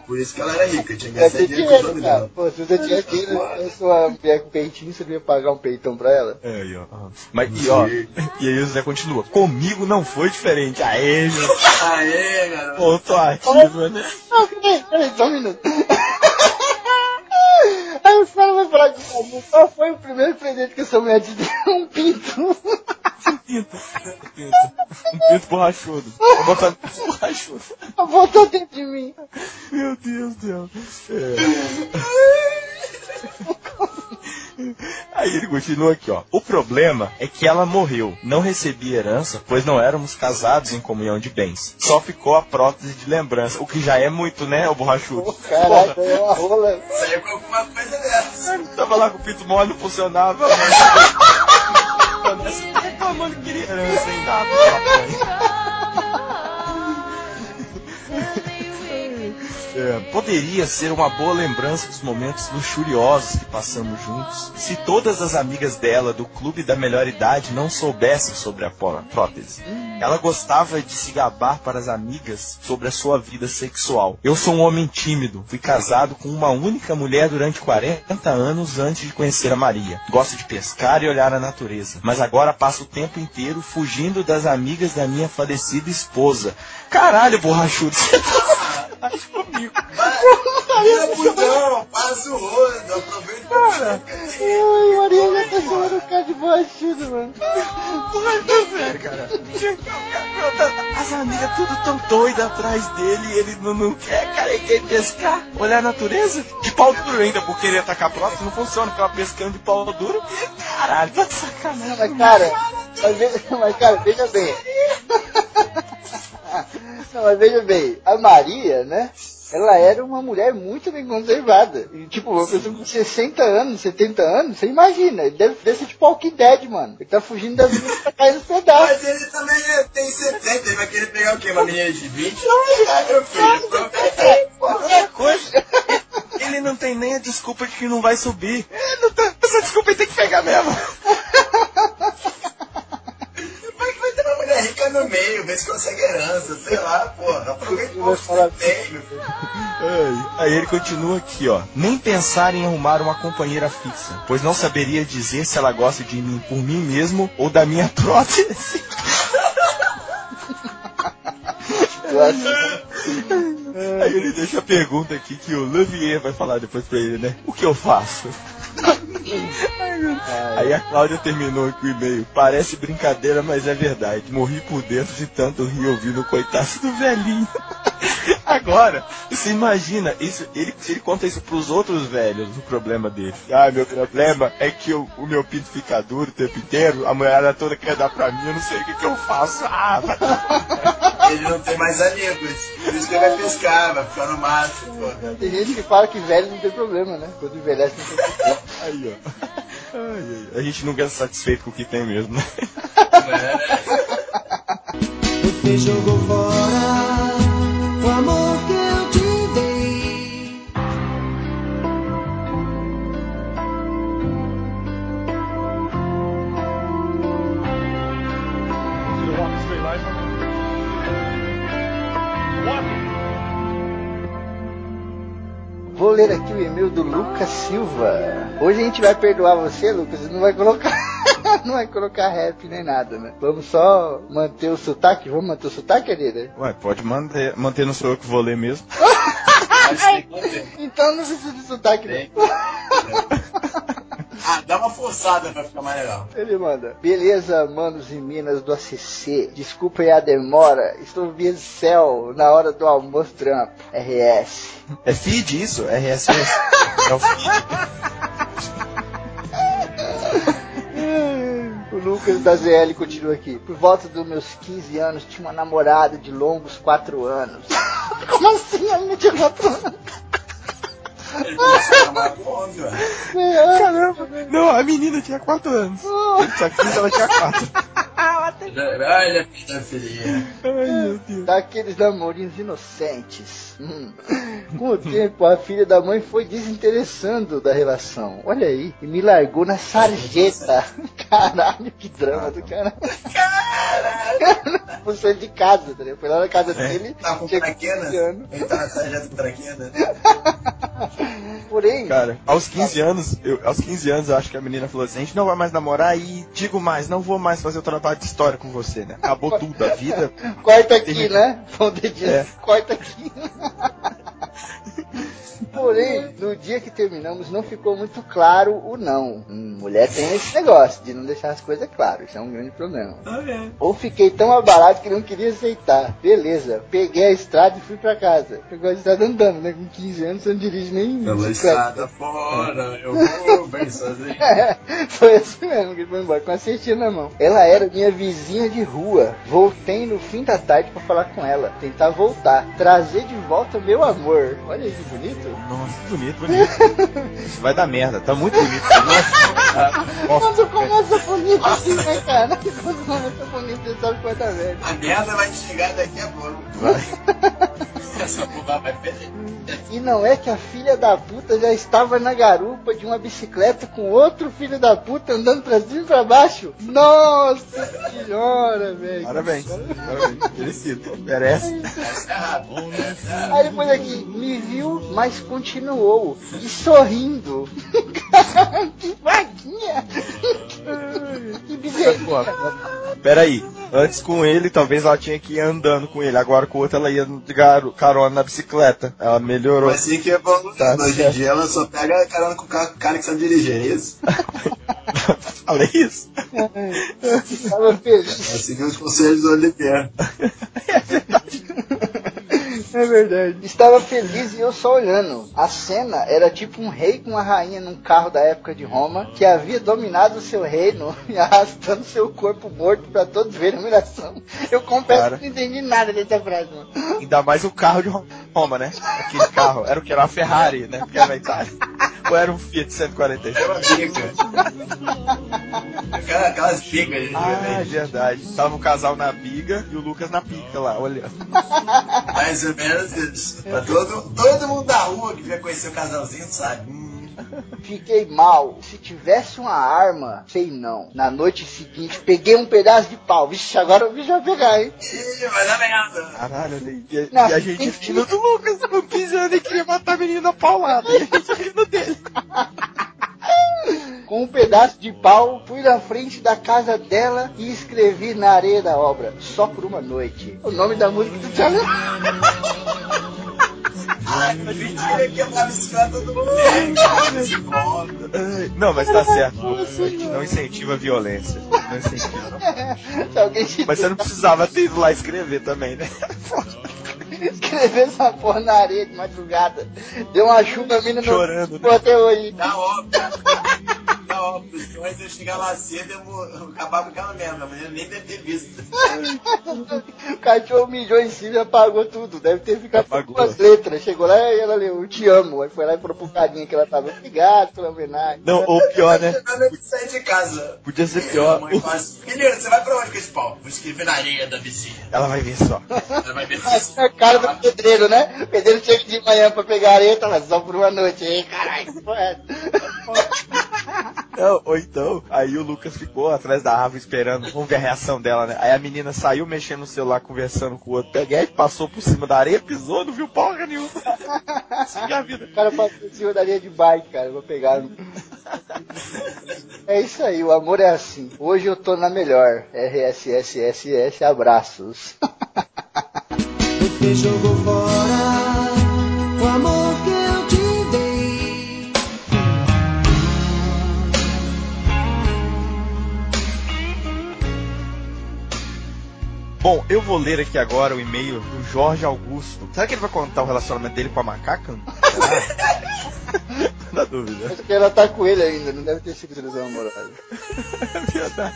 Por isso que ela era rica, tinha que gastar dinheiro com os dinheiro, homens cara. dela. Pô, se você tinha dinheiro e sua mulher com peitinho, você não ia pagar um peitão pra ela? É, aí, ó. Mas, e, ó, e aí o Zé continua. Comigo não foi diferente. Aê, meu. Aê, garoto. Ponto ativo, né? Não, peraí, peraí, só um minuto. Aí os caras vão falar de mim. Qual foi o primeiro presente que a sua mulher te deu? Um pinto. Um pinto. Um pinto. Um pinto borrachudo. Vou botar um pinto borrachudo. Botou dentro de mim. Meu Deus do céu. É. Aí ele continua aqui, ó. O problema é que ela morreu. Não recebi herança, pois não éramos casados em comunhão de bens. Só ficou a prótese de lembrança, o que já é muito, né, o borrachudo? Caraca, é uma rola. Saiu com alguma coisa dessa. Tava lá com o pinto mole, não funcionava. Mas... reclamando que queria herança, hein? Nada, É, poderia ser uma boa lembrança dos momentos luxuriosos que passamos juntos se todas as amigas dela do clube da melhor idade não soubessem sobre a prótese. Ela gostava de se gabar para as amigas sobre a sua vida sexual. Eu sou um homem tímido, fui casado com uma única mulher durante 40 anos antes de conhecer a Maria. Gosto de pescar e olhar a natureza, mas agora passo o tempo inteiro fugindo das amigas da minha falecida esposa. Caralho, borrachudo, você tá comigo. Vira putão, passa o rodo, aproveita pra Ai, Maria já tá chamando o cara de borrachudo, mano. Sério, cara. As amigas tudo tão doidas atrás dele e ele não, não quer, cara, ele quer pescar, olhar a natureza. De pau duro ainda, porque ele atacar prótese não funciona, ela pescando de pau duro. Caralho, tá sacanagem. Mas, cara, mas, mas, cara, veja bem. Não, mas veja bem, a Maria, né? Ela era uma mulher muito bem conservada. E, tipo, uma pessoa com 60 anos, 70 anos, você imagina, ele deve, deve ser tipo Walking Dead, mano. Ele tá fugindo das meninas pra cair nos pedaços. Mas ele também é- tem 70, ele vai querer pegar o quê? Uma menina de 20? Ai, meu filho, aproveita. Qualquer coisa. Ele não tem nem a desculpa de que não vai subir. É, não tá- essa desculpa ele tem que pegar mesmo. Ter uma mulher rica no meio, vê se consegue herança, sei lá, porra. Aproveita o que falar- você tem, meu filho. Ai, Aí ele continua aqui, ó. Nem pensar em arrumar uma companheira fixa, pois não saberia dizer se ela gosta de mim por mim mesmo ou da minha prótese. Aí ele deixa a pergunta aqui que o Luvier vai falar depois pra ele, né? O que eu faço? Aí a Cláudia terminou aqui o e-mail. Parece brincadeira, mas é verdade. Morri por dentro de tanto rir ouvindo o coitado do velhinho. Agora, você imagina, isso, ele, se ele conta isso pros outros velhos, o problema dele. Ah, meu problema é que eu- o meu pinto fica duro o tempo inteiro, a mulherada toda quer dar pra mim, eu não sei o que, que eu faço. Ah, Ele não tem mais amigos. Por isso que ele vai pescar, vai ficar no mato, pô. Tem gente que fala que velho não tem problema, né? Quando envelhece não tem problema. Aí, ó. Ai, ai, A gente nunca é satisfeito com o que tem mesmo, né? Você jogou fora o amor Vou ler aqui o e-mail do Lucas Silva. Hoje a gente vai perdoar você, Lucas, não vai colocar. não vai colocar rap nem nada, né? Vamos só manter o sotaque? Vamos manter o sotaque, querida? Ué, pode manter, manter no sou eu que vou ler mesmo. Então não precisa de sotaque, não. Ah, dá uma forçada pra ficar mais legal. Ele manda. Beleza, manos e minas do ACC. Desculpa aí a demora. Estou via céu na hora do almoço trampo. RS. É feed isso? RSS? É o feed. O Lucas da ZL continua aqui. Por volta dos meus 15 anos, tinha uma namorada de longos 4 anos. Como assim? A menina tinha 4 anos? Caramba! Não, a menina tinha 4 anos. Só que ela tinha 4. Olha, pedofilia. Ai, meu Deus. Daqueles namorinhos inocentes. Hum. Com o tempo, a filha da mãe foi desinteressando da relação. Olha aí. E me largou na sarjeta. Caralho, que drama do caralho. Caralho. Você de casa, tá ligado? Foi lá na casa dele. Tá com traquena? 15 anos. Ele tá na sarjeta com traquena? Porém, Cara, aos 15 anos, eu, aos 15 anos eu acho que a menina falou assim, a gente não vai mais namorar e digo mais, não vou mais fazer o trabalho de história com você, né? Acabou tudo, a vida. corta aqui, né? Põe o dedinho, É. corta aqui. Porém, no dia que terminamos, não ficou muito claro o não. Hum, mulher tem esse negócio de não deixar as coisas claras. Isso é um grande problema. Ou fiquei tão abalado que não queria aceitar. Beleza, peguei a estrada e fui pra casa. Pegou a estrada andando, né? Com 15 anos, você não dirige nem Pela estrada fora, eu vou bem sozinho. É, foi assim mesmo que ele foi embora, com a cestinha na mão. Ela era minha vizinha de rua. Voltei no fim da tarde pra falar com ela. Tentar voltar. Trazer de volta meu amor. Olha aí que bonito. Nossa, bonito, bonito. Isso vai dar merda, tá muito bonito. Nossa, Quando começa bonito assim, né, cara? Quando começa bonito, você sabe que vai dar merda. A merda vai te chegar daqui a pouco. vai. Essa porra vai perder. E não é que a filha da puta já estava na garupa de uma bicicleta com outro filho da puta andando pra cima e pra baixo? Nossa senhora, velho. Parabéns. Parabéns. Merecido. Merece. Aí depois aqui, me viu, mas continuou. E sorrindo. que vaguinha. que bezerrinha. Peraí. Antes com ele, talvez ela tinha que ir andando com ele. Agora com o outro, ela ia de garo- carona na bicicleta. Ela melhorou. Mas assim que evoluindo. Tá Hoje em dia ela só pega carona com o ca- cara que sabe dirigir, é isso? Falei isso? Estava feliz. Ela seguiu os conselhos do Oliveira. É verdade. Estava feliz e eu só olhando. A cena era tipo um rei com uma rainha num carro da época de Roma que havia dominado o seu reino e arrastando seu corpo morto pra todos verem a humilhação. Eu confesso Cara. que não entendi nada dessa frase, mano. Ainda mais o carro de Roma, né? Aquele carro. Era o que? Era uma Ferrari, né? Porque era na Itália. Ou era um Fiat 146? Era uma bica. Aquela- Aquelas bicas de Ah, é antigamente. verdade. Tava o casal na biga e o Lucas na pica lá, olhando. Mais ou menos isso. Pra todo, todo mundo da rua que vai conhecer o casalzinho sabe. Hum, Fiquei mal. Se tivesse uma arma, sei não. Na noite seguinte, peguei um pedaço de pau. Vixe, agora o bicho vai pegar, hein? Ih, vai dar merda. Caralho. E, Não, e a gente rindo do Lucas, com 15 anos e queria matar a menina paulada. E a gente rindo dele. Com um pedaço de pau, fui na frente da casa dela e escrevi na areia da obra, só por uma noite. O nome da música do Thiago. Ai, mentira quebrar a bicicleta Não, mas tá certo. Não incentiva a violência. Não incentiva. Mas você não precisava ter ido lá escrever também, né? escrever essa porra na areia de madrugada, deu uma chuva, a mina não Chorando, ficou até hoje. Tá óbvio. Tá. Se eu chegar lá cedo, eu vou acabar com aquela merda. Mas eu nem deve ter visto. O cachorro mijou em cima e apagou tudo. Deve ter ficado com Apagou. duas letras. Chegou lá e ela leu, eu te amo. Aí foi lá e falou pro carinha que ela tava, obrigado pela homenagem. Não, ou pior, né? Sair de casa. Podia ser pior. Mãe fala assim, Menino, você vai pra onde com esse pau? Vou escrever na areia da vizinha. Ela vai ver só. Ela vai ver Essa é a cara do pedreiro, né? O pedreiro chega de manhã pra pegar areia, tava só por uma noite. Ei, caralho, que porra é? Não, ou então, aí o Lucas ficou atrás da árvore esperando, vamos ver a reação dela, né? Aí a menina saiu mexendo no celular, conversando com o outro. Peguei, passou por cima da areia, pisou, não viu porra nenhuma. Segui a vida. O cara passou em cima da areia de bike, cara, vou pegar. É isso aí, o amor é assim. Hoje eu tô na melhor. RSSSS, abraços. Você jogou fora vou ler aqui agora o e-mail do Jorge Augusto. Será que ele vai contar o relacionamento dele com a macaca? Na dúvida. Acho que ela tá com ele ainda, não deve ter sido ilusão amorosa. É verdade.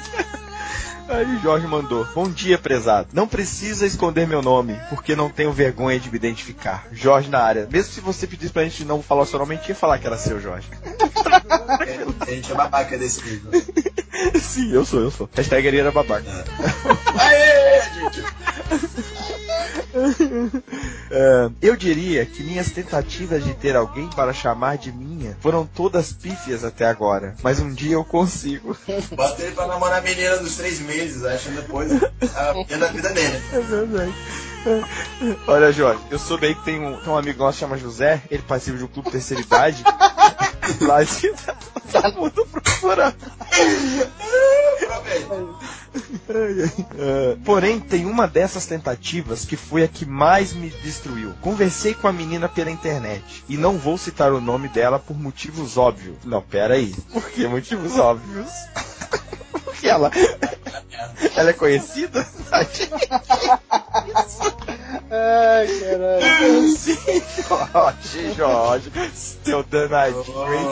Aí o Jorge mandou: Bom dia, prezado. Não precisa esconder meu nome, porque não tenho vergonha de me identificar. Jorge na área. Mesmo se você pedisse pra gente não falar o seu nome, a gente ia falar que era seu, Jorge. A gente é babaca desse nível. Sim, eu sou, eu sou. Hashtag era babaca. Aê, gente. É, eu diria que minhas tentativas de ter alguém para chamar de minha foram todas pífias até agora. Mas um dia eu consigo. Ele pra namorar a menina dos três meses, acho depois a menina da vida dele. É verdade. Olha, Jorge, eu soube aí que tem um, tem um amigo nosso que chama José, ele participa de um clube de terceira idade. Lá de tá muito procurando. É, porém, tem uma dessas tentativas que foi a que mais me destruiu. Conversei com a menina pela internet e não vou citar o nome dela por motivos óbvios. Não, pera aí. Por que motivos óbvios? Porque ela, ela é conhecida? Ai, caralho. Sim, Jorge, Jorge, seu danadinho, hein?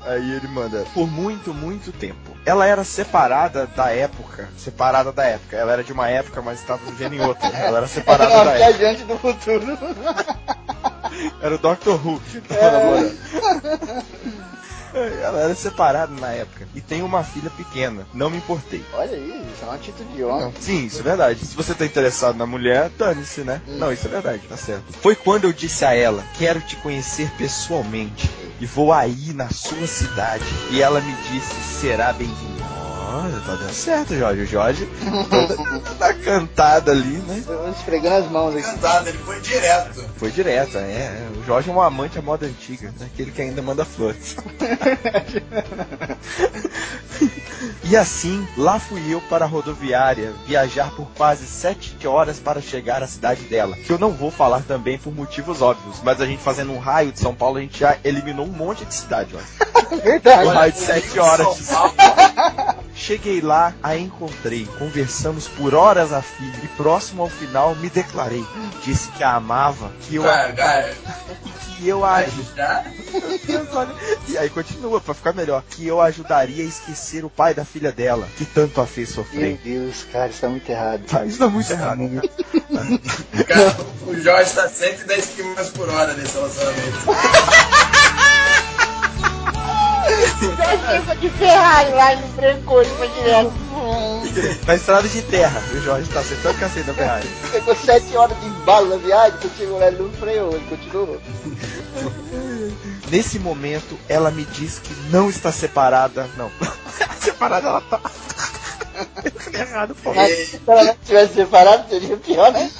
Aí ele manda, por muito, muito tempo. Ela era separada da época. Separada da época. Ela era de uma época, mas estava vivendo em outra. Ela era separada Ela da é época. viajante do futuro. Era o Dr. Who que namorando. Ela era separada na época. E tem uma filha pequena. Não me importei. Olha aí, isso é uma atitude de homem. Sim, isso é verdade. Se você tá interessado na mulher, dane-se, né? Não, isso é verdade, tá certo. Foi quando eu disse a ela: Quero te conhecer pessoalmente. E vou aí na sua cidade. E ela me disse: Será tá dando certo, Jorge. O Jorge toda, toda cantada ali, né? Eu vou esfregando as mãos aqui. Cantado, ele foi direto. Foi direto, é. é. O Jorge é um amante à moda antiga, né? aquele que ainda manda flores. e assim, lá fui eu para a rodoviária, viajar por quase sete horas para chegar à cidade dela. Que eu não vou falar também por motivos óbvios, mas a gente fazendo um raio de São Paulo, a gente já eliminou um monte de cidade, ó. Verdade. Um raio de sete horas de São Cheguei lá, a encontrei, conversamos por horas a fio e próximo ao final me declarei. Disse que a amava, que eu Cara, cara, que eu a? E aí continua pra ficar melhor. Que eu ajudaria a esquecer o pai da filha dela, que tanto a fez Meu sofrer. Deus, cara, isso tá muito errado. Tá, isso tá muito errado. Cara, o Jorge tá 110 km por hora nesse relacionamento. Pensa de Ferrari lá no Brancone, foi direto. Na estrada de terra, o Jorge tá acertando o cacete da Ferrari. Ficou sete horas de embalo na viagem, chegou lá ele não freou, ele continuou. Nesse momento, ela me diz que não está separada. Não. separada ela tá. Errado, pô. Mas se ela não tivesse separado, seria pior, né?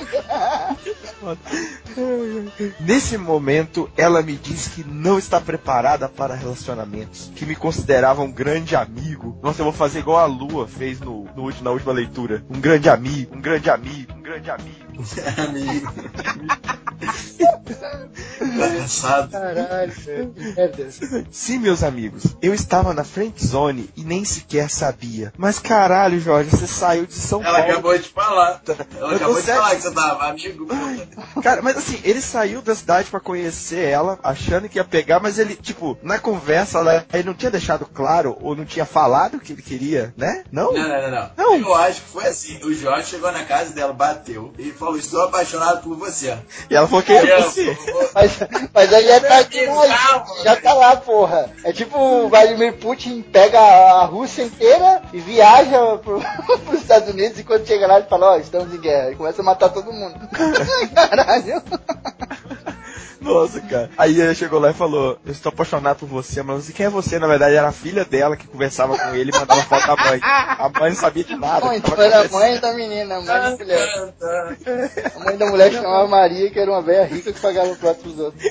Nesse momento, ela me diz que não está preparada para relacionamentos, que me considerava um grande amigo. Nossa, eu vou fazer igual a Lua fez no, no último- na última leitura. Um grande amigo, um grande amigo, um grande amigo. Amigo. Engraçado. Caralho, velho, que merda. Sim, meus amigos, eu estava na friend zone e nem sequer sabia. Mas caralho, Jorge, você saiu de São Ela Paulo. acabou de falar. Ela Eu acabou de certo. falar que você tava amigo. puta. Cara, mas assim, ele saiu da cidade pra conhecer ela, achando que ia pegar, mas ele, tipo, na conversa, né, ele não tinha deixado claro ou não tinha falado o que ele queria, né? Não? Não, não, não, não. Eu acho que foi assim. O Jorge chegou na casa dela, bateu e falou: Estou apaixonado por você. E ela falou que você. Mas, mas aí já tá aqui, já tá lá, porra. É tipo o Vladimir Putin pega a Rússia inteira e viaja pro, pros Estados Unidos e quando chega lá ele fala, ó, estamos em guerra. E começa a matar todo mundo. Caralho. Nossa, cara. Aí ele chegou lá e falou: Eu estou apaixonado por você, mas e quem é você? Na verdade, era a filha dela que conversava com ele e mandava foto da mãe. A mãe não sabia de nada. Tava era a mãe da menina, a mãe da mulher. A mãe da mulher chamava Maria, que era uma velha rica que pagava prato pros outros.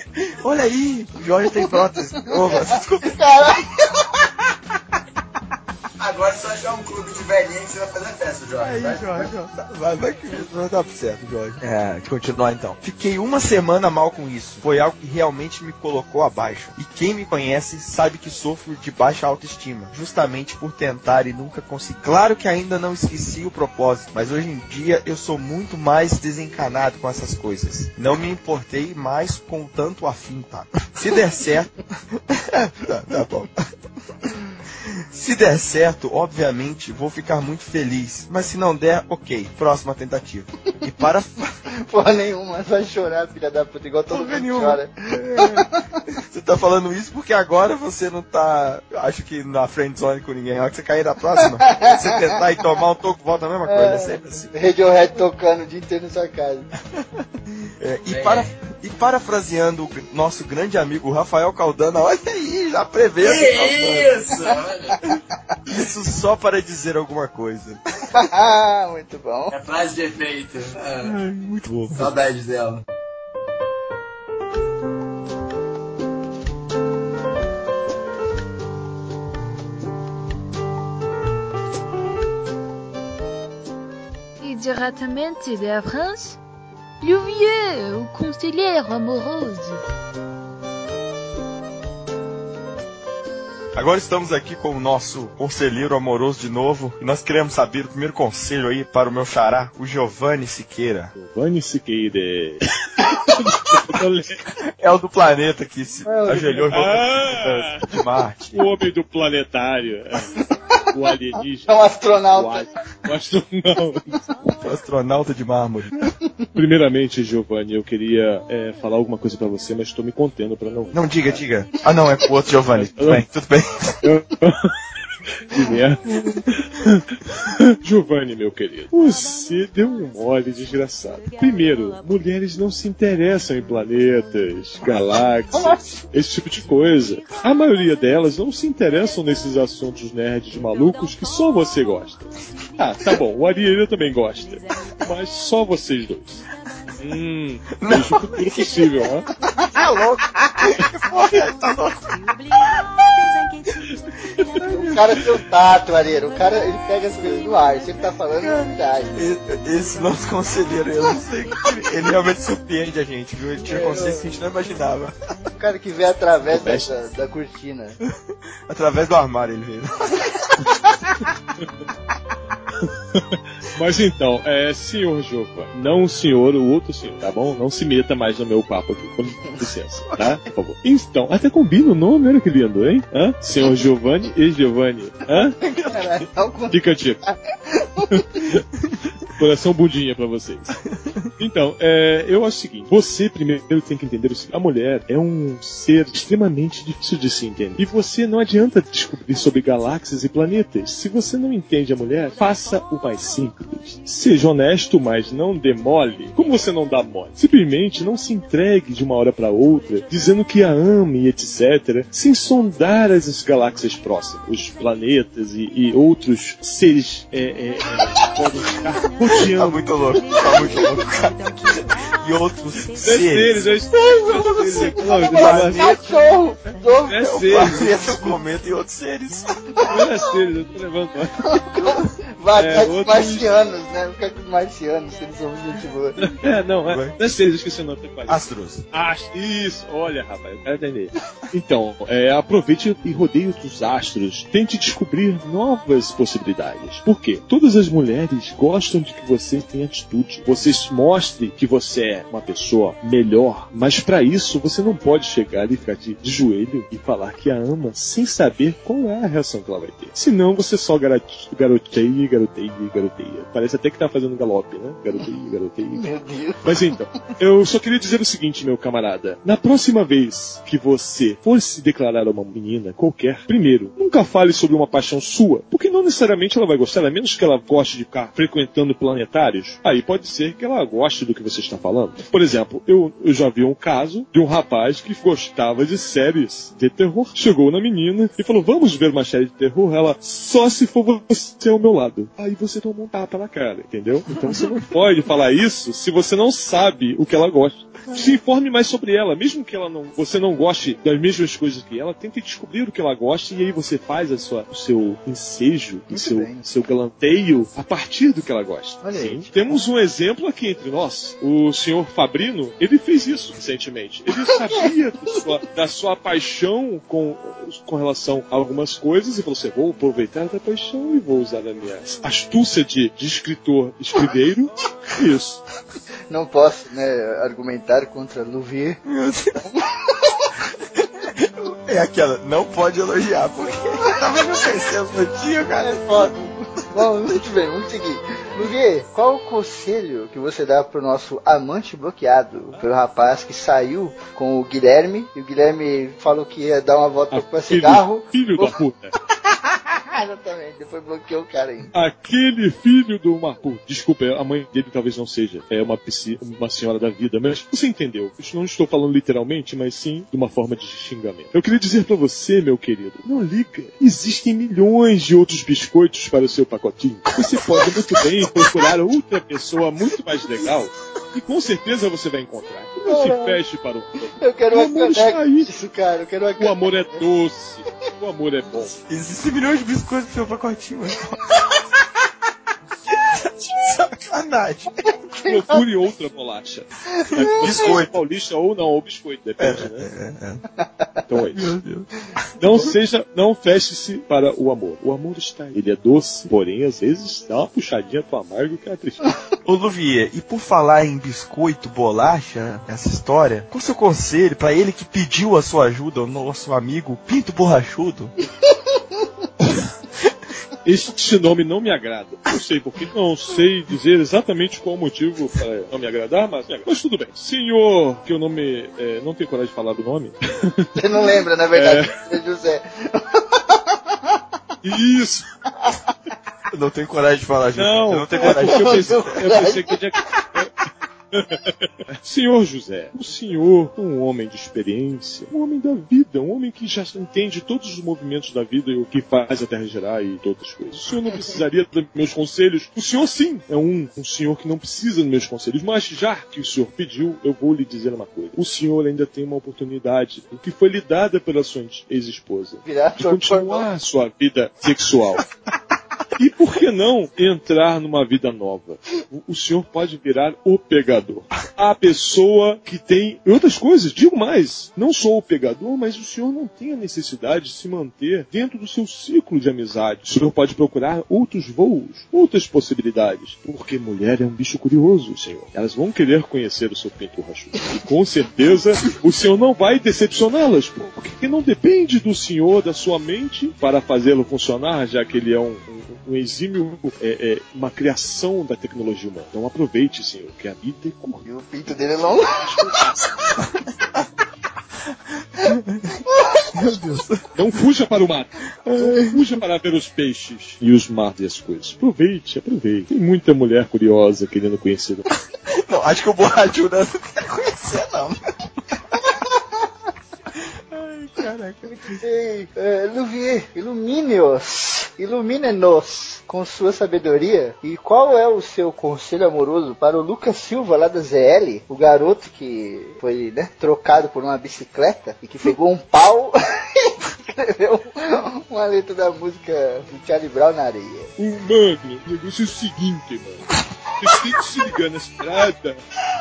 Olha aí, o Jorge tem prótese. Desculpa. Caralho. É só achar um clube de velhinha que você vai fazer festa, Jorge. Aí, Vai- Jorge, vai, vai que vai dar certo, Jorge. É, continuar então. Fiquei uma semana mal com isso. Foi algo que realmente me colocou abaixo. E quem me conhece sabe que sofro de baixa autoestima, justamente por tentar e nunca conseguir. Claro que ainda não esqueci o propósito, mas hoje em dia eu sou muito mais desencanado com essas coisas. Não me importei mais com tanto afim, tá? Se der certo. tá, tá bom. Se der certo, obviamente vou ficar muito feliz. Mas se não der, ok. Próxima tentativa. E para. Porra nenhuma, vai chorar, filha da puta, igual todo Porra mundo nenhuma. chora. Você tá falando isso porque agora você não tá. Acho que na friendzone com ninguém. A hora que você cair na próxima, você tentar e tomar um toco, volta a mesma coisa. É sempre assim. Radiohead tocando o dia inteiro na sua casa. É, e, para, e parafraseando o nosso grande amigo Rafael Caldana, olha aí, já prevê Que isso? Olha. Isso só para dizer alguma coisa. Muito bom. É frase de efeito. Ah, muito bom. saudades dela. Et diretamente da France, le vieux, o conselheiro amoroso. Agora estamos aqui com o nosso conselheiro amoroso de novo e nós queremos saber o primeiro conselho aí para o meu xará, o Giovanni Siqueira. Giovanni Siqueira. É o do planeta que se É ajoelhou Ah! de Marte. o homem do planetário. O alienígena. É um astronauta. O, astronauta. O astronauta de mármore. Primeiramente, Giovanni, eu queria é, falar alguma coisa pra você, mas estou me contendo pra não. Não, diga, diga. Ah, não, é pro outro Giovanni. Tudo bem, tudo bem. Giovanni, meu querido, você deu um mole desgraçado. Primeiro, mulheres não se interessam em planetas, galáxias, esse tipo de coisa. A maioria delas não se interessam nesses assuntos nerds malucos que só você gosta. Ah, tá bom, o Ariel também gosta, mas só vocês dois. Hum, vejo o futuro possível, ó. Tá louco. Que porra é? Tá louco. O cara tem o tato, Areiro. O cara, ele pega as coisas do ar. Se ele tá falando, é verdade. Esse- nosso conselheiro, eu não sei. Ele realmente surpreende a gente, viu? Ele tinha consciência que a gente não imaginava. O cara que vê através da, da, da cortina. Através do armário ele veio. Mas então, é, senhor Jova, não o senhor, o outro senhor, tá bom? Não se meta mais no meu papo aqui, com licença, tá? Por favor. Então, até combina o nome, olha que lindo, hein? Hã? Senhor Giovanni e Giovanni. Hã? Caralho, Fica dica. Coração budinha pra vocês. Então, é, eu acho o seguinte: você primeiro tem que entender o seguinte: a mulher é um ser extremamente difícil de se entender. E você não adianta descobrir sobre galáxias e planetas. Se você não entende a mulher, faça o mais simples. Seja honesto, mas não demole. Como você não dá mole? Simplesmente não se entregue de uma hora para outra, dizendo que a ame, etc., sem sondar as galáxias próximas, os planetas e, e outros seres é, é, é, que podem estar Tá rodeando. muito louco, tá muito louco, cara. E outros seres, seres. é seres. Cachorro! Cachorro! é seres, planeta comenta e outros seres. não é seres, eu tô levando. Vai É, outros- marcianos, né? Fica com os marcianos, se eles são gente boa. É, não, é, não é seres, eu esqueci o nome. Astros. Astros. Isso, olha, rapaz, eu quero entender. Então, é, aproveite e rodeie os astros. Tente descobrir novas possibilidades. Por quê? Todas as mulheres gostam de que você tenha atitude. Você mostre que você é uma pessoa melhor. Mas para isso, você não pode chegar e ficar de, de joelho e falar que a ama sem saber qual é a reação que ela vai ter. Senão, você só garote- garoteia, garoteia, garoteia. Parece até que tá fazendo galope, né? Garoteia, garoteia. Meu Deus. Mas então, eu só queria dizer o seguinte, meu camarada. Na próxima vez que você for se declarar a uma menina qualquer, primeiro, nunca fale sobre uma paixão sua, porque não necessariamente ela vai gostar, a menos que ela goste de ficar frequentando planetários. Aí pode ser que ela goste do que você está falando. Por exemplo, eu, eu já vi um caso de um rapaz que gostava de séries de terror. Chegou na menina e falou: Vamos ver uma série de terror? Ela, só se for você ao meu lado. Aí você toma um tapa na cara, entendeu? Então você não pode falar isso se você não sabe o que ela gosta. Se informe mais sobre ela, mesmo que ela não, você não goste das mesmas coisas que ela, tente descobrir o que ela gosta e aí você faz a sua, o seu ensejo, o seu, bem. seu galanteio a partir do que ela gosta. Olha aí. Temos um exemplo aqui entre nós. O senhor Fabrino, ele fez isso recentemente. Ele sabia da sua, da sua paixão com, com relação a algumas coisas e falou assim: vou aproveitar da paixão e vou usar a minha astúcia de, de escritor escriveiro. Isso. Não posso, né, argumentar contra Louvier. É aquela, não pode elogiar, porque tá vendo o no dia, cara? É foda. Bom, muito bem, vamos seguir. Louvier, qual o conselho que você dá pro nosso amante bloqueado? Pelo rapaz que saiu com o Guilherme, e o Guilherme falou que ia dar uma volta pra Aquele cigarro. filho da puta. Exatamente, depois bloqueou o cara ainda. Aquele filho do puta. Desculpa, a mãe dele talvez não seja é uma, uma senhora da vida, mas você entendeu. Eu não estou falando literalmente, mas sim de uma forma de xingamento. Eu queria dizer pra você, meu querido, não liga. Existem milhões de outros biscoitos para o seu pacotinho. Você pode muito bem procurar outra pessoa muito mais legal e com certeza você vai encontrar. Não se feche para o Eu quero O uma amor está aí. disso, cara. Eu quero uma O amor é doce. O amor é bom. Existem milhões de biscoitos no seu pacotinho. Sacanagem. Procure outra bolacha. É, Biscoito. Paulista ou não, ou biscoito, depende, né? É, Então é isso. Não seja, não feche-se para o amor. O amor está aí. Ele é doce, porém às vezes dá uma puxadinha pro amargo que é triste. Ô Luvier, e por falar em biscoito, bolacha, essa história, qual o seu conselho pra ele que pediu a sua ajuda, o nosso amigo Pinto Borrachudo? Este nome não me agrada. Não sei porque, não sei dizer exatamente qual o motivo para não me agradar, mas, mas tudo bem. Senhor, que eu não me. é, não tenho coragem de falar do nome. Você não lembra, na verdade, é José. Isso! Eu não tenho coragem de falar, gente. Não, eu não tenho coragem. eu pensei, eu pensei que eu tinha que. Senhor José, o senhor, um homem de experiência, um homem da vida, um homem que já entende todos os movimentos da vida e o que faz a terra girar e todas as coisas. O senhor não precisaria dos meus conselhos? O senhor sim é um, um senhor que não precisa dos meus conselhos, mas já que o senhor pediu, eu vou lhe dizer uma coisa. O senhor ainda tem uma oportunidade, o que foi lhe dada pela sua ex-esposa, de continuar a sua vida sexual. E por que não entrar numa vida nova? O, senhor pode virar o pegador. A pessoa que tem outras coisas. Digo mais, não só o pegador, mas o senhor não tem a necessidade de se manter dentro do seu ciclo de amizade. O senhor pode procurar outros voos, outras possibilidades. Porque mulher é um bicho curioso, senhor. Elas vão querer conhecer o seu pinto rachudo. E com certeza o senhor não vai decepcioná-las, porque não depende do senhor, da sua mente, para fazê-lo funcionar, já que ele é um, um, um exímio, é, é, uma criação da tecnologia humana. Então aproveite, senhor, que a vida é curta. E o pinto dele é longo. Meu Deus. Não fuja para o mato. Não fuja para ver os peixes e os mares e as coisas. Aproveite, aproveite. Tem muita mulher curiosa querendo conhecer. Não, acho que o borrachudo não quero conhecer, não. Caraca. Ei, é, Luvier, ilumine-os, ilumine-nos com sua sabedoria. E qual é o seu conselho amoroso para o Lucas Silva, lá da ZL, o garoto que foi né, trocado por uma bicicleta e que pegou um pau e escreveu uma letra da música do Charlie Brown na areia? O mano, o negócio é o seguinte, mano. Vocês têm que se ligar na estrada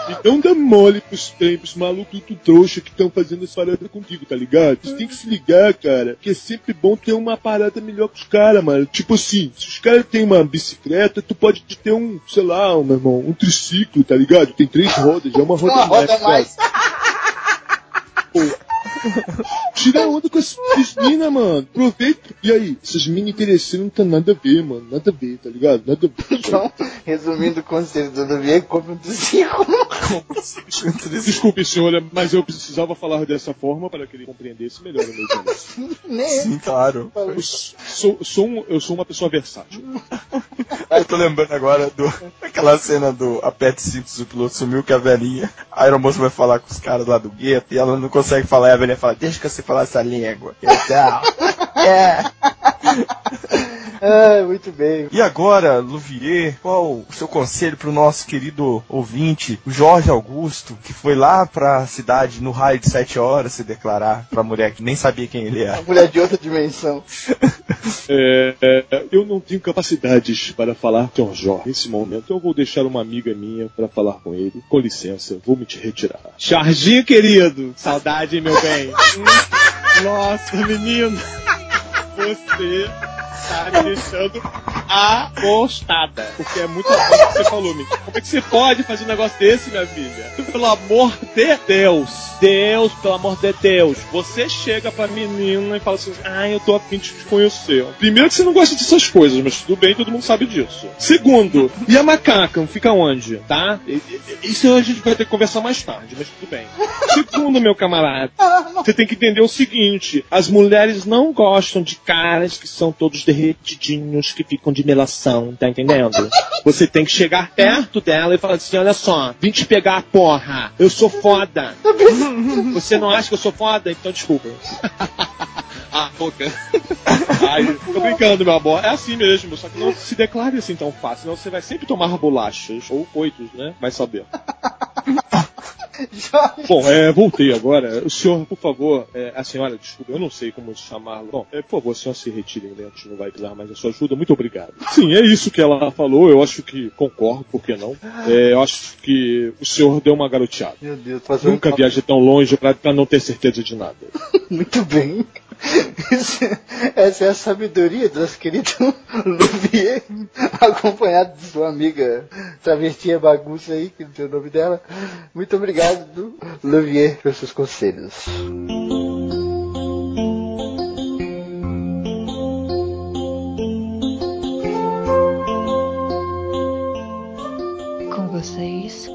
e não dá mole pros tempos malucos do trouxa que estão fazendo essa parada contigo, tá ligado? Vocês têm que se ligar, cara, que é sempre bom ter uma parada melhor que os caras, mano. Tipo assim, se os caras têm uma bicicleta, tu pode ter um, sei lá, um, meu irmão, um triciclo, tá ligado? Tem três rodas, é uma roda Uma roda mais, mais. Pô, Tira onda com essas minas, mano. Aproveita. E aí, essas minas interesseiras não tem nada a ver, mano. Nada a ver, tá ligado? Nada a ver. Então, resumindo o conselho do Luvier, compre um triciclo. Desculpe, senhora, mas eu precisava falar dessa forma para que ele compreendesse melhor o meu tema. Sim, claro. Eu sou, sou um- eu sou uma pessoa versátil. Eu tô lembrando agora do aquela cena do Apete Simples, o piloto sumiu com a velhinha. A aeromoça vai falar com os caras lá do gueto e ela não consegue falar. E a velhinha fala: Deixa que você falar essa língua. E eu. É. Ah, muito bem. E agora, Luvier, qual o seu conselho pro nosso querido ouvinte, o Jorge Augusto, que foi lá pra cidade no raio de sete horas se declarar pra mulher que nem sabia quem ele Uma era? mulher de outra dimensão. É, é, eu não tenho capacidades para falar com o Jorge nesse momento. Eu vou deixar uma amiga minha para falar com ele. Com licença, vou me te retirar. Charginho, querido. Saudade, meu bem. Nossa, menino. Você tá me deixando apostada. Porque é muito o que você falou, menino. Como é que você pode fazer um negócio desse, minha filha? Pelo amor de Deus. Deus, pelo amor de Deus. Você chega pra menina e fala assim, ah, eu tô afim de te conhecer. Primeiro que você não gosta dessas coisas, mas tudo bem, todo mundo sabe disso. Segundo, e a macaca, fica onde? Tá? Isso a gente vai ter que conversar mais tarde, mas tudo bem. Segundo, meu camarada, você tem que entender o seguinte: as mulheres não gostam de caras que são todos derretidinhos, que ficam de melação, tá entendendo? Você tem que chegar perto dela e falar assim: olha só, vim te pegar, porra, eu sou foda. Você não acha que eu sou foda? Então desculpa. ah, boca. Ai, tô brincando, meu amor. É assim mesmo, só que não se declare assim tão fácil, senão você vai sempre tomar bolachas, ou coitos, né? Vai saber. Bom, é, voltei agora. O senhor, por favor, é, a senhora, desculpa, eu não sei como chamá-lo. Bom, é, por favor, o senhor se retire, né? A gente não vai precisar mais da sua ajuda. Muito obrigado. Sim, é isso que ela falou. Eu acho que concordo, por que não? É, eu acho que o senhor deu uma garoteada. Meu Deus, tô Nunca viajei tão longe pra não ter certeza de nada. Muito bem. Essa é a sabedoria do nosso querido Louvier, acompanhado de sua amiga travestia bagunça aí, que não tem o nome dela. Muito obrigado, Louvier, pelos seus conselhos. Com vocês,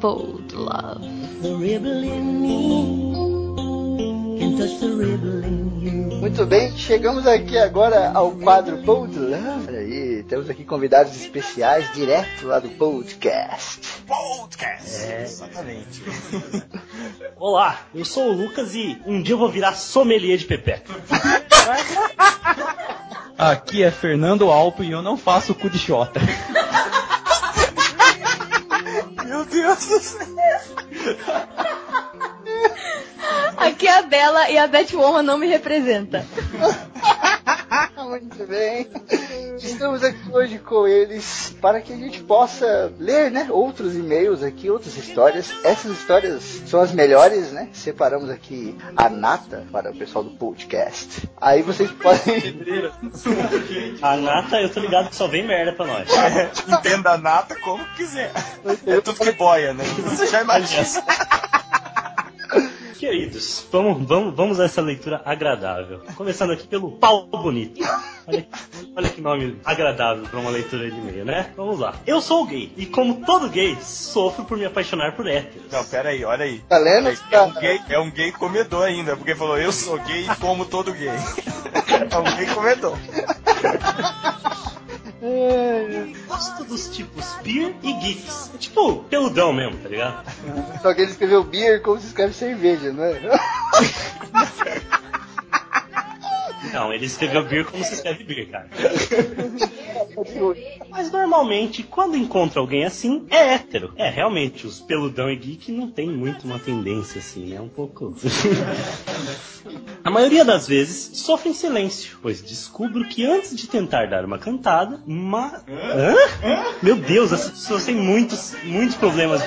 Bold Love. The rebel in me. Muito bem, chegamos aqui agora ao quadro Bold Love. Olha aí, temos aqui convidados especiais direto lá do podcast. Podcast. É. Exatamente. Olá, eu sou o Lucas e um dia eu vou virar sommelier de pepeca. Aqui é Fernando Alpo e eu não faço cu de xota. Meu Deus do céu. Aqui é a Bela e a Batwoman não me representa. Muito bem. Estamos aqui hoje com eles para que a gente possa ler, né, outros e-mails aqui, outras histórias. Essas histórias são as melhores, né? Separamos aqui a nata para o pessoal do podcast. Aí vocês podem A nata, eu tô ligado que só vem merda pra nós. Entenda a nata como quiser. É tudo que boia, né? Você já imagina. Queridos, vamos, vamos, vamos a essa leitura agradável. Começando aqui pelo pau bonito. Olha, olha que nome agradável para uma leitura de e-mail, né? Vamos lá. Eu sou gay e, como todo gay, sofro por me apaixonar por héteros. Não, pera aí, olha aí. Tá lendo? É um gay, é um gay comedor ainda, porque falou eu sou gay e como todo gay. É um gay comedor. Gosto dos tipos beer e gifs. É tipo peludão mesmo, tá ligado? Só que ele escreveu beer como se escreve cerveja, não é? Não, ele escreveu beer como se escreve beer, cara. Mas normalmente, quando encontra alguém assim, é hétero. É, realmente, os peludão e geek não tem muito uma tendência assim, né? Um pouco. A maioria das vezes sofre em silêncio, pois descubro que antes de tentar dar uma cantada, uma. Hã? Meu Deus, as pessoas têm muitos, muitos problemas.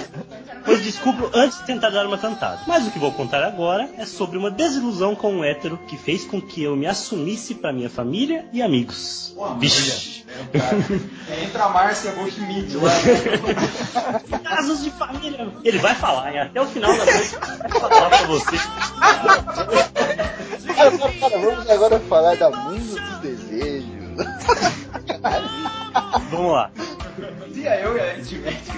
Pois descubro antes de tentar dar uma cantada. Mas o que vou contar agora é sobre uma desilusão com um hétero que fez com que eu me assumisse para minha família e amigos. Vixe. Entra a Márcia Goldschmidt lá. Casos de família. Ele vai falar, hein? Até o final da noite vai falar pra você. Cara, vamos agora falar da Mundo dos Desejos. Vamos lá. Eu e a Edmete.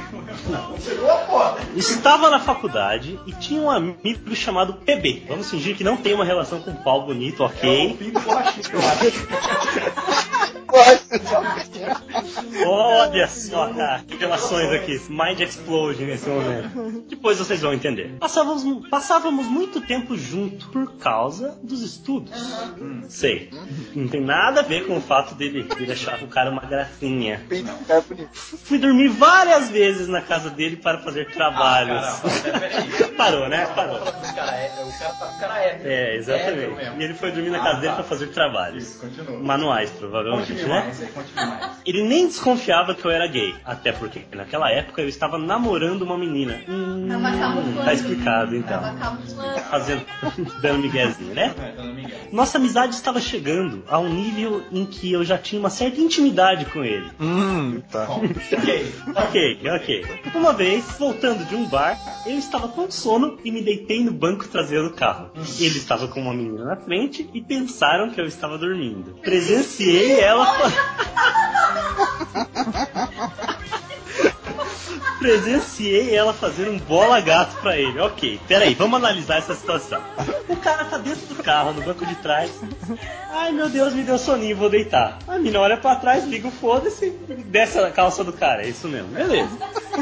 Chegou a foda. Estava na faculdade e tinha um amigo chamado PB. Vamos fingir que não tem uma relação com um pau bonito, ok? Acho. Olha só, cara, que relações aqui. Mind explode nesse momento. Depois vocês vão entender. Passávamos, passávamos muito tempo junto por causa dos estudos. Sei. Não tem nada a ver com o fato dele, dele achar o cara uma gracinha. É. Fui dormir várias vezes na casa dele para fazer trabalhos. Parou, né? Parou. O cara é, o cara, tá- o cara é. É, exatamente. E ele foi dormir na Ah, casa dele para fazer trabalhos. Isso, continua. Manuais, provavelmente, Continue né? mais, mais. Ele nem desconfiava que eu era gay, até porque naquela época eu estava namorando uma menina. Hum, tá explicado então. Fazendo, dando miguezinho, né? É. Nossa amizade estava chegando a um nível em que eu já tinha uma certa intimidade com ele. Hum, tá. Ok. Ok, ok. Uma vez, voltando de um bar, eu estava com sono e me deitei no banco traseiro do carro. Ele estava com uma menina na frente e pensaram que eu estava dormindo. Presenciei ela. Presenciei ela fazer um bola gato pra ele. Ok, peraí, vamos analisar essa situação. O cara tá dentro do carro, no banco de trás. Ai meu Deus, me deu soninho, vou deitar. A mina olha pra trás, liga o foda-se e desce a calça do cara. É isso mesmo, beleza.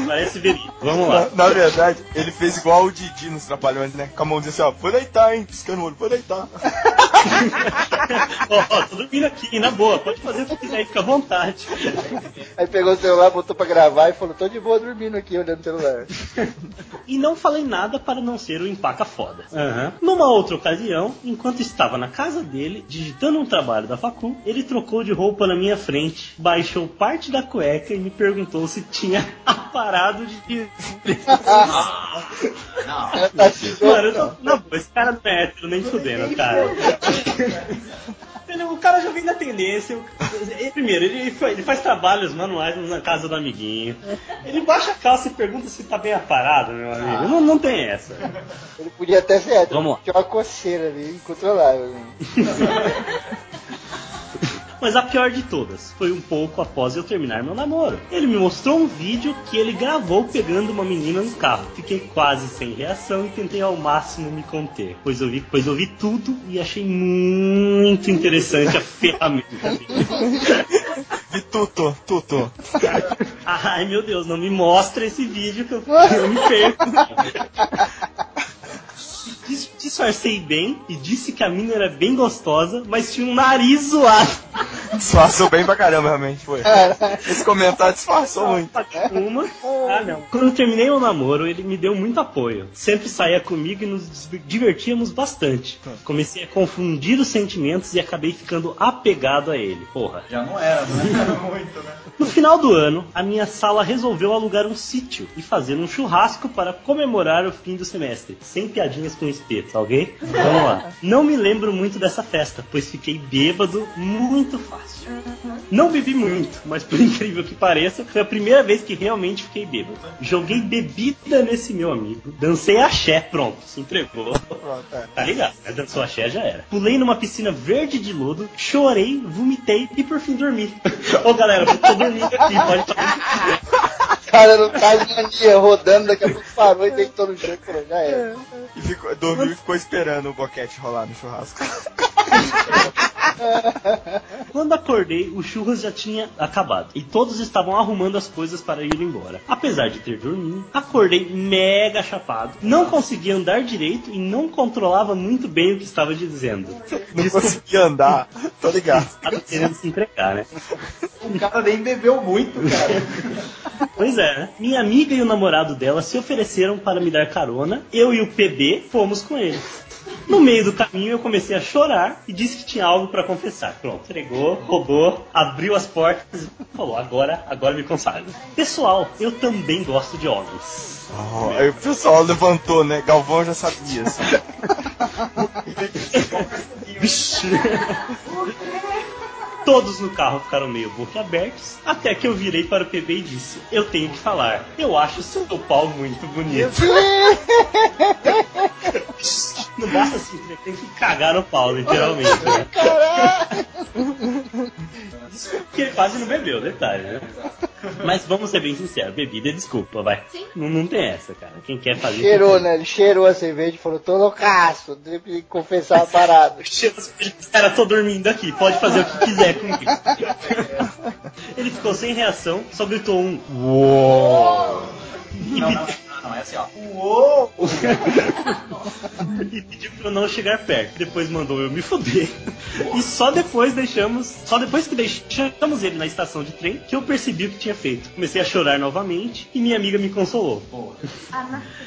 Parece verídico. Vamos lá. Na, na verdade, ele fez igual o Didi nos Trapalhões, né? Com a mãozinha assim, ó, vou deitar, hein? Piscando o olho, vou deitar. Ó, ó, tô dormindo aqui, na boa. Pode fazer o que quiser aí, fica à vontade. Aí pegou o celular, botou pra gravar e falou, tô de boa dormindo aqui, olhando o celular. E não falei nada para não ser o empaca foda. Numa outra ocasião, enquanto estava na casa dele, digitando um trabalho da facul, ele trocou de roupa na minha frente, baixou parte da cueca e me perguntou se tinha aparado de Não. Se Mano, eu tô... Não, esse cara não é hétero nem fudendo, cara. O cara já vem da tendência. Primeiro, ele, fa- ele faz trabalhos manuais na casa do amiguinho. Ele baixa a calça e pergunta se tá bem aparado, meu amigo. Não, não tem essa. Ele podia até ser hétero. Vamos lá. Tinha uma coceira ali, incontrolável. Mas a pior de todas foi um pouco após eu terminar meu namoro. Ele me mostrou um vídeo que ele gravou pegando uma menina no carro. Fiquei quase sem reação e tentei ao máximo me conter, pois eu vi, pois eu vi tudo e achei muito interessante a ferramenta. Vi tudo, tudo. Ai meu Deus, não me mostra esse vídeo que eu, eu me perco. Dis- Disfarcei bem e disse que a mina era bem gostosa, mas tinha um nariz zoado. Disfarçou bem pra caramba, realmente, foi. Esse comentário disfarçou muito. Uma. Ah, não. Quando eu terminei o namoro, ele me deu muito apoio. Sempre saía comigo e nos divertíamos bastante. Comecei a confundir os sentimentos e acabei ficando apegado a ele. Porra. Já não era, né? Era muito, né? No final do ano, a minha sala resolveu alugar um sítio e fazer um churrasco para comemorar o fim do semestre. Sem piadinhas com espetos, ok? Vamos lá. Não me lembro muito dessa festa, pois fiquei bêbado muito fácil. Não bebi muito, mas por incrível que pareça, foi a primeira vez que realmente fiquei bêbado. Joguei bebida nesse meu amigo, dancei axé, pronto, se entregou. Tá ligado? Dançou axé já era. Pulei numa piscina verde de lodo, chorei, vomitei e por fim dormi. Ô galera, eu tô dormindo aqui, pode Cara, no caso mania, rodando, daqui a pouco parou e deitou no chão e falou, já era. E ficou, dormiu e ficou esperando o boquete rolar no churrasco. Quando acordei, o churras já tinha acabado e todos estavam arrumando as coisas para ir embora. Apesar de ter dormido, acordei mega chapado, não conseguia andar direito e não controlava muito bem o que estava dizendo. Não conseguia andar, tô ligado. Estava querendo se entregar, né? O cara nem bebeu muito, cara. Pois é, né? Minha amiga e o namorado dela se ofereceram para me dar carona. Eu e o PB fomos com eles. No meio do caminho eu comecei a chorar e disse que tinha algo para confessar. Pronto, entregou, roubou, abriu as portas e falou: agora, agora me consagro. Pessoal, eu também gosto de homens. Oh, aí o pessoal levantou, né? Galvão já sabia. assim. Vixe. Todos no carro ficaram meio boquiabertos, até que eu virei para o PB e disse: Eu tenho que falar, eu acho seu pau muito bonito. Não basta assim, tem que cagar no pau, literalmente. Né? Porque ele quase não bebeu, detalhe, né? Mas vamos ser bem sinceros, bebida é desculpa, vai. Não, não tem essa, cara. Quem quer fazer. Cheirou, né? Ele cheirou a cerveja e falou, tô loucaço, confessar a parada. Cara, tô dormindo aqui, pode fazer o que quiser. Ele ficou sem reação, só gritou um Uou! E Não, é assim, ó. Uou! e pediu pra eu não chegar perto. Depois mandou eu me fuder. E só depois deixamos. Só depois que deixamos ele na estação de trem que eu percebi o que tinha feito. Comecei a chorar novamente e minha amiga me consolou.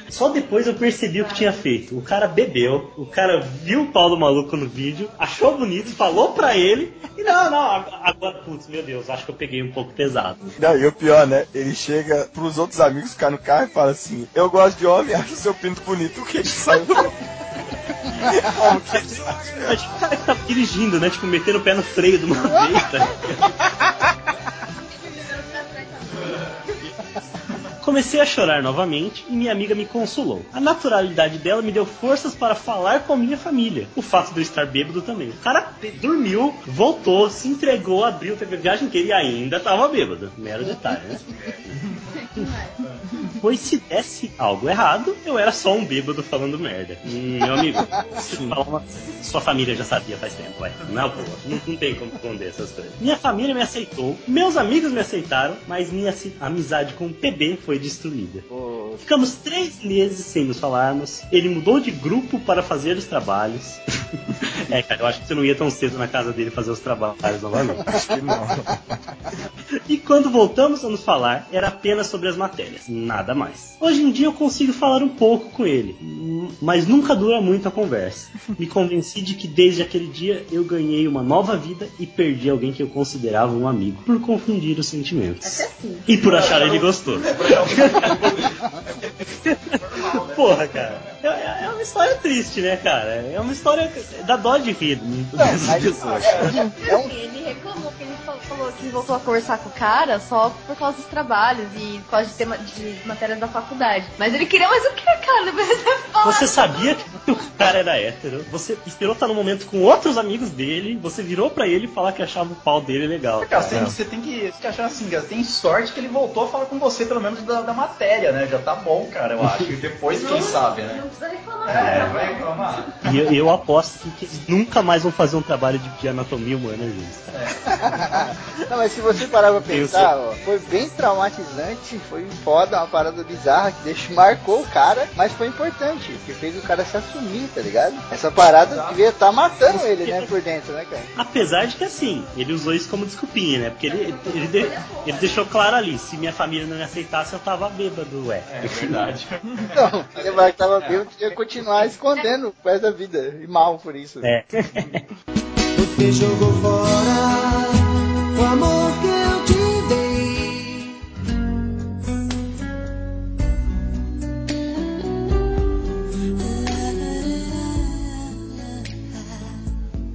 Só depois eu percebi o que tinha feito. O cara bebeu, o cara viu o pau do maluco no vídeo, achou bonito, falou pra ele. E não, não, agora, putz, meu Deus, acho que eu peguei um pouco pesado. Não, e o pior, né? Ele chega pros outros amigos ficar no carro e fala assim: Eu gosto de homem, acho seu pinto bonito. O que ele saiu? Mas o cara que tava dirigindo, né? Tipo, metendo o pé no freio de uma vez, tá? Comecei a chorar novamente e minha amiga me consolou. A naturalidade dela me deu forças para falar com a minha família. O fato de eu estar bêbado também. O cara dormiu, voltou, se entregou, abriu, teve a viagem inteira e ainda tava bêbado. Mero detalhe, né? Pois se desse algo errado, eu era só um bêbado falando merda. Hum, meu amigo, uma- sua família já sabia faz tempo, vai. Não, pô, não, não tem como esconder essas coisas. Minha família me aceitou, meus amigos me aceitaram, mas minha amizade com o PB foi destruída. Ficamos três meses sem nos falarmos. Ele mudou de grupo para fazer os trabalhos. é, cara, eu acho que você não ia tão cedo na casa dele fazer os trabalhos novamente. E quando voltamos a nos falar, era apenas sobre as matérias, nada mais. Hoje em dia eu consigo falar um pouco com ele, mas nunca dura muito a conversa. Me convenci de que desde aquele dia eu ganhei uma nova vida e perdi alguém que eu considerava um amigo, por confundir os sentimentos. E por achar ele gostoso. Porra, cara. É, é uma história triste, né, cara? É uma história da dó de rir dessas pessoas. Ele reclamou que ele falou- que voltou a conversar com o cara só por causa dos trabalhos e por causa de, tema, de matérias da faculdade. Mas ele queria mais o que, cara? Você sabia que o cara era hétero, você esperou estar no momento com outros amigos dele, você virou pra ele falar que achava o pau dele legal. Cara, você, você tem que, que achar assim, cara, tem sorte que ele voltou a falar com você, pelo menos da, da matéria, né? Já tá bom, cara, eu acho. E depois, quem sabe, né? Não precisa reclamar. É, vai reclamar. E eu, eu aposto que, eles nunca mais vão fazer um trabalho de, de anatomia humana juntos. Não, mas se você parar pra pensar, ó, foi bem traumatizante, foi foda, uma parada bizarra que deixou, marcou o cara, mas foi importante, que fez o cara se assumir, tá ligado? Essa parada devia estar matando ele, né, por dentro, né, cara? Apesar de que assim, ele usou isso como desculpinha, né? Porque ele, ele, de- ele deixou claro ali, se minha família não me aceitasse, eu tava bêbado, ué. É verdade. Então, ele vai que tava bêbado, ia continuar escondendo o resto da vida, e mal por isso. É. Você jogou fora amor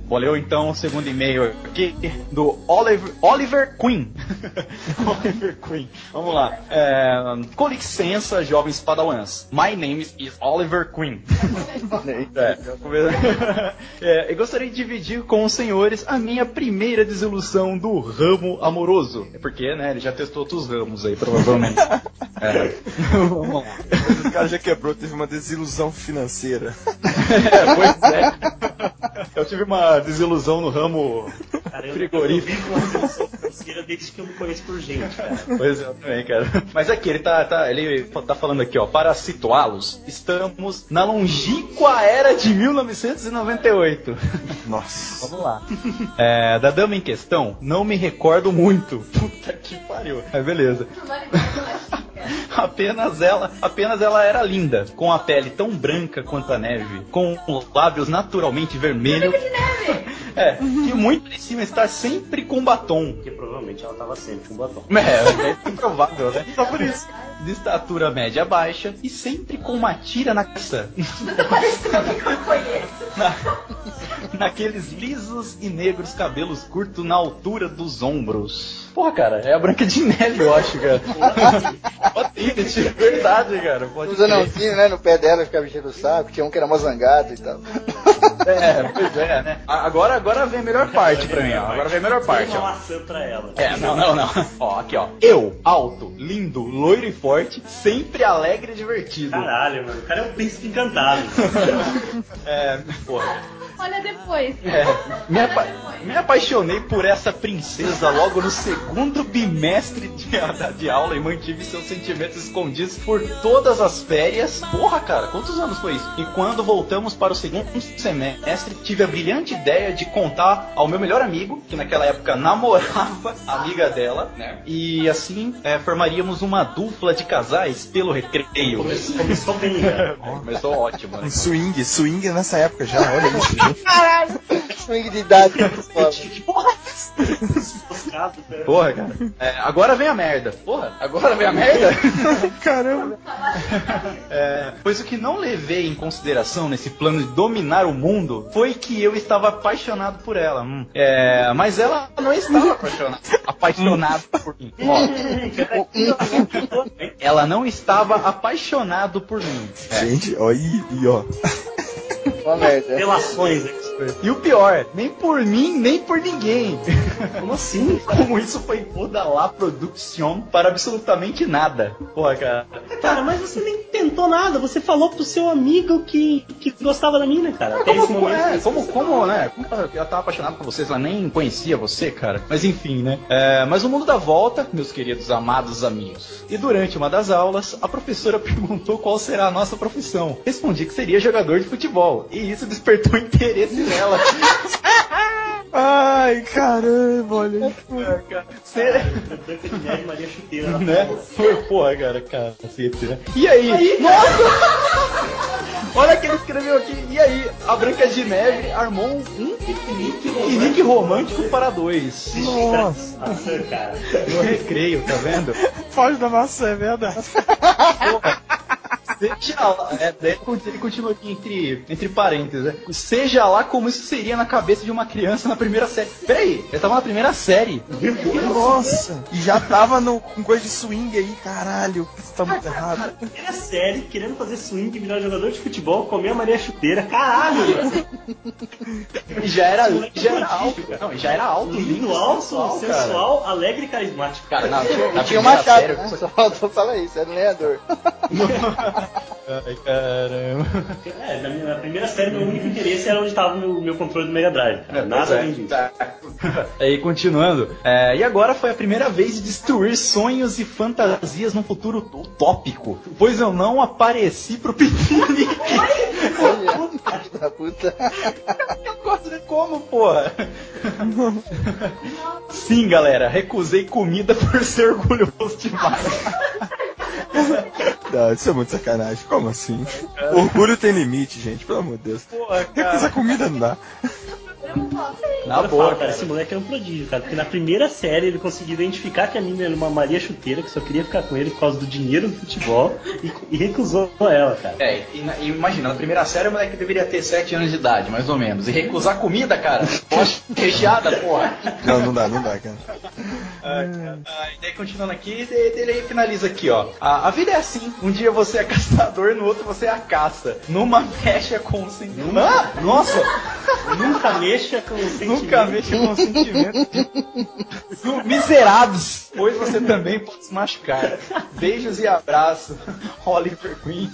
Vou ler então o segundo e-mail aqui do Oliver, Oliver Queen. Oliver Queen. Vamos lá. É, com licença, jovens padawans. My name is Oliver Queen. É, é, eu gostaria de dividir com os senhores a minha primeira desilusão do ramo amoroso. É porque, né, ele já testou outros ramos aí, provavelmente. É. Vamos lá. O cara já quebrou, teve uma desilusão financeira. É, pois é. Eu tive uma desilusão no ramo Cara, eu, frigorífico. eu vivo desde que eu me conheço por gente, cara. Pois é, eu também, cara. Mas aqui, ele tá, tá, ele tá falando aqui, ó. Para situá-los, estamos na longínqua era de 1998. Nossa. Vamos lá. É, da dama em questão, não me recordo muito. Puta que pariu. Mas beleza. Apenas ela, apenas ela era linda, com a pele tão branca quanto a neve, com os lábios naturalmente vermelhos. É, e muito em cima estar sempre com batom. Porque provavelmente ela tava sempre com batom. É, é improvável, né? Só por isso. De estatura média baixa e sempre com uma tira na cabeça. Na- naqueles lisos e negros cabelos curtos na altura dos ombros. Porra, cara, é a Branca de Neve, eu acho, cara. Pode ir, é verdade, cara. Pode Os anãozinhos, né, no pé dela ficava enchendo o saco, tinha um que era mozangado e tal. É, pois é, né? Agora, agora vem a melhor parte pra mim, ó. Agora vem a melhor parte, Tem uma ó. maçã pra ela. É, não, não, não. Ó, aqui, ó. Eu, alto, lindo, loiro e forte, sempre alegre e divertido. Caralho, mano. O cara é um príncipe encantado. É, porra. Olha depois. É, me, apa- me apaixonei por essa princesa logo no segundo bimestre de, de aula e mantive seus sentimentos escondidos por todas as férias. Porra, cara, quantos anos foi isso? E quando voltamos para o segundo semestre, tive a brilhante ideia de contar ao meu melhor amigo, que naquela época namorava a amiga dela, né? E assim é, formaríamos uma dupla de casais pelo recreio. Começou, começou bem, cara. Começou ótimo, né? Um swing, swing nessa época já, olha isso. Caralho! Swing de idade. Moscado, cara. Porra, cara. É, agora vem a merda. Porra, agora vem a merda? Caramba. É, pois o que não levei em consideração nesse plano de dominar o mundo foi que eu estava apaixonado por ela. Hum. É, mas ela não estava apaixonada, apaixonada por mim. Ó, ela não estava apaixonado por mim. É. Gente, ó, e, e ó. Uma merda. Relações, expert. E o pior, nem por mim, nem por ninguém. Como assim? Como isso foi toda lá produção para absolutamente nada. Porra, cara. Cara, mas você nem tentou nada. Você falou pro seu amigo que, que gostava da mina, cara. Até esse Como, momento. é, como, como, né? Como ela ela tava apaixonada por vocês, ela nem conhecia você, cara. Mas enfim, né? É, mas o mundo dá volta, meus queridos amados amigos. E durante uma das aulas, a professora perguntou qual será a nossa profissão. Respondi que seria jogador de futebol. E isso despertou interesse nela. Ai, caramba, olha. É, cara. Ser- Branca de Neve e Maria Chuteira. na né? Foi, porra, cara, cacete, né? E aí? Nossa! Olha que ele escreveu aqui. E aí? A Branca de Neve armou um piquenique, piquenique romântico para dois. Nossa. Maçã, cara. No recreio, tá vendo? Foge da maçã, é verdade. Seja lá, é, daí ele continua aqui entre, entre parênteses, né? Seja lá como isso seria na cabeça de uma criança na primeira série. Peraí, ele tava na primeira série. Nossa! E já tava no, com coisa de swing aí, caralho. Isso tá muito errado. Primeira série, querendo fazer swing, virar jogador de futebol, comer a Maria Chuteira, caralho! E já era, já era alto. Não, já era alto. Lindo, alto, sensual, alegre e carismático. Cara, na, na Tinha série, né? Só faltou falar isso, era o lenhador. Ai, caramba. É, na, minha, na primeira série, meu único interesse era onde tava o meu, meu controle do Mega Drive. Cara. Nada é, além disso. tá. Aí, continuando. É, e agora foi a primeira vez de destruir sonhos e fantasias num futuro utópico. Pois eu não apareci pro piquenique. Olha, filho da puta. Eu gosto de como, porra? Sim, galera, recusei comida por ser orgulhoso demais. Não, isso é muito sacanagem. Como assim? Orgulho tem limite, gente, pelo amor de Deus. Porra, Recusar comida não dá. Na Agora eu boa, falo, cara, esse moleque é um prodígio, cara. Porque na primeira série ele conseguiu identificar que a mina era uma Maria Chuteira, que só queria ficar com ele por causa do dinheiro do futebol, e, e recusou ela, cara. É, e, na- e imagina, na primeira série o moleque deveria ter 7 anos de idade, mais ou menos. E recusar comida, cara. Poxa, recheada, porra. Não, não dá, não dá, cara. Ai, ai, daí continuando aqui, ele aí finaliza aqui, ó. A, a vida é assim. Um dia você é caçador, no outro você é a caça. Numa mecha com o sentimento. Ah, nossa! Nunca mexa com sentimento. Nunca mexa com o sentimento. Miserados! Pois você também pode se machucar. Beijos e abraço. Oliver Queen.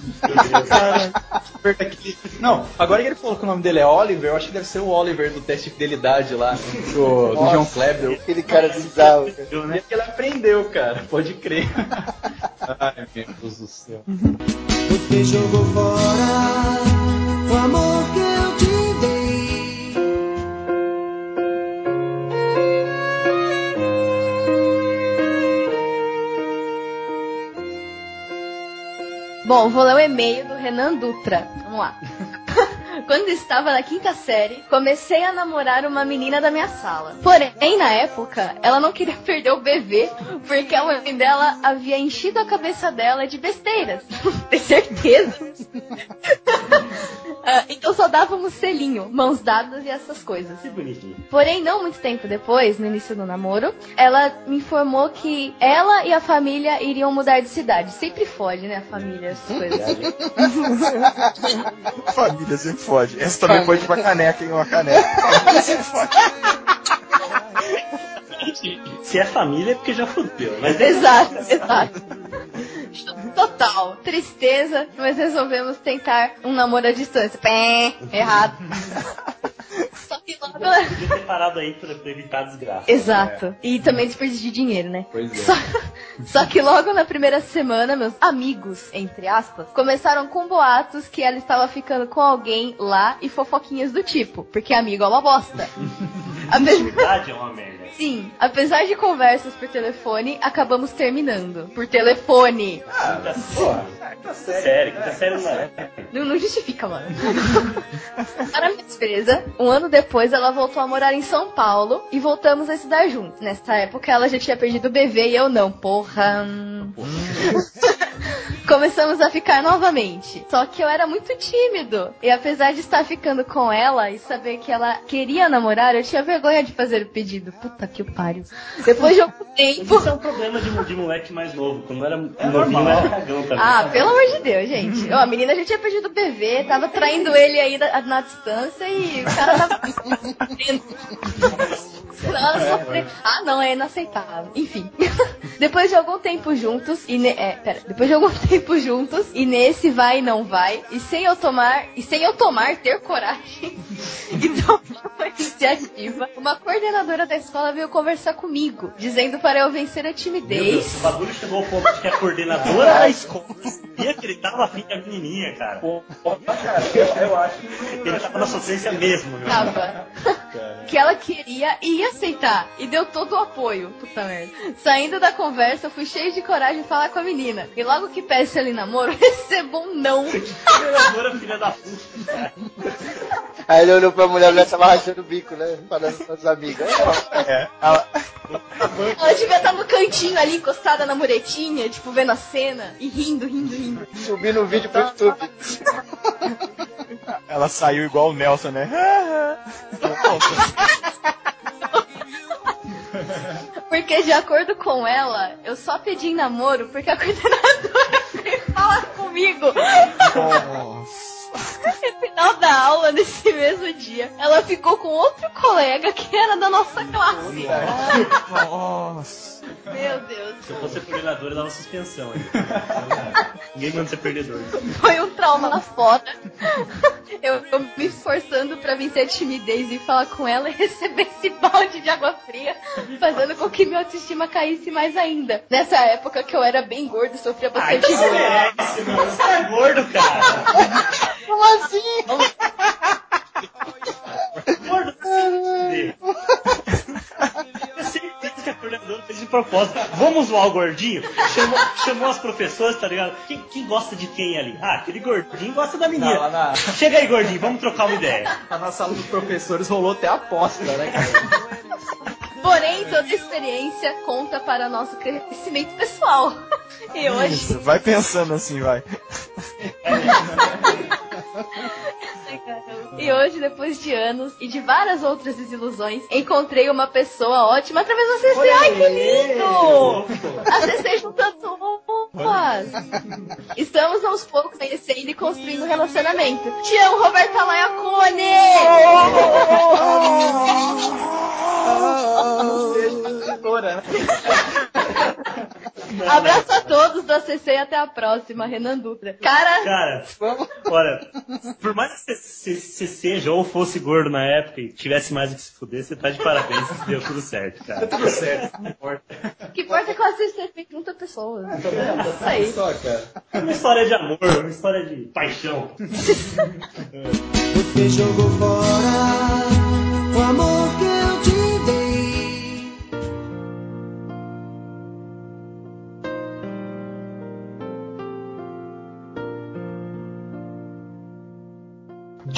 Não, agora que ele falou que o nome dele é Oliver, eu acho que deve ser o Oliver do teste de fidelidade lá, do, do Nossa, John Kleber. Aquele cara bizarro. cara. Eu, né? que ele aprendeu, cara, pode crer. Ai, meu Deus do céu. Você jogou fora o amor que eu Bom, vou ler o e-mail do Renan Dutra. Vamos lá. Quando estava na quinta série, comecei a namorar uma menina da minha sala. Porém, na época, ela não queria perder o bebê, porque a mãe dela havia enchido a cabeça dela de besteiras. Tem certeza? Ah, então só dávamos selinho, mãos dadas e essas coisas. Que bonitinho. Porém, não muito tempo depois, no início do namoro, ela me informou que ela e a família iriam mudar de cidade. Sempre foge, né, a família, essas coisas. Família sempre fode. Essa também pode ir pra caneca, hein? Uma caneca. Sempre fode. Se é família é porque já fudeu, mas exato, exato. Total. Tristeza, mas resolvemos tentar um namoro à distância. Pé, errado. Só que logo. podia ter parado aí pra pra evitar desgraça. Exato. E também desperdício de dinheiro, né? Pois é. Só, só que logo na primeira semana, meus amigos, entre aspas, começaram com boatos que ela estava ficando com alguém lá e fofoquinhas do tipo, porque amigo é uma bosta. Apesar- Verdade é uma merda. Sim, apesar de conversas por telefone, acabamos terminando. Por telefone. Quinta porra. Quinta série, quinta série não é. Não, não justifica, mano. Para minha surpresa, um ano depois ela voltou a morar em São Paulo e voltamos a estudar juntos. Nessa época ela já tinha perdido o bebê e eu não. Porra. Começamos a ficar novamente. Só que eu era muito tímido. E apesar de estar ficando com ela e saber que ela queria namorar, eu tinha vergonha de fazer o pedido. Puta que pariu. Depois de algum tempo. Isso é um problema de, de moleque mais novo. Quando era novinho, era cagão também. Ah, pelo amor de Deus, gente. Ó, a menina já tinha perdido o bebê, tava traindo ele aí na, na distância e o cara tava. Não, ela sofreu. Ah, não, é inaceitável. Enfim. Depois de algum tempo juntos, e ne... é, pera, depois de algum tempo juntos, e nesse vai e não vai, e sem eu tomar, e sem eu tomar, ter coragem e tomar uma iniciativa, uma coordenadora da escola veio conversar comigo, dizendo para eu vencer a Meu Deus, timidez. o bagulho chegou ao ponto de que a coordenadora da escola sabia que ele tava afim da menininha, cara. Cara, eu, eu acho que. Ele tava na sofrência mesmo, meu. Tava. que ela queria e ia aceitar. E deu todo o apoio. Puta merda. Saindo da conversa, eu fui cheio de coragem falar com a menina. E logo que peço ele namoro, recebo um não. Treinadora, filha da puta. Aí ele olhou pra mulher, a mulher tava rachando o bico, né? Falando com as amigas. É, ela, Ela devia estar no cantinho ali, encostada na muretinha, tipo, vendo a cena e rindo, rindo, rindo. Subindo o vídeo pro YouTube. ela saiu igual o Nelson, né? Porque de acordo com ela, eu só pedi namoro porque a coordenadora veio falar comigo. Nossa. No final da aula, nesse mesmo dia, ela ficou com outro colega que era da nossa classe. Nossa. Meu Deus. Se eu fosse coordenador, eu dava suspensão aí. Ninguém manda ser perdedor. Foi um trauma foda. Eu, eu me esforçando pra vencer a timidez e falar com ela e receber esse balde de água fria, fazendo com que minha autoestima caísse mais ainda. Nessa época que eu era bem gordo, sofria Ai, bastante que bullying. merece, mano. Você é gordo, cara. Como assim? Gordo, certeza que a coordenadora fez de propósito. Vamos zoar o gordinho? Chamou, chamou as professoras, tá ligado? Quem, quem gosta de quem ali? Ah, aquele gordinho gosta da menina. Não, na- Chega aí, gordinho, vamos trocar uma ideia. A nossa sala dos professores rolou até aposta, né, cara? Porém, toda experiência conta para nosso crescimento pessoal. E hoje, Isso, vai pensando assim, vai. e hoje, depois de anos e de várias outras desilusões, encontrei uma pessoa ótima através da CC. Ai, que lindo! A CC juntando roupas. Estamos aos poucos conhecendo e construindo um relacionamento. Te amo, Roberta Laiacone! Professora, né? Abraço a todos da CC e até a próxima, Renan Dutra. Cara, Cara, olha, por mais que você você seja ou fosse gordo na época e tivesse mais o que se fuder, você tá de parabéns, deu tudo certo, cara. Tudo certo, não importa. o que importa é que a CC fez junta pessoas. Isso aí. Só, cara. É uma história de amor, uma história de paixão. Você jogou fora o amor que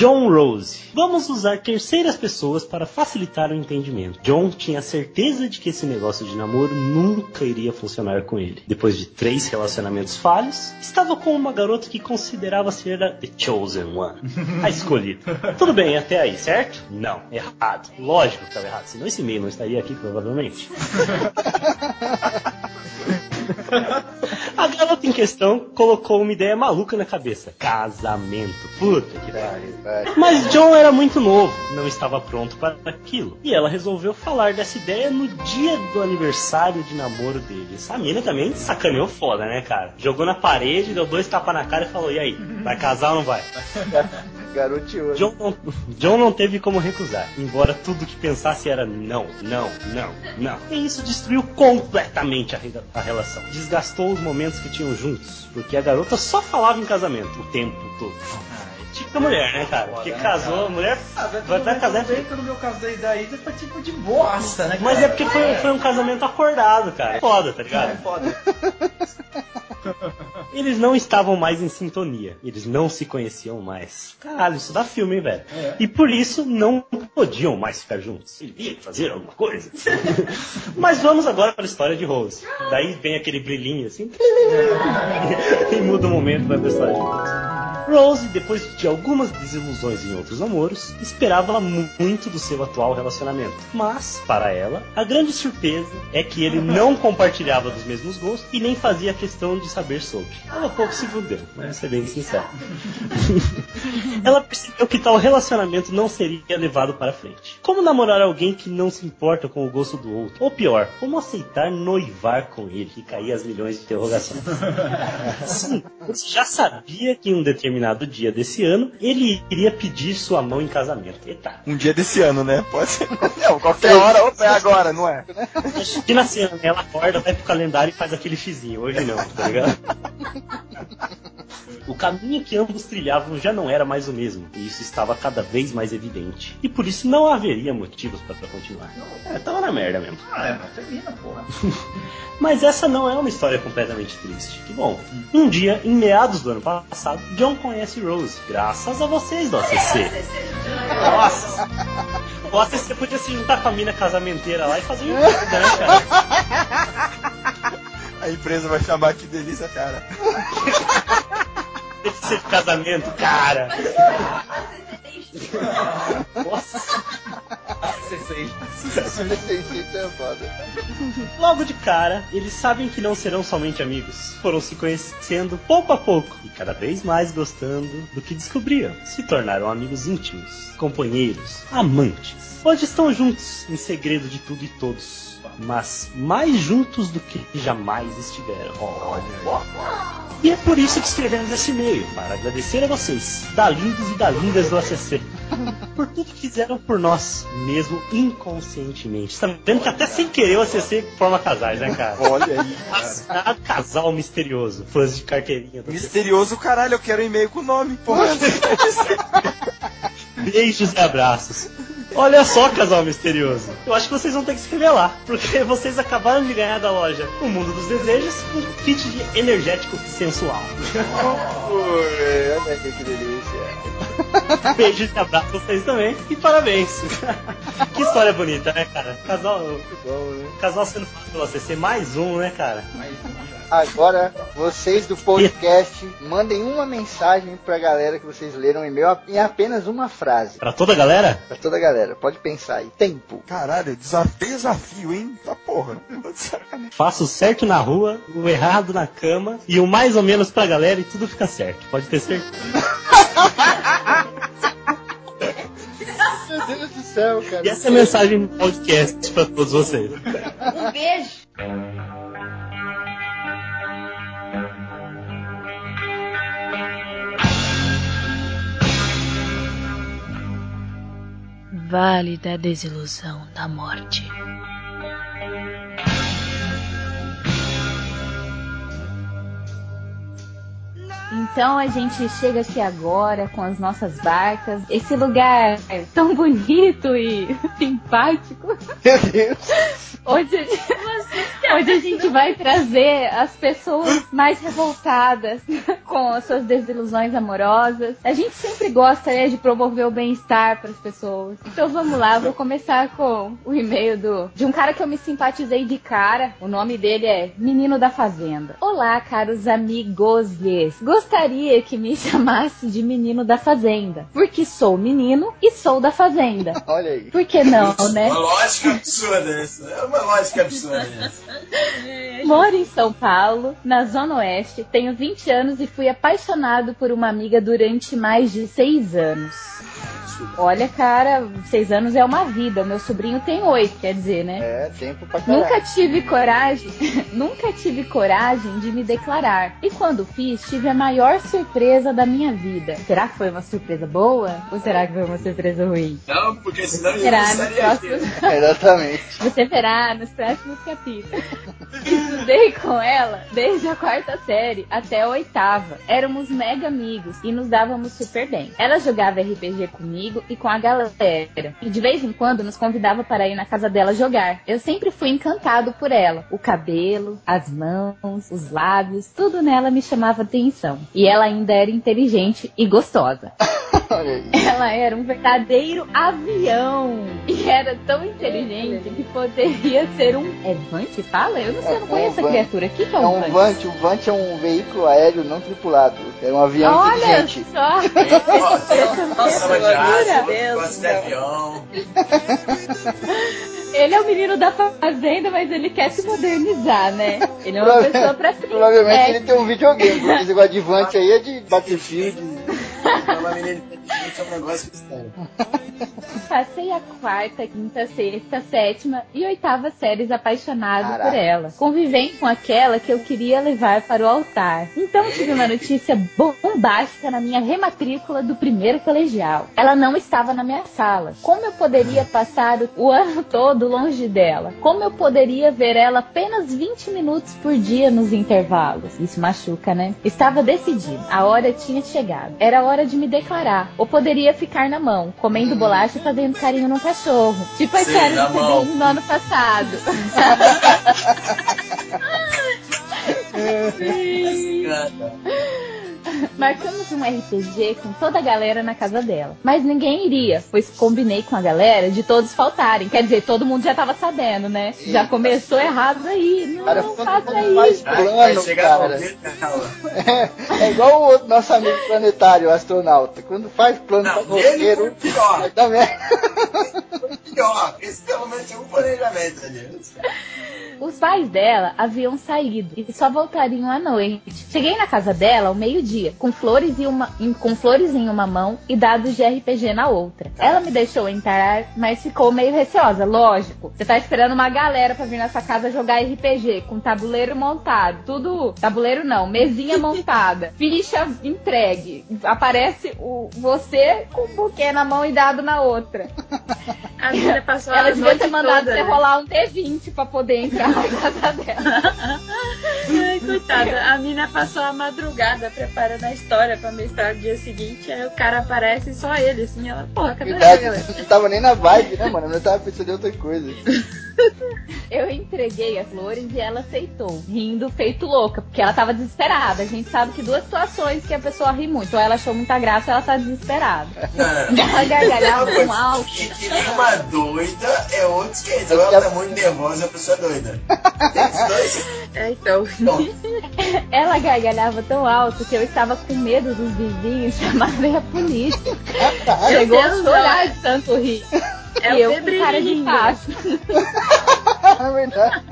John Rose. Vamos usar terceiras pessoas para facilitar o entendimento. John tinha certeza de que esse negócio de namoro nunca iria funcionar com ele. Depois de três relacionamentos falhos, estava com uma garota que considerava ser a The Chosen One, a escolhida. Tudo bem até aí, certo? Não, errado. Lógico que estava errado, senão esse e-mail não estaria aqui provavelmente. Em questão colocou uma ideia maluca na cabeça: casamento. Puta que pariu. Mas John era muito novo, não estava pronto para aquilo. E ela resolveu falar dessa ideia no dia do aniversário de namoro deles. A mina também sacaneou foda, né, cara? Jogou na parede, deu dois tapas na cara e falou: E aí, vai casar ou não vai? Garoteou. John não, John não teve como recusar, embora tudo que pensasse era não, não, não, não. E isso destruiu completamente a, a relação. Desgastou os momentos que tinham juntos, porque a garota só falava em casamento o tempo todo. Tipo mulher, né, cara? Porque né, casou, cara? a mulher Ah, vai, vai, casar. no meu caso daí, daí foi tipo de bosta, né? Mas cara? é porque foi, foi um casamento acordado, cara. Foda, tá ligado? É foda. Eles não estavam mais em sintonia. Eles não se conheciam mais. Caralho, isso dá filme, hein, velho? É. E por isso não podiam mais ficar juntos. Devia fazer alguma coisa. Mas vamos agora para a história de Rose. Daí vem aquele brilhinho assim. e muda o momento pra história de Rose. Rose, depois de algumas desilusões em outros namoros, esperava mu- muito do seu atual relacionamento. Mas, para ela, a grande surpresa é que ele não compartilhava dos mesmos gostos e nem fazia questão de saber sobre. Ela pouco se fudeu, vamos ser bem sinceros. ela percebeu que tal relacionamento não seria levado para frente. Como namorar alguém que não se importa com o gosto do outro? Ou pior, como aceitar noivar com ele? E cair as milhões de interrogações. Sim, você já sabia que em um determinado dia desse ano ele iria pedir sua mão em casamento. Eita. Um dia desse ano, né? Pode ser não, qualquer hora, opa, é agora, não é? Imagina cena, né? ela acorda, vai pro calendário e faz aquele xizinho. Hoje não, tá ligado? O caminho que ambos trilhavam já não era mais o mesmo, e isso estava cada vez mais evidente. E por isso não haveria motivos para continuar. É, tava na merda mesmo. Ah, é, mas termina, porra. Mas essa não é uma história completamente triste. Que bom. Um dia, em meados do ano passado, John conhece Rose, graças a vocês do ACC. Nossa! O ACC podia se juntar com a mina casamenteira lá e fazer um né, cara? A empresa vai chamar que delícia, cara. Esse casamento, cara. Nossa. Logo de cara, eles sabem que não serão somente amigos. Foram se conhecendo pouco a pouco e cada vez mais gostando do que descobriam. Se tornaram amigos íntimos, companheiros, amantes. Hoje estão juntos, em segredo de tudo e todos. Mas mais juntos do que jamais estiveram. E é por isso que escrevemos esse e-mail, para agradecer a vocês, da lindos e da lindas do ACC, por tudo que fizeram por nós, mesmo inconscientemente. Tá vendo que até sem querer o ACC forma casais, né, cara? Olha aí. Assinado casal misterioso, fãs de carteirinha. do Misterioso, caralho, eu quero um e-mail com o nome, porra. Beijos e abraços. Olha só, casal misterioso. Eu acho que vocês vão ter que escrever lá, porque vocês acabaram de ganhar da loja O Mundo dos Desejos um kit de energético sensual. Ui, olha que delícia. Beijos e abraços pra vocês também e parabéns. que história bonita, né, cara? Casal, casal sendo feito pelo ACC, mais um, né, cara? Agora, vocês do podcast, mandem uma mensagem pra galera que vocês leram o e-mail em apenas uma frase. Pra toda a galera? Pra toda a galera. Pode pensar aí. Tempo. Caralho, desafio, desafio, hein? Tá porra. Faça o certo na rua, o errado na cama e o mais ou menos pra galera e tudo fica certo. Pode ter certeza. céu, cara. E essa é a mensagem do podcast pra todos vocês. Um beijo. Vale da desilusão da morte. Então a gente chega aqui agora com as nossas barcas. Esse lugar é tão bonito e simpático. Meu Deus. Gente, onde a gente vai trazer as pessoas mais revoltadas com as suas desilusões amorosas. A gente sempre gosta né, de promover o bem-estar para as pessoas. Então vamos lá, vou começar com o e-mail do, de um cara que eu me simpatizei de cara. O nome dele é Menino da Fazenda. Olá, caros amigos. Gostaria que me chamasse de Menino da Fazenda, porque sou menino e sou da Fazenda. Olha aí. Por que não, né? Uma lógica absurda essa. É uma lógica absurda essa. Moro em São Paulo, na Zona Oeste, tenho 20 anos e fui apaixonado por uma amiga durante mais de 6 anos. Olha, cara, 6 anos é uma vida. Meu sobrinho tem 8, quer dizer, né? É, tempo pra caralho. Nunca tive coragem, nunca tive coragem de me declarar. E quando fiz, tive a maior surpresa da minha vida. Será que foi uma surpresa boa? Ou será que foi uma surpresa ruim? Não, porque senão eu Será não estaria aqui. próximos... Exatamente. Você verá nos próximos capítulos. Estudei com ela desde a quarta série até a oitava. Éramos mega amigos e nos dávamos super bem. Ela jogava RPG comigo e com a galera. E de vez em quando nos convidava para ir na casa dela jogar. Eu sempre fui encantado por ela. O cabelo, as mãos, os lábios, tudo nela me chamava atenção. E ela ainda era inteligente e gostosa. Olha aí. Ela era um verdadeiro avião. E era tão inteligente que poderia ser um. É Vante? Fala? Eu não sei, eu não É conheço um a van- criatura. O que, que é É um um Vante? Um Vante é um veículo aéreo não tripulado. É um avião Olha inteligente. só! Nossa, de asa, Gosto de avião. Ele é o menino da fazenda, mas ele quer se modernizar, né? Ele é uma pessoa pra frente. Provavelmente É, ele tem um videogame, porque esse negócio de Vante aí é de Battlefield. Uma menina inteligente é um negócio estranho. Passei a quarta, quinta, sexta, sétima e oitava séries apaixonado Caraca. por ela. Convivendo com aquela que eu queria levar para o altar. Então tive uma notícia bombástica na minha rematrícula do primeiro colegial. Ela não estava na minha sala. Como eu poderia passar o, o ano todo longe dela? Como eu poderia ver ela apenas 20 minutos por dia nos intervalos? Isso machuca, né? Estava decidido. A hora tinha chegado. Era hora de me declarar. Ou poderia ficar na mão, comendo bolacha e fazendo carinho no cachorro. Tipo a do mão. Pedrinho no ano passado. Marcamos um RPG com toda a galera na casa dela. Mas ninguém iria, pois combinei com a galera de todos faltarem. Quer dizer, todo mundo já tava sabendo, né? Já começou errado aí. Não, Cara, não quando faça faz isso. plano, cara. É, é igual o nosso amigo planetário, o astronauta. Quando faz plano Não, pra roteiro, dar merda. Pior, esse pelo menos tinha um planejamento ali. Os pais dela haviam saído e só voltariam à noite. Cheguei na casa dela ao meio-dia, com flores, e uma, em- com flores em uma mão e dados de RPG na outra. Ela me deixou entrar, mas ficou meio receosa. Lógico, você tá esperando uma galera pra vir nessa casa jogar RPG, com tabuleiro montado, tudo. Tabuleiro não, mesinha montada, ficha entregue. Aparece o, você com um buquê na mão e dado na outra. A menina passou Ela a devia ter mandado toda, você né? rolar um D20 pra poder entrar na casa dela. Ai, coitada. A mina passou a madrugada preparando a história pra mestrar no dia seguinte. Aí o cara aparece e só ele, assim. Ela, porra, cadê a Verdade, galera? não tava nem na vibe, né, mano? Eu tava pensando em outra coisa. Eu entreguei as flores e ela aceitou, rindo feito louca, porque ela tava desesperada. A gente sabe que duas situações que a pessoa ri muito. Ou ela achou muita graça ou ela tá desesperada. Ela gargalhava com alto. Que, que nem uma doida é outro esquema. Ou ela tá muito nervosa, a pessoa é doida. Tem os dois. É, então. Ela gargalhava tão alto que eu estava com medo dos vizinhos chamarem a polícia. Chegou a chorar de tanto rir. É e o eu com cara de tacho. É verdade.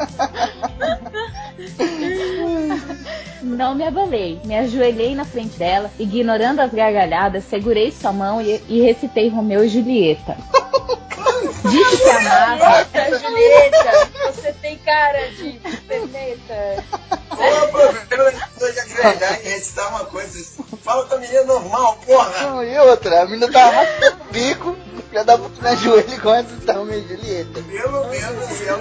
Não me abalei, me ajoelhei na frente dela, ignorando as gargalhadas, segurei sua mão e, e recitei Romeu e Julieta. Disse que amava. Julieta, Julieta, você tem cara de perneta. Ô, problema pessoa de agregar e recitar uma coisa. Fala com a menina normal, porra. Não, e outra, a menina tava raspando o bico, filha da puta na joelho com essa Romeo e Julieta. Pelo menos eu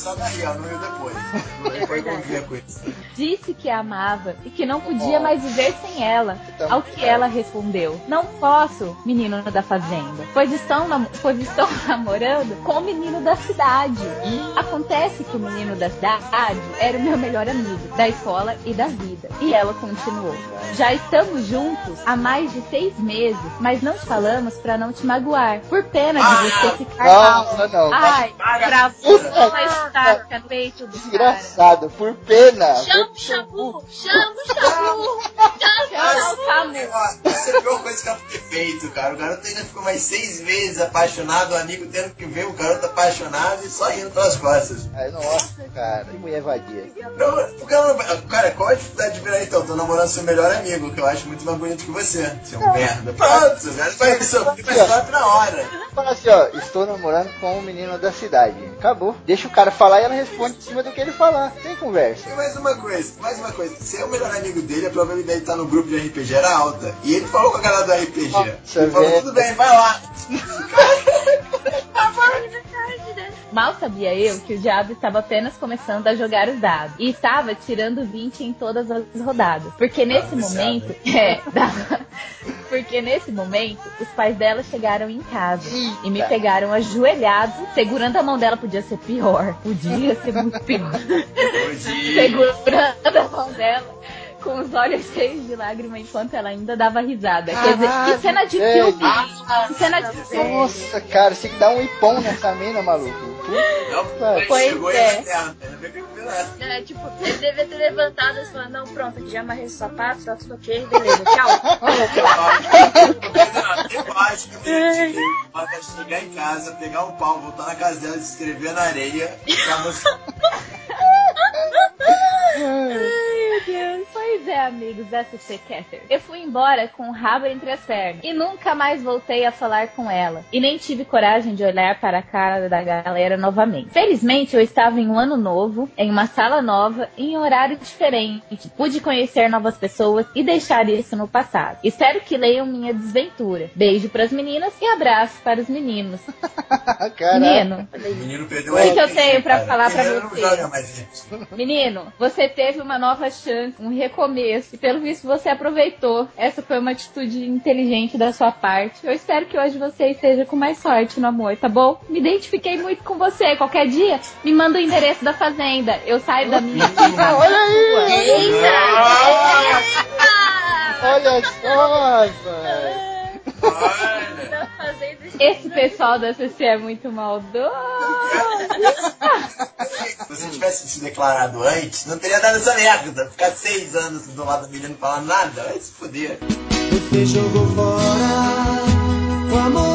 já tinha começado a rir, não riu depois. Convia com isso. Disse que a amava e que não podia mais viver sem ela. Então, Ao que ela respondeu: Não posso, menino da fazenda, pois estão, nam- pois estão namorando com o menino da cidade. Acontece que o menino da cidade era o meu melhor amigo, da escola e da vida. E ela continuou: Já estamos juntos há mais de seis meses, mas não te falamos pra não te magoar, por pena de você ficar mal. Nossa, não. Ai, Gravou Puta uma no peito do cara. Desgraçado, por pena. Chama o Xabu! Chama o Xabu! Chama o Samu. Ó, Essa é a pior coisa que ela podia ter feito, cara. O garoto ainda ficou mais seis meses apaixonado, o amigo tendo que ver o garoto apaixonado e só rindo pelas costas. Ai, nossa, cara, que mulher vadia. Não, o cara, não- cara, qual a dificuldade de virar então? Tô namorando seu melhor amigo, que eu acho muito mais bonito que você. Seu merda. Pronto, o cara vai sofrer, vai sofrer na hora. Fala assim, ó, estou namorando com um menino da cidade. Acabou. Deixa o cara falar e ela responde em cima do que ele falar. Tem conversa. E mais uma coisa, mais uma coisa. Se é o melhor amigo dele, a probabilidade de estar no grupo de RPG era alta. E ele falou com a galera do RPG. Nossa, ele falou, tudo bem, vai lá. Mal sabia eu que o diabo estava apenas começando a jogar os dados e estava tirando 20 em todas as rodadas. Porque nesse momento, é, dava- porque nesse momento os pais dela chegaram em casa e me pegaram ajoelhado, segurando a mão dela podia ser pior, podia ser muito pior. segurando a mão dela com os olhos cheios de lágrimas enquanto ela ainda dava risada. Quer dizer, que cena de velho. filme! Que cena de filme! Nossa, cara, você tem que dar um ipom nessa mina, maluco. Puta, Pois Chegou é. aí É, tipo, ele devia ter levantado e falado, não, pronto, aqui já amarrei o sapato, tá tudo ok, beleza, tchau. Eu acho que vai chegar em casa, pegar um pau, voltar na casa dela, escrever na areia e ficar no Ai, meu Deus. Pois é, amigos da CC Catter. Eu fui embora com o rabo entre as pernas e nunca mais voltei a falar com ela. E nem tive coragem de olhar para a cara da galera novamente. Felizmente, eu estava em um ano novo, em uma sala nova, em um horário diferente. Pude conhecer novas pessoas e deixar isso no passado. Espero que leiam minha desventura. Beijo pras meninas e abraço para os meninos. Menino, O menino perdeu o que, que eu tenho pra cara. falar não você? Menino, você teve uma nova chance, um recomeço. E pelo visto você aproveitou. Essa foi uma atitude inteligente da sua parte. Eu espero que hoje você esteja com mais sorte no amor, tá bom? Me identifiquei muito com você. Qualquer dia, me manda o endereço da fazenda. Eu saio da minha. Olha aí! Olha só, velho! Esse pessoal da CC é muito maldoso. Se você tivesse se declarado antes, não teria dado essa merda. Ficar seis anos do lado do menino falando nada, vai se fuder. Você jogou fora o amor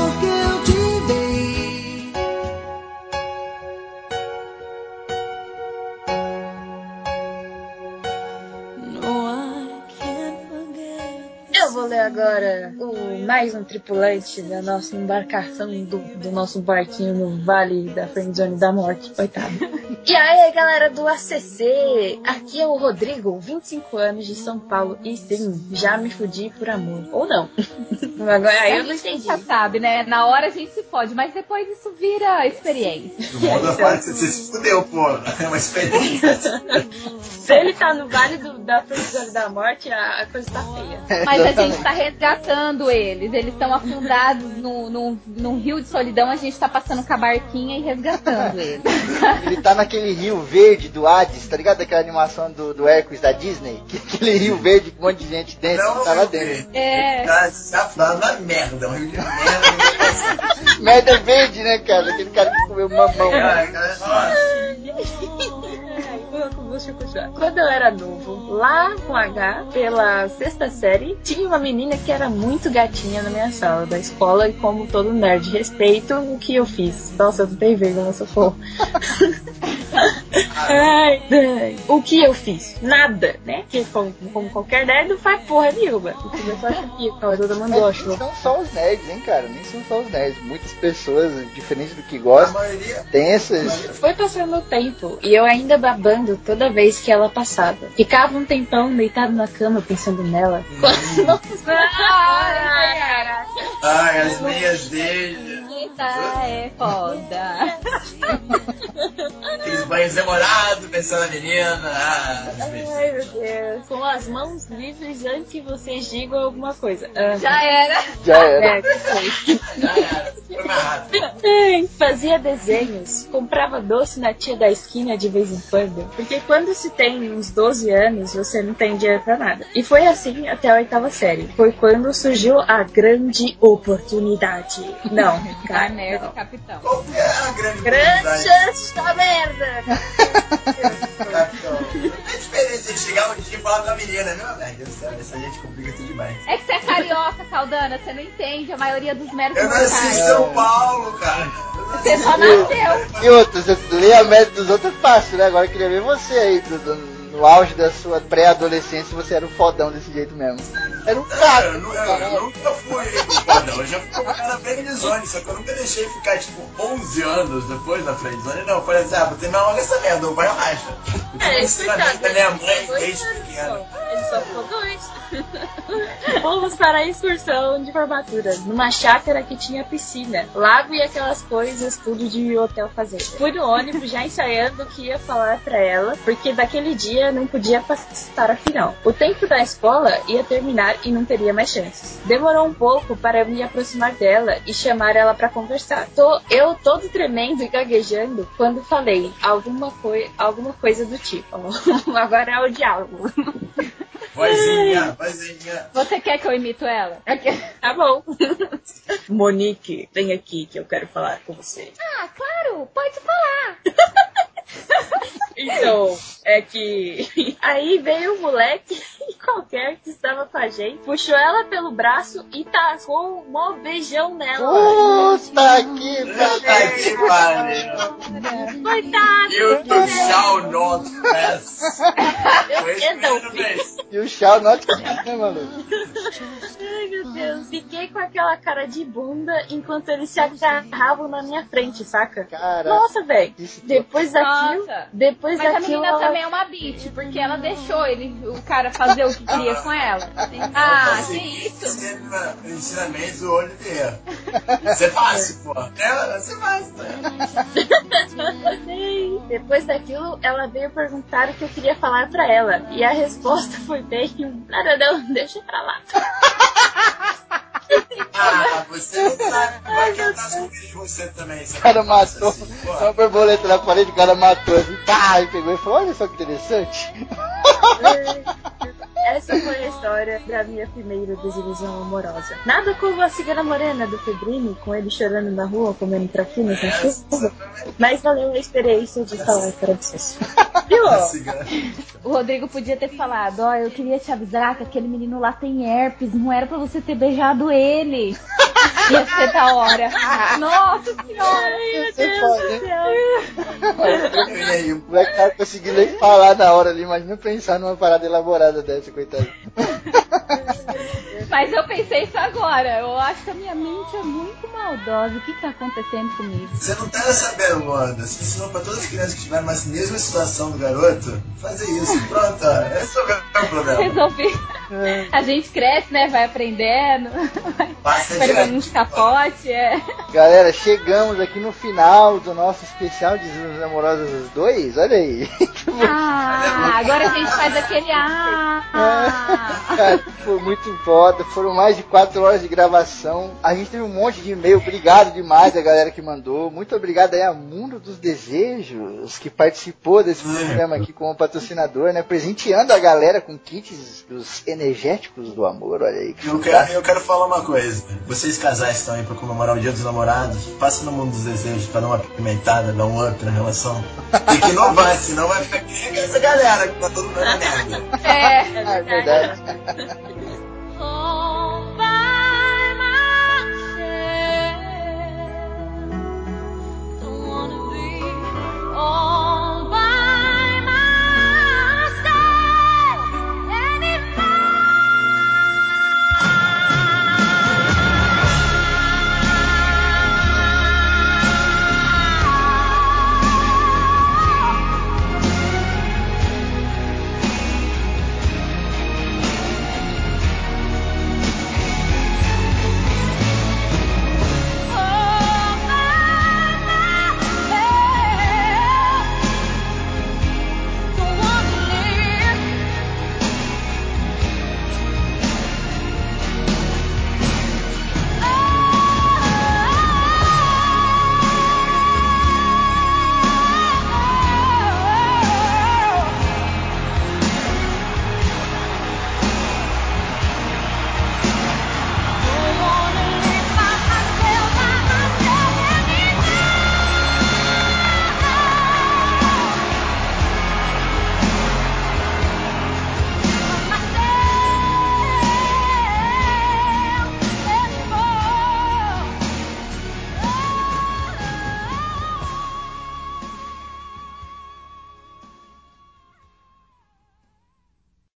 agora o mais um tripulante da nossa embarcação do, do nosso barquinho no Vale da Friendzone da Morte, coitado. E aí, galera do ACC, aqui é o Rodrigo, 25 anos de São Paulo, e sim, já me fudi por amor. Ou não. Agora, aí a eu não gente entendi. já sabe, né? Na hora a gente se fode, mas depois isso vira experiência. No mundo da parte você se fudeu, pô. É uma experiência. Se ele tá no Vale do- da Friendzone da Morte, a, a coisa tá feia. Mas a gente tá resgatando eles. Eles estão afundados no, no, num rio de solidão. A gente tá passando com a barquinha e resgatando eles. Ele tá naquele rio verde do Hades, tá ligado? Aquela animação do, do Hércules da Disney? Que, aquele rio verde com um monte de gente dentro, Não, que tá lá dentro. É. Tá se afundando na merda. Um rio de merda. Merda verde, né, cara? Aquele cara que comeu mamão. Ai, cara, nossa. Eu continuar. Quando eu era novo, lá com H, pela sexta série, tinha uma menina que era muito gatinha na minha sala da escola e como todo nerd de respeito, o que eu fiz? Nossa, eu não tenho vergonha, socorro. Ai, ai. O que eu fiz? Nada, né? Que como, como qualquer nerd não faz porra nenhuma. Eu aqui, a toda Mas mandou, nem são só os nerds, hein, cara? Nem são só os nerds. Muitas pessoas, diferente do que gostam, tem essas. Foi passando o tempo e eu ainda babando toda vez que ela passava. Ficava um tempão deitado na cama pensando nela. Quando... Ai, caraca. Ai, as meias dele. Eita, é foda. Aqueles banhos demorados, pensando na menina. Ah, Ai, meu Deus. Com as mãos livres antes que vocês digam alguma coisa. Ah. Já era. Já era. É, que foi. Ai, Fazia desenhos, comprava doce na tia da esquina de vez em quando, porque quando se tem uns 12 anos, você não tem dinheiro pra nada. E foi assim até a oitava série. Foi quando surgiu a grande oportunidade. Não, A cara, merda, não. capitão. É a grande Grande oportunidade. chance da merda! Capitão. É diferente de chegar um dia e falar com a menina, meu velho Deus do céu, essa gente complica tudo demais. É que você é carioca, Caldana. Você não entende a maioria dos méritos Eu nasci em. São Paulo, cara. Você só nasceu. E outra, você lê a média dos outros é fácil, né? Agora eu queria ver você aí, do- do- no auge da sua pré-adolescência, você era um fodão desse jeito mesmo. Era um cara. eu, nu- eu, eu nunca fui fodão, eu já fui um cara friendzone, só que eu nunca deixei ficar tipo 11 anos depois da friendzone, não. Eu falei assim, ah, você não olha essa merda, vai. Eu tenho É, ensinamento da minha mãe desde pequeno. Ele só ficou dois. Vamos para a excursão de formatura, numa chácara que tinha piscina, lago e aquelas coisas, tudo de hotel fazer. Fui no ônibus já ensaiando o que ia falar pra ela, porque daquele dia não podia passar a final. O tempo da escola ia terminar e não teria mais chances. Demorou um pouco para eu me aproximar dela e chamar ela pra conversar. Tô eu todo tremendo e gaguejando quando falei alguma, coi alguma coisa do tipo. Agora é o diálogo. Vozinha, vozinha. Você quer que eu imito ela? Tá bom. Monique, vem aqui que eu quero falar com você. Ah, claro. Pode falar. Então, é que aí veio um moleque qualquer que estava com a gente, puxou ela pelo braço e tacou um mó beijão nela. Puta que pariu. Coitado! You to shall not pass. Foi isso Eu não mesmo, vez. E o Shao not né, maluco? Ai, meu Deus. Fiquei com aquela cara de bunda enquanto eles se agarravam na minha frente, saca? Cara. Nossa, velho. Depois daquilo. Nossa. Depois Mas a menina ela- também é uma bitch, porque ela deixou ele, o cara fazer o que queria com ela. Ah, que isso? Ensina- Ensinamento do Oliveira. Você fácil, pô. Ela, você faz. Depois daquilo, ela veio perguntar o que eu queria falar pra ela. E a resposta foi bem: nada não, deixa pra lá. Ah, você não sabe. Vai que eu tava com você também. Você O cara passa matou. assim. Uma borboleta na parede, o cara matou assim, pá, e pegou e falou, olha só que interessante. Essa foi a história da minha primeira desilusão amorosa. Nada como a cigana morena do Pedrini, com ele chorando na rua, comendo traquinas na chuva. Mas valeu a experiência de falar para vocês. Viu? O Rodrigo podia ter falado, ó, eu queria te avisar que aquele menino lá tem herpes, não era pra você ter beijado ele. Ia ser da hora. Nossa senhora! Ser foda, E aí, o moleque tava conseguindo nem falar na hora ali, imagina pensar numa parada elaborada dessa, coitado. Mas eu pensei isso agora. Eu acho que a minha mente é muito maldosa. O que tá acontecendo comigo? Você não tá sabendo, Wanda. Você ensinou pra todas as crianças que estiverem na mesma situação do garoto fazer isso. Pronto, ó. esse é o problema. Resolvi. A gente cresce, né? Vai aprendendo. Passa Vai uns capotes, é. Galera, chegamos aqui no final do nosso especial de Desilusões Amorosas dos dois, olha aí. Ah, agora a gente faz aquele. Ah! Cara, foi muito foda. Foram mais de 4 horas de gravação. A gente teve um monte de e-mail. Obrigado demais a galera que mandou. Muito obrigado aí a Mundo dos Desejos, que participou desse programa aqui como patrocinador, né? Presenteando a galera com kits dos energéticos do amor. Olha aí. que Eu quero, eu quero falar uma coisa. Vocês casais estão aí pra comemorar o dia dos namorados. Passa no mundo dos desejos pra dar uma pimentada, dar um up na relação. Tem que inovar, senão vai ficar essa galera que tá todo mundo na merda. É, É verdade. Oh